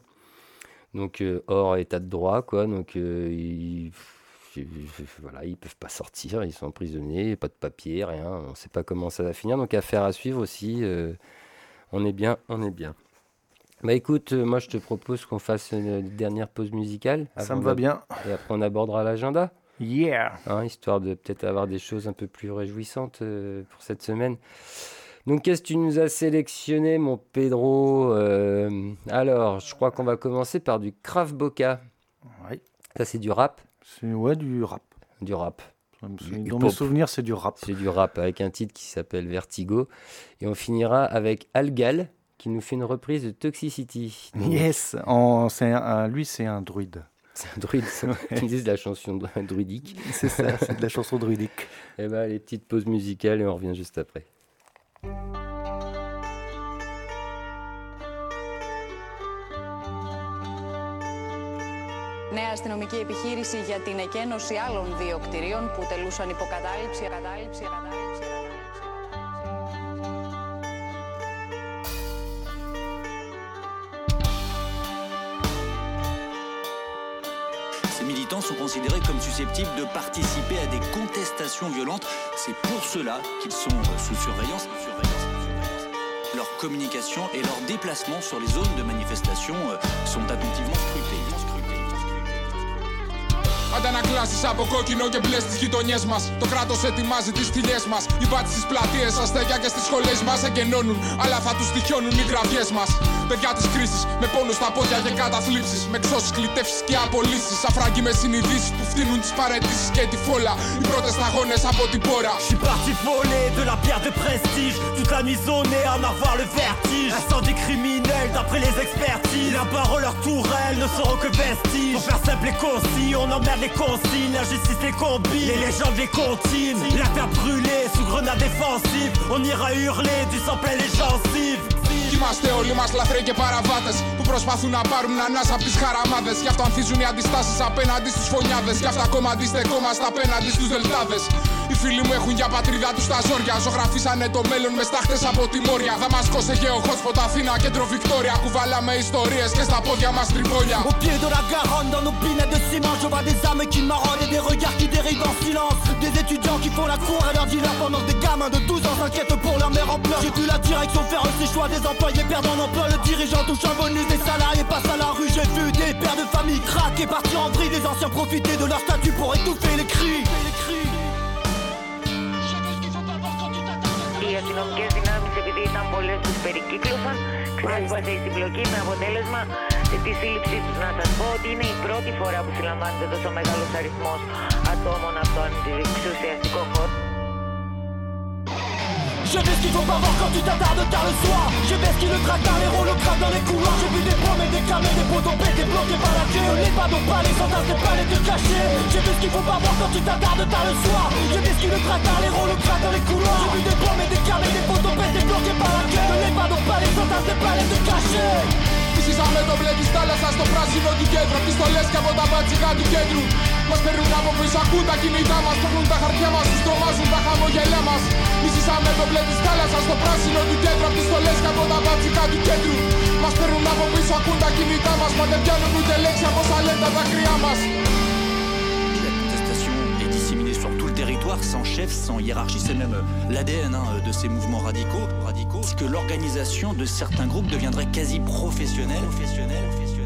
donc euh, hors état de droit, quoi. Donc euh, ils, voilà, ils peuvent pas sortir, ils sont emprisonnés, pas de papier, rien, on ne sait pas comment ça va finir, donc affaire à suivre aussi. Euh, on est bien, on est bien. Bah écoute, moi je te propose qu'on fasse une dernière pause musicale. Ça me va bien. Et après on abordera l'agenda. Yeah. Hein, histoire de peut-être avoir des choses un peu plus réjouissantes euh, pour cette semaine. Donc, qu'est-ce que tu nous as sélectionné, mon Pedro euh, Alors, je crois qu'on va commencer par du Krav Boca. Oui. Ça, c'est du rap C'est ouais, du rap. Du rap. Dans mes souvenirs, c'est du rap. C'est du rap avec un titre qui s'appelle Vertigo. Et on finira avec Algal, qui nous fait une reprise de Toxicity. Yes, en, un, lui c'est un druide. C'est un druide, qui disent de la chanson druidique. C'est ça, c'est de la chanson druidique. Et eh ben, les petites pauses musicales et on revient juste après. Νέα αστυνομική επιχείρηση για την εκένωση άλλων δύο κτηρίων που τελούσαν υποκατάληψη, κατάληψη, κατάληψη. Sont considérés comme susceptibles de participer à des contestations violentes. C'est pour cela qu'ils sont euh, sous surveillance. Leur communication et leur déplacement sur les zones de manifestation euh, sont attentivement scrutés. Αντανακλάσεις από κόκκινο και μπλε στις γειτονιές μας. Το κράτος ετοιμάζει τις θηλιέ μας. Οι μπάτι στις πλατείες, αστέγια και στις σχολές μας εγκαινώνουν. Αλλά θα τους τυχιώνουν οι γραφιές μας. Παιδιά της κρίσης, με πόνο στα πόδια και καταθλίψεις. Με ξώσεις, κλητεύσεις και απολύσεις. Αφράγκοι με συνειδήσεις που φτύνουν τις παρετήσεις και τη φόλα. Οι πρώτες σταγόνες από την πόρα. J'suis parti voler de la pierre de prestige. Toute la nuit zonée, en avoir le vertige. Incendie criminel d'après les expertises. La parole, leur tourelle ne seront que vestiges. Pour faire simple et concis, on emmerde les consignes. La justice les combine, les légendes les continuent. La terre brûlée sous grenade défensive. On ira hurler du sang plein les gencives. Είμαστε όλοι μας λαθρέοι και παραβάτες που προσπαθούν να πάρουν ανάσα από τις χαραμάδες. Γι' αυτό ανθίζουν οι αντιστάσεις απέναντι στους φωνιάδες. Γι' αυτό ακόμα αντιστεκόμαστε απέναντι στους δελτάδες. Οι φίλοι μου έχουν για πατρίδα του τα ζόρια. Ζωγραφίσανε το μέλλον με στάχτε από τη Μόρια. Δαμασκό σε γεωχόσποτ Αθήνα, κέντρο Βικτόρια. Κουβαλάμε ιστορίε και στα πόδια μα τριβόλια. Au pied de la Garonne, dans nos pinettes de ciment, je vois des âmes qui marronnent et des regards qui dérivent en silence. Des étudiants qui font la cour à leur dealer pendant que des gamins de 12 ans s'inquiètent pour leur mère en pleurs. J'ai vu la direction faire ses choix, des employés perdant en emploi. Le dirigeant touche un bonus, des salariés passent à la rue. J'ai vu des pères de famille craquer, partir en vrille, des anciens profiter de leur statut pour étouffer les cris. Οι Αστυνομικές δυνάμεις, επειδή ήταν πολλές, τους περικύκλωσαν. Ξέσπασε η συμπλοκή με αποτέλεσμα της σύλληψής τους. Να σας πω ότι είναι η πρώτη φορά που συλλαμβάνεται τόσο μεγάλος αριθμός ατόμων από τον εξουσιαστικό χώρο. Je vais ce qu'il faut pas voir quand tu t'attardes tard le soir. Je vais ce qui le traque dans les rôles, le crack dans les couloirs. J'ai vu des promesses, des camés, des poteaux pétés, bloqués par la clé. Les badons pas, les sentences, des palettes de cachés J'ai vu ce qu'il faut pas voir quand tu t'attardes tard le soir. Je vais ce qui le traque dans les rôles, le crack dans les couloirs. J'ai vu des promesses, des camés, des poteaux pétés, bloqués par la clé. Les badons pas, les sentences, des palettes de cachés Φυσήσαμε το μπλε της θάλασσας στο πράσινο του κέντρου Απ' τις στολές και από τα μπατσικά του κέντρου. Μας παίρνουν από πίσω, ακούν τα κινητά μας Παίρνουν τα χαρτιά μας, τους τρομάζουν τα χαμογελιά μας. Φυσήσαμε το μπλε της θάλασσας στο πράσινο του κέντρου Απ' τις στολές και από τα μπατσικά του κέντρου. Μας παίρνουν από πίσω, ακούν τα κινητά μας Μα δεν πιάνουν ούτε λέξη από όσα λένε τα δάκρυά μας sans chef, sans hiérarchie. C'est même l'ADN hein, de ces mouvements radicaux. radicaux que l'organisation de certains groupes deviendrait quasi professionnelle. professionnelle, professionnelle.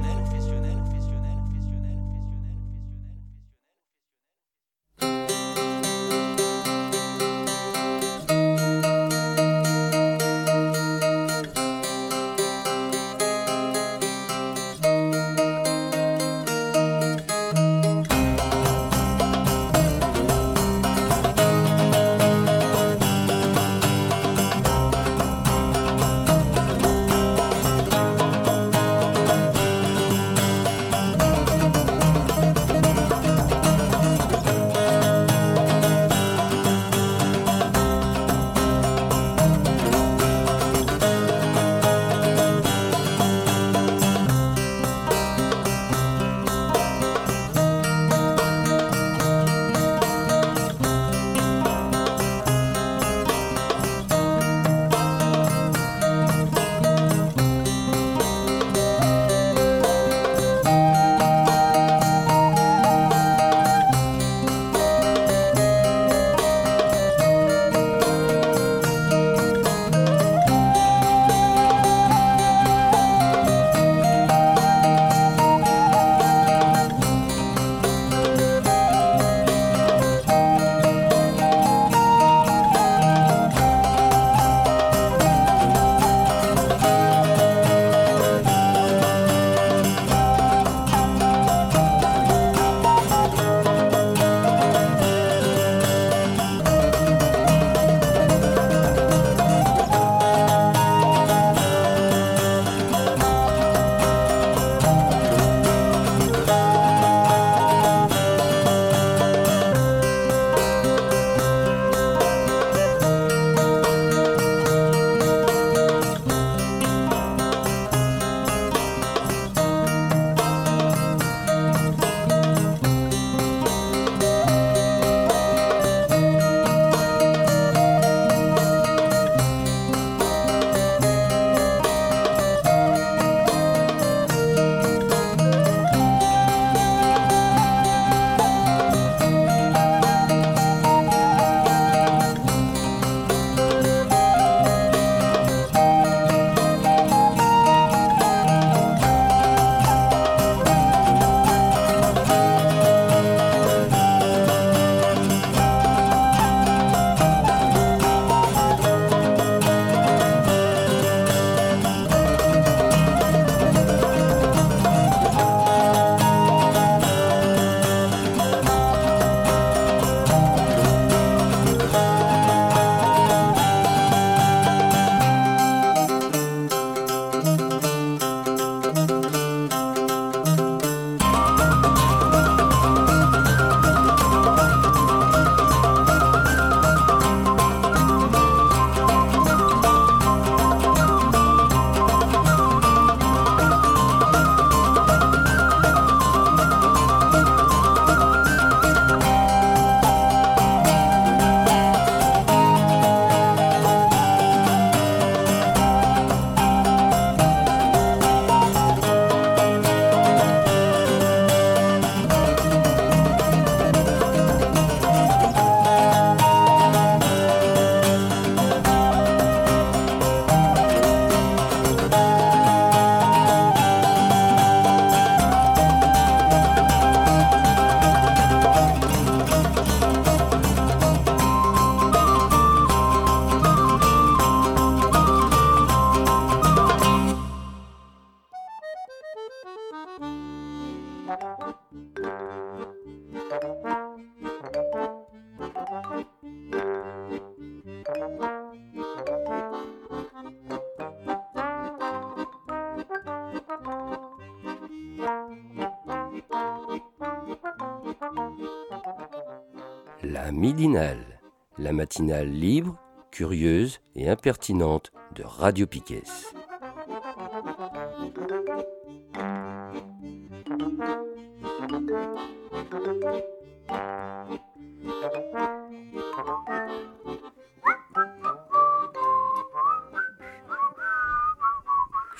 La midinale, la matinale libre, curieuse et impertinente de Radio Piquet.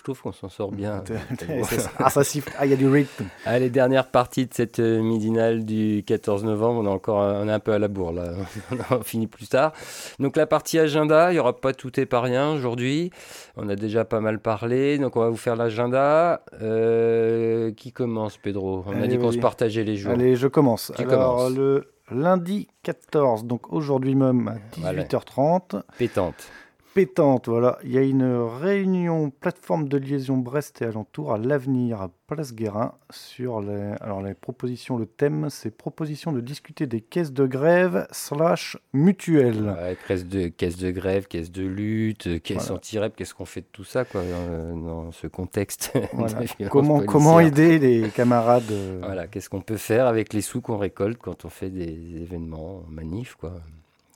Je trouve qu'on s'en sort bien. ah, ça. Ah, il y a du rythme. Allez, dernière partie de cette euh, midinale du 14 novembre. On est encore on est un peu à la bourre là. on finit plus tard. Donc la partie agenda, il n'y aura pas tout et pas rien aujourd'hui. On a déjà pas mal parlé. Donc on va vous faire l'agenda. Euh, qui commence, Pedro? On a dit qu'on se partageait les jours. Allez, je commence. Alors, le lundi 14, donc aujourd'hui même à 18h30. Pétante pétante. Voilà, il y a une réunion plateforme de liaison Brest et alentour à l'avenir à Place Guérin sur les, alors les propositions. Le thème, c'est proposition de discuter des caisses de grève slash mutuelles. Ouais, caisse de caisse de grève, caisse de lutte, caisse anti-rep. Qu'est-ce qu'on fait de tout ça quoi dans, ce contexte Comment comment aider les camarades euh, Voilà, qu'est-ce qu'on peut faire avec les sous qu'on récolte quand on fait des événements, manifs quoi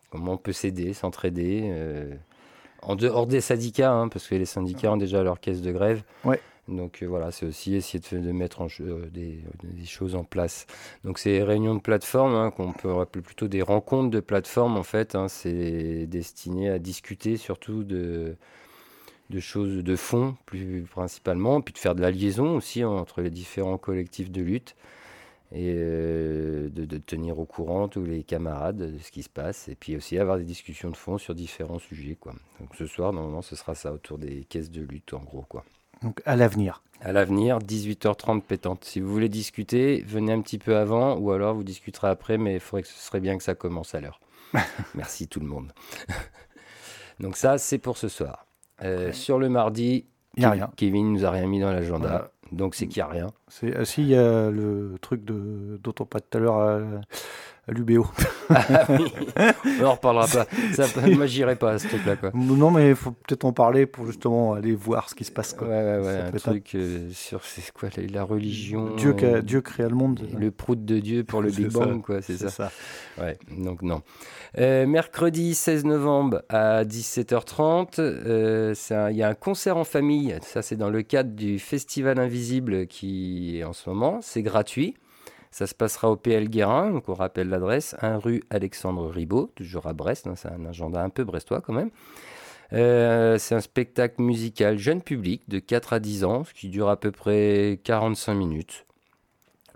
Comment on peut s'aider, s'entraider euh, en dehors des syndicats, hein, parce que les syndicats ont déjà leur caisse de grève. Ouais. Donc euh, voilà, c'est aussi essayer de, mettre en, euh, des, choses en place. Donc ces réunions de plateforme, hein, qu'on peut appeler plutôt des rencontres de plateforme, en fait, hein, c'est destiné à discuter surtout de, de choses de fond, plus principalement, puis de faire de la liaison aussi entre les différents collectifs de lutte et euh, de, tenir au courant tous les camarades de ce qui se passe et puis aussi avoir des discussions de fond sur différents sujets quoi. Donc ce soir normalement ce sera ça autour des caisses de lutte en gros quoi. Donc à l'avenir. À l'avenir 18h30 pétante. Si vous voulez discuter, venez un petit peu avant ou alors vous discuterez après mais il faudrait que ce serait bien que ça commence à l'heure. Merci tout le monde. Donc ça c'est pour ce soir. Euh, sur le mardi, il a rien. Kevin nous a rien mis dans l'agenda. Donc c'est qu'il n'y a rien. Ah, si, il y a le truc de, dont on tout à l'heure à, l'UBO. Ah oui, on en reparlera pas. Ça, moi, j'irai pas à ce truc-là. Quoi. Non, mais il faut peut-être en parler pour justement aller voir ce qui se passe. Quoi. Ouais, ouais, ouais. Un truc euh, sur c'est quoi, la, religion. Dieu, Dieu créa le monde. Le prout de Dieu pour le Big Bang, quoi, c'est, ça. ça. Ouais, donc non. Euh, mercredi 16 novembre à 17h30, euh, il y a un concert en famille. Ça, c'est dans le cadre du Festival Invisible qui est en ce moment. C'est gratuit. Ça se passera au PL Guérin, donc on rappelle l'adresse, 1 rue Alexandre Ribaud, toujours à Brest, hein, c'est un agenda un peu brestois quand même. Euh, c'est un spectacle musical jeune public de 4 à 10 ans, ce qui dure à peu près 45 minutes.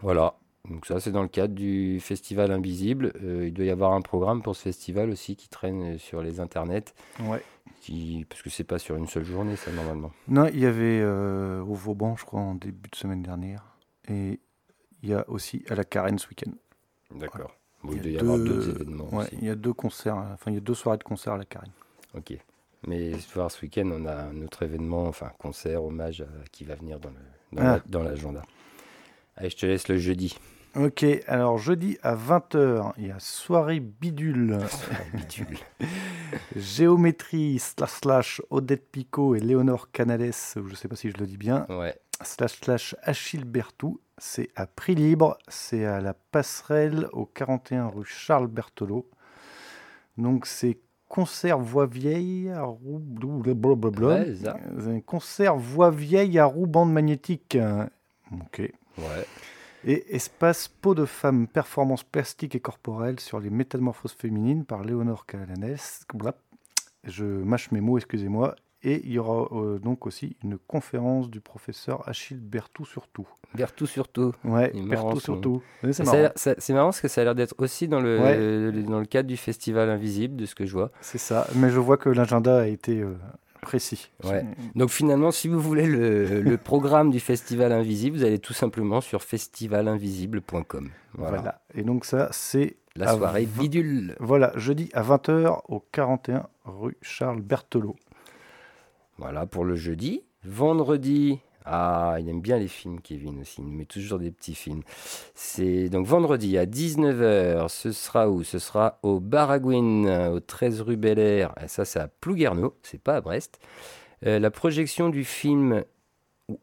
Voilà, donc ça c'est dans le cadre du Festival Invisible. Euh, il doit y avoir un programme pour ce festival aussi qui traîne sur les internets. Ouais. Qui, parce que c'est pas sur une seule journée ça normalement. Non, il y avait euh, au Vauban je crois en début de semaine dernière. Et il y a aussi à la Carène ce week-end. D'accord. il, doit y avoir deux événements. il y a deux concerts, enfin il y a deux soirées de concert à la Carène. Ok. Mais ce week-end, on a un autre événement, enfin concert, hommage qui va venir dans ah. l'agenda. Allez, je te laisse le jeudi. Ok, alors jeudi à 20h, il y a soirée bidule. bidule. Géométrie slash slash Odette Picot et Léonore Canales, je ne sais pas si je le dis bien. Ouais. Slash slash Achille Bertou, c'est à prix libre, c'est à la passerelle au 41 rue Charles Berthelot. Donc c'est concert voix vieille à roue ouais, concert voix vieille à roue bande magnétique. Ok. Ouais. Et espace peau de femme, performance plastique et corporelle sur les métamorphoses féminines par Léonore Calanes. Je mâche mes mots, excusez-moi. Et il y aura euh, donc aussi une conférence du professeur Achille Bertou surtout. Bertou surtout. Ouais, Bertou surtout. C'est marrant. marrant. parce que ça a l'air d'être aussi dans le, dans le cadre du festival invisible, de ce que je vois. C'est ça, mais je vois que l'agenda a été euh, précis. Ouais. Donc finalement, si vous voulez le, le, programme du Festival Invisible, vous allez tout simplement sur festivalinvisible.com. Voilà. voilà. Et donc ça, c'est... La soirée bidule. Voilà, jeudi à 20h au 41 rue Charles Berthelot. Voilà pour le jeudi. Vendredi, ah, il aime bien les films, Kevin aussi. Il met toujours des petits films. C'est donc vendredi à 19h. Ce sera où? Ce sera au Baragouin, au 13 rue Bel Air. Ça, c'est à Plouguerneau, c'est pas à Brest. Euh, la projection du film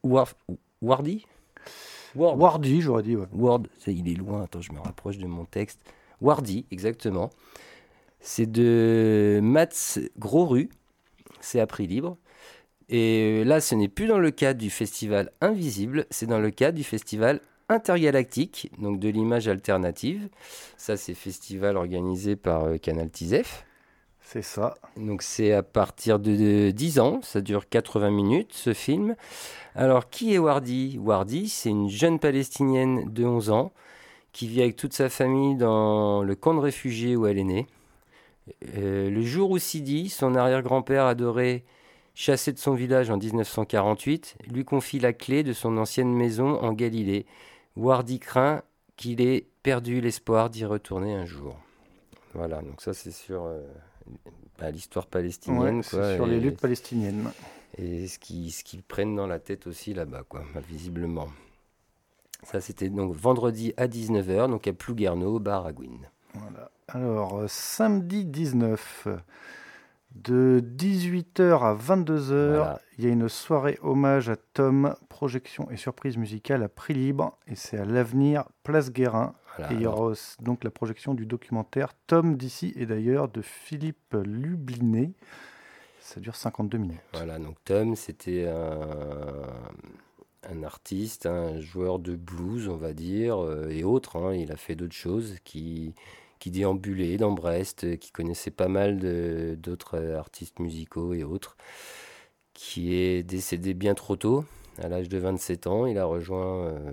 Wardy? Wardy, j'aurais dit. Ouais. Ward, il est loin. Attends, je me rapproche de mon texte. Wardy, exactement. C'est de Mats Grosru. C'est à prix libre. Et là, ce n'est plus dans le cadre du festival Invisible, c'est dans le cadre du festival intergalactique, donc de l'image alternative. Ça, c'est festival organisé par euh, Canal Tizef. C'est ça. Donc c'est à partir de 10 ans, ça dure 80 minutes ce film. Alors qui est Wardy Wardy, c'est une jeune palestinienne de 11 ans qui vit avec toute sa famille dans le camp de réfugiés où elle est née. Euh, le jour où Sidi, son arrière-grand-père adoré, chassé de son village en 1948, lui confie la clé de son ancienne maison en Galilée. Wardy craint qu'il ait perdu l'espoir d'y retourner un jour. Voilà, donc ça c'est sur euh, bah, l'histoire palestinienne. sur les luttes palestiniennes. Et ce qu'ils ce prennent dans la tête aussi là-bas, quoi, visiblement. Ça c'était donc vendredi à 19h, donc à Plouguerneau, au bar à Voilà. Alors, euh, samedi 19, de 18h à 22h, il y a une soirée hommage à Tom, projection et surprise musicale à prix libre, et c'est à l'avenir Place Guérin. et il y aura donc la projection du documentaire Tom d'ici et d'ailleurs de Philippe Lublinet. Ça dure 52 minutes. Voilà, donc Tom, c'était un, un, artiste, un joueur de blues, on va dire, euh, et autres. Hein. Il a fait d'autres choses qui qui déambulait dans Brest, euh, qui connaissait pas mal d'autres euh, artistes musicaux et autres, qui est décédé bien trop tôt, à l'âge de 27 ans. Il a rejoint euh,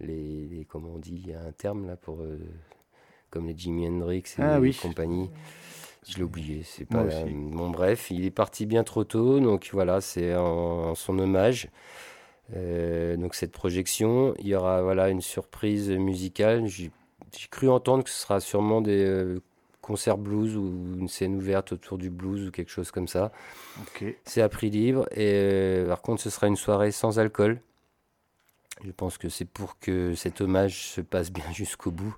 les, comment on dit, il y a un terme là pour comme les Jimi Hendrix et ah, compagnie. Je l'ai oublié, c'est pas bon bref, il est parti bien trop tôt, donc voilà, c'est en, son hommage. donc cette projection, il y aura voilà une surprise musicale j'ai cru entendre que ce sera sûrement des euh, concerts blues ou une scène ouverte autour du blues ou quelque chose comme ça. C'est à prix libre. Et euh, par contre, ce sera une soirée sans alcool. Je pense que c'est pour que cet hommage se passe bien jusqu'au bout.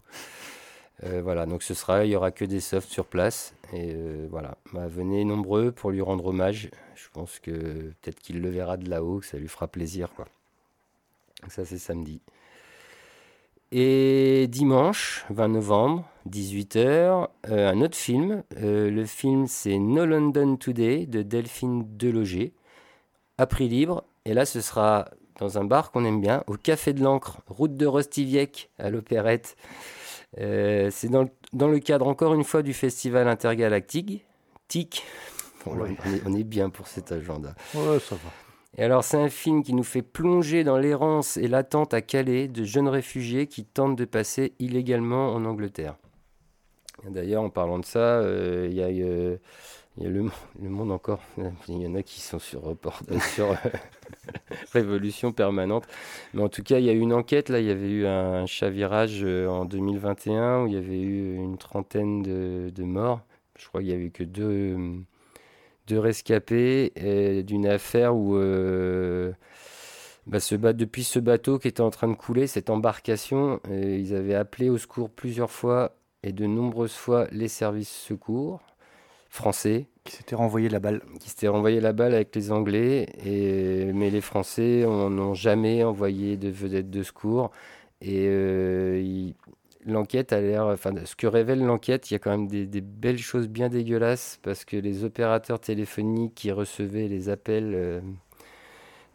Euh, voilà, donc ce sera, il y aura que des softs sur place. Et voilà, bah, venez nombreux pour lui rendre hommage. Je pense que peut-être qu'il le verra de là-haut, que ça lui fera plaisir. Quoi. Ça, c'est samedi. Et dimanche 20 novembre, 18h, euh, un autre film. Euh, le film, c'est No London Today de Delphine Deloger, à prix libre. Et là, ce sera dans un bar qu'on aime bien, au Café de l'Ancre, route de Rostiviec, à l'Opérette. Euh, c'est dans, dans, le cadre, encore une fois, du Festival intergalactique. TIC. on, est, on, est, bien pour cet agenda. Ouais, ça va. Et alors, c'est un film qui nous fait plonger dans l'errance et l'attente à Calais de jeunes réfugiés qui tentent de passer illégalement en Angleterre. D'ailleurs, en parlant de ça, euh, il y a, euh, le, Monde encore. Il y en a qui sont sur, sur euh, Révolution permanente. Mais en tout cas, il y a eu une enquête. Là, il y avait eu un chavirage en 2021 où il y avait eu une trentaine de, de morts. Je crois qu'il n'y a eu que deux de rescapés d'une affaire où euh, bah, depuis ce bateau qui était en train de couler, cette embarcation, euh, ils avaient appelé au secours plusieurs fois et de nombreuses fois les services secours français. Qui s'étaient renvoyé la balle. Qui s'étaient renvoyé la balle avec les Anglais, et, mais les Français n'ont jamais envoyé de vedettes de secours. Et euh, l'enquête a l'air, enfin, ce que révèle l'enquête, il y a quand même des, belles choses bien dégueulasses parce que les opérateurs téléphoniques qui recevaient les appels euh,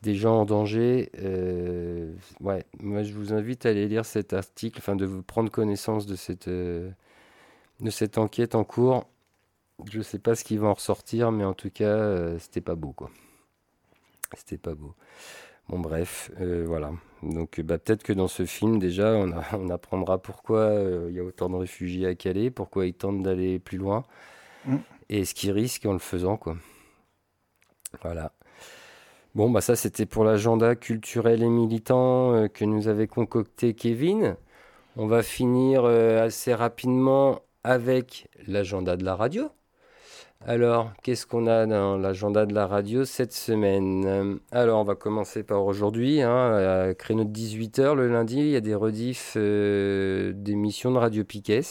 des gens en danger, euh, ouais, moi je vous invite à aller lire cet article, enfin de vous prendre connaissance de cette, euh, de cette enquête en cours. Je sais pas ce qui va en ressortir, mais en tout cas, c'était pas beau, quoi. C'était pas beau. Bon, bref, voilà. Donc bah, peut-être que dans ce film, déjà, on, apprendra pourquoi euh, il y a autant de réfugiés à Calais, pourquoi ils tentent d'aller plus loin, mm. et ce qu'ils risquent en le faisant. quoi. Voilà. Bon, bah ça, c'était pour l'agenda culturel et militant euh, que nous avait concocté Kevin. On va finir euh, assez rapidement avec l'agenda de la radio. Alors, qu'est-ce qu'on a dans l'agenda de la radio cette semaine? Alors, on va commencer par aujourd'hui, hein, à créneau de 18h le lundi, il y a des rediffs euh, d'émissions de Radio Piquet.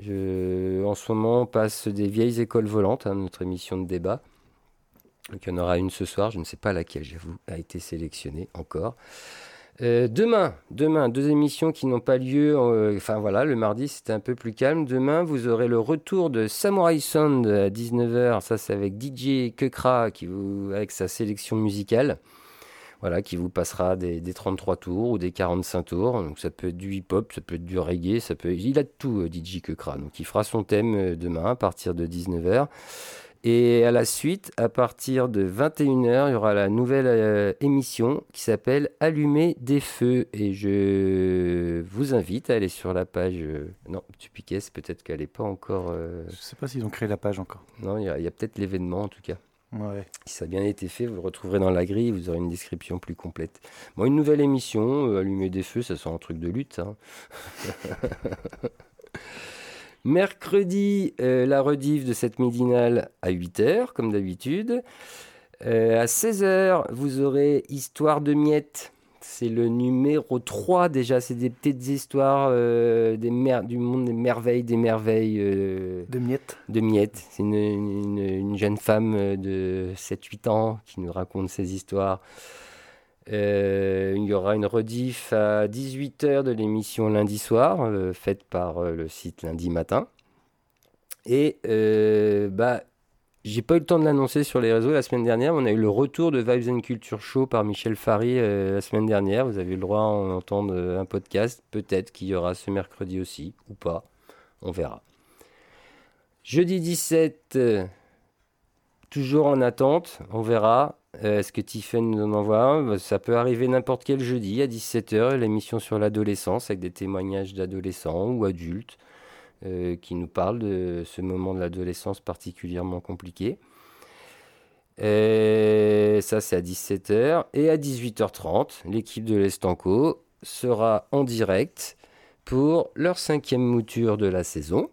en ce moment, on passe des vieilles écoles volantes, hein, notre émission de débat. Il y en aura une ce soir, je ne sais pas laquelle, j'avoue, a été sélectionnée encore. Euh, demain, demain, deux émissions qui n'ont pas lieu. euh, Enfin voilà, le mardi c'était un peu plus calme. Demain, vous aurez le retour de Samurai Sound à 19h. Ça, c'est avec DJ Kekra qui avec sa sélection musicale. Voilà, qui vous passera des, des 33 tours ou des 45 tours. Donc ça peut être du hip-hop, ça peut être du reggae, ça peut. Il a de tout, euh, DJ Kekra. Donc il fera son thème demain à partir de 19h. Et à la suite, à partir de 21h, il y aura la nouvelle euh, émission qui s'appelle Allumer des feux. Et je vous invite à aller sur la page. euh, non, tu piquais, peut-être qu'elle n'est pas encore. euh, Je sais pas s'ils ont créé la page encore. Non, il y a, il y a peut-être l'événement en tout cas. Ouais. Si ça a bien été fait, vous le retrouverez dans la grille, vous aurez une description plus complète. Bon, une nouvelle émission, euh, Allumer des feux, ça sent un truc de lutte, hein. Mercredi, euh, la rediff de cette midinale à 8h, comme d'habitude. Euh, à 16h, vous aurez Histoire de miettes. C'est le numéro 3 déjà, c'est des petites histoires euh, des mer- du monde des merveilles, des merveilles. euh, De miettes. De miettes. C'est une, une- une jeune femme de 7-8 ans qui nous raconte ses histoires. Euh, il y aura une rediff à 18h de l'émission lundi soir, euh, faite par euh, le site lundi matin. Et bah, j'ai pas eu le temps de l'annoncer sur les réseaux la semaine dernière. On a eu le retour de Vibes and Culture Show par Michel euh, la semaine dernière. Vous avez le droit à en entendre un podcast. Peut-être qu'il y aura ce mercredi aussi, ou pas. On verra. Jeudi 17, euh, toujours en attente. On verra. Euh, Est-ce que Tiffen nous en envoie Bah, Ça peut arriver n'importe quel jeudi à 17h. L'émission sur l'adolescence avec des témoignages d'adolescents ou adultes euh, qui nous parlent de ce moment de l'adolescence particulièrement compliqué. Et ça, c'est à 17h. Et à 18h30, l'équipe de l'Estanco sera en direct pour leur cinquième mouture de la saison.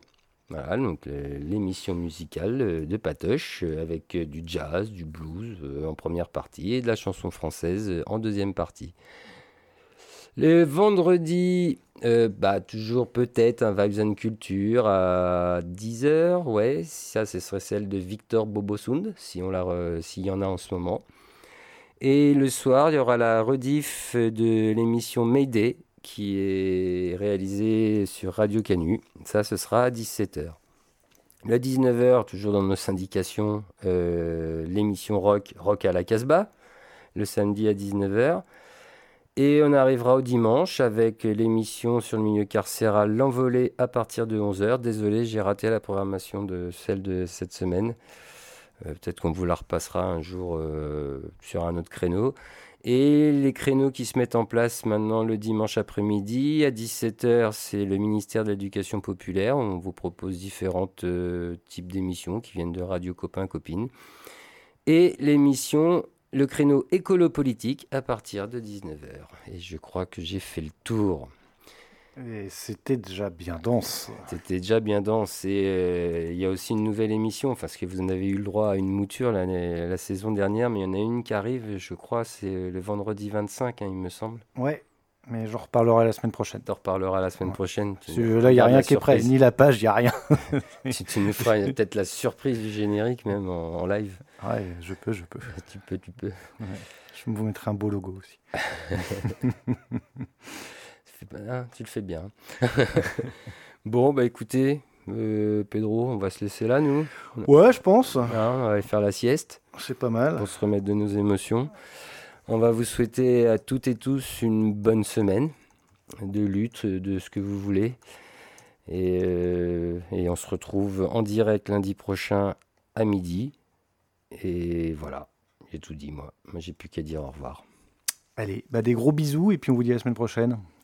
Voilà, donc euh, l'émission musicale euh, de Patoche euh, avec du jazz, du blues en première partie et de la chanson française en deuxième partie. Le vendredi, bah, toujours peut-être un Vibes and Culture à 10h, ouais, ça ce serait celle de Victor Bobosund, si on la s'il y en a en ce moment. Et le soir, il y aura la rediff de l'émission Mayday qui est réalisée sur Radio Canu. Ça, ce sera à 17h. Le 19h, toujours dans nos syndications, euh, l'émission Rock, Rock à la Casbah, le samedi à 19h. Et on arrivera au dimanche avec l'émission sur le milieu carcéral L'Envolée à partir de 11h. Désolé, j'ai raté la programmation de celle de cette semaine. Euh, Peut-être qu'on vous la repassera un jour euh, sur un autre créneau. Et les créneaux qui se mettent en place maintenant le dimanche après-midi, à 17h, c'est le ministère de l'Éducation populaire. On vous propose différents euh, types d'émissions qui viennent de Radio Copains Copines. Et l'émission, le créneau écolo-politique à partir de 19h. Et je crois que j'ai fait le tour. Et c'était déjà bien dense. C'était déjà bien dense. Et euh, il y a aussi une nouvelle émission, parce que vous en avez eu le droit à une mouture l'année- la saison dernière, mais il y en a une qui arrive, je crois, c'est le vendredi 25, hein, il me semble. Ouais, mais j'en reparlerai la semaine prochaine. Tu en reparleras la semaine prochaine. Tu là, il n'y a rien la qui est prêt, ni la page, il n'y a rien. tu, tu nous feras peut-être la surprise du générique même en, en live. Ouais, je peux, je peux. Tu peux, tu peux. Ouais. Je vous mettrai un beau logo aussi. Ah, tu le fais bien. bon, bah écoutez, euh, Pedro, on va se laisser là, nous. Ouais, je pense. Hein, on va aller faire la sieste. C'est pas mal. Pour se remettre de nos émotions. On va vous souhaiter à toutes et tous une bonne semaine de lutte, de ce que vous voulez. Et, euh, et on se retrouve en direct lundi prochain à midi. Et voilà, j'ai tout dit, moi. Moi, j'ai plus qu'à dire au revoir. Allez, bah des gros bisous et puis on vous dit à la semaine prochaine.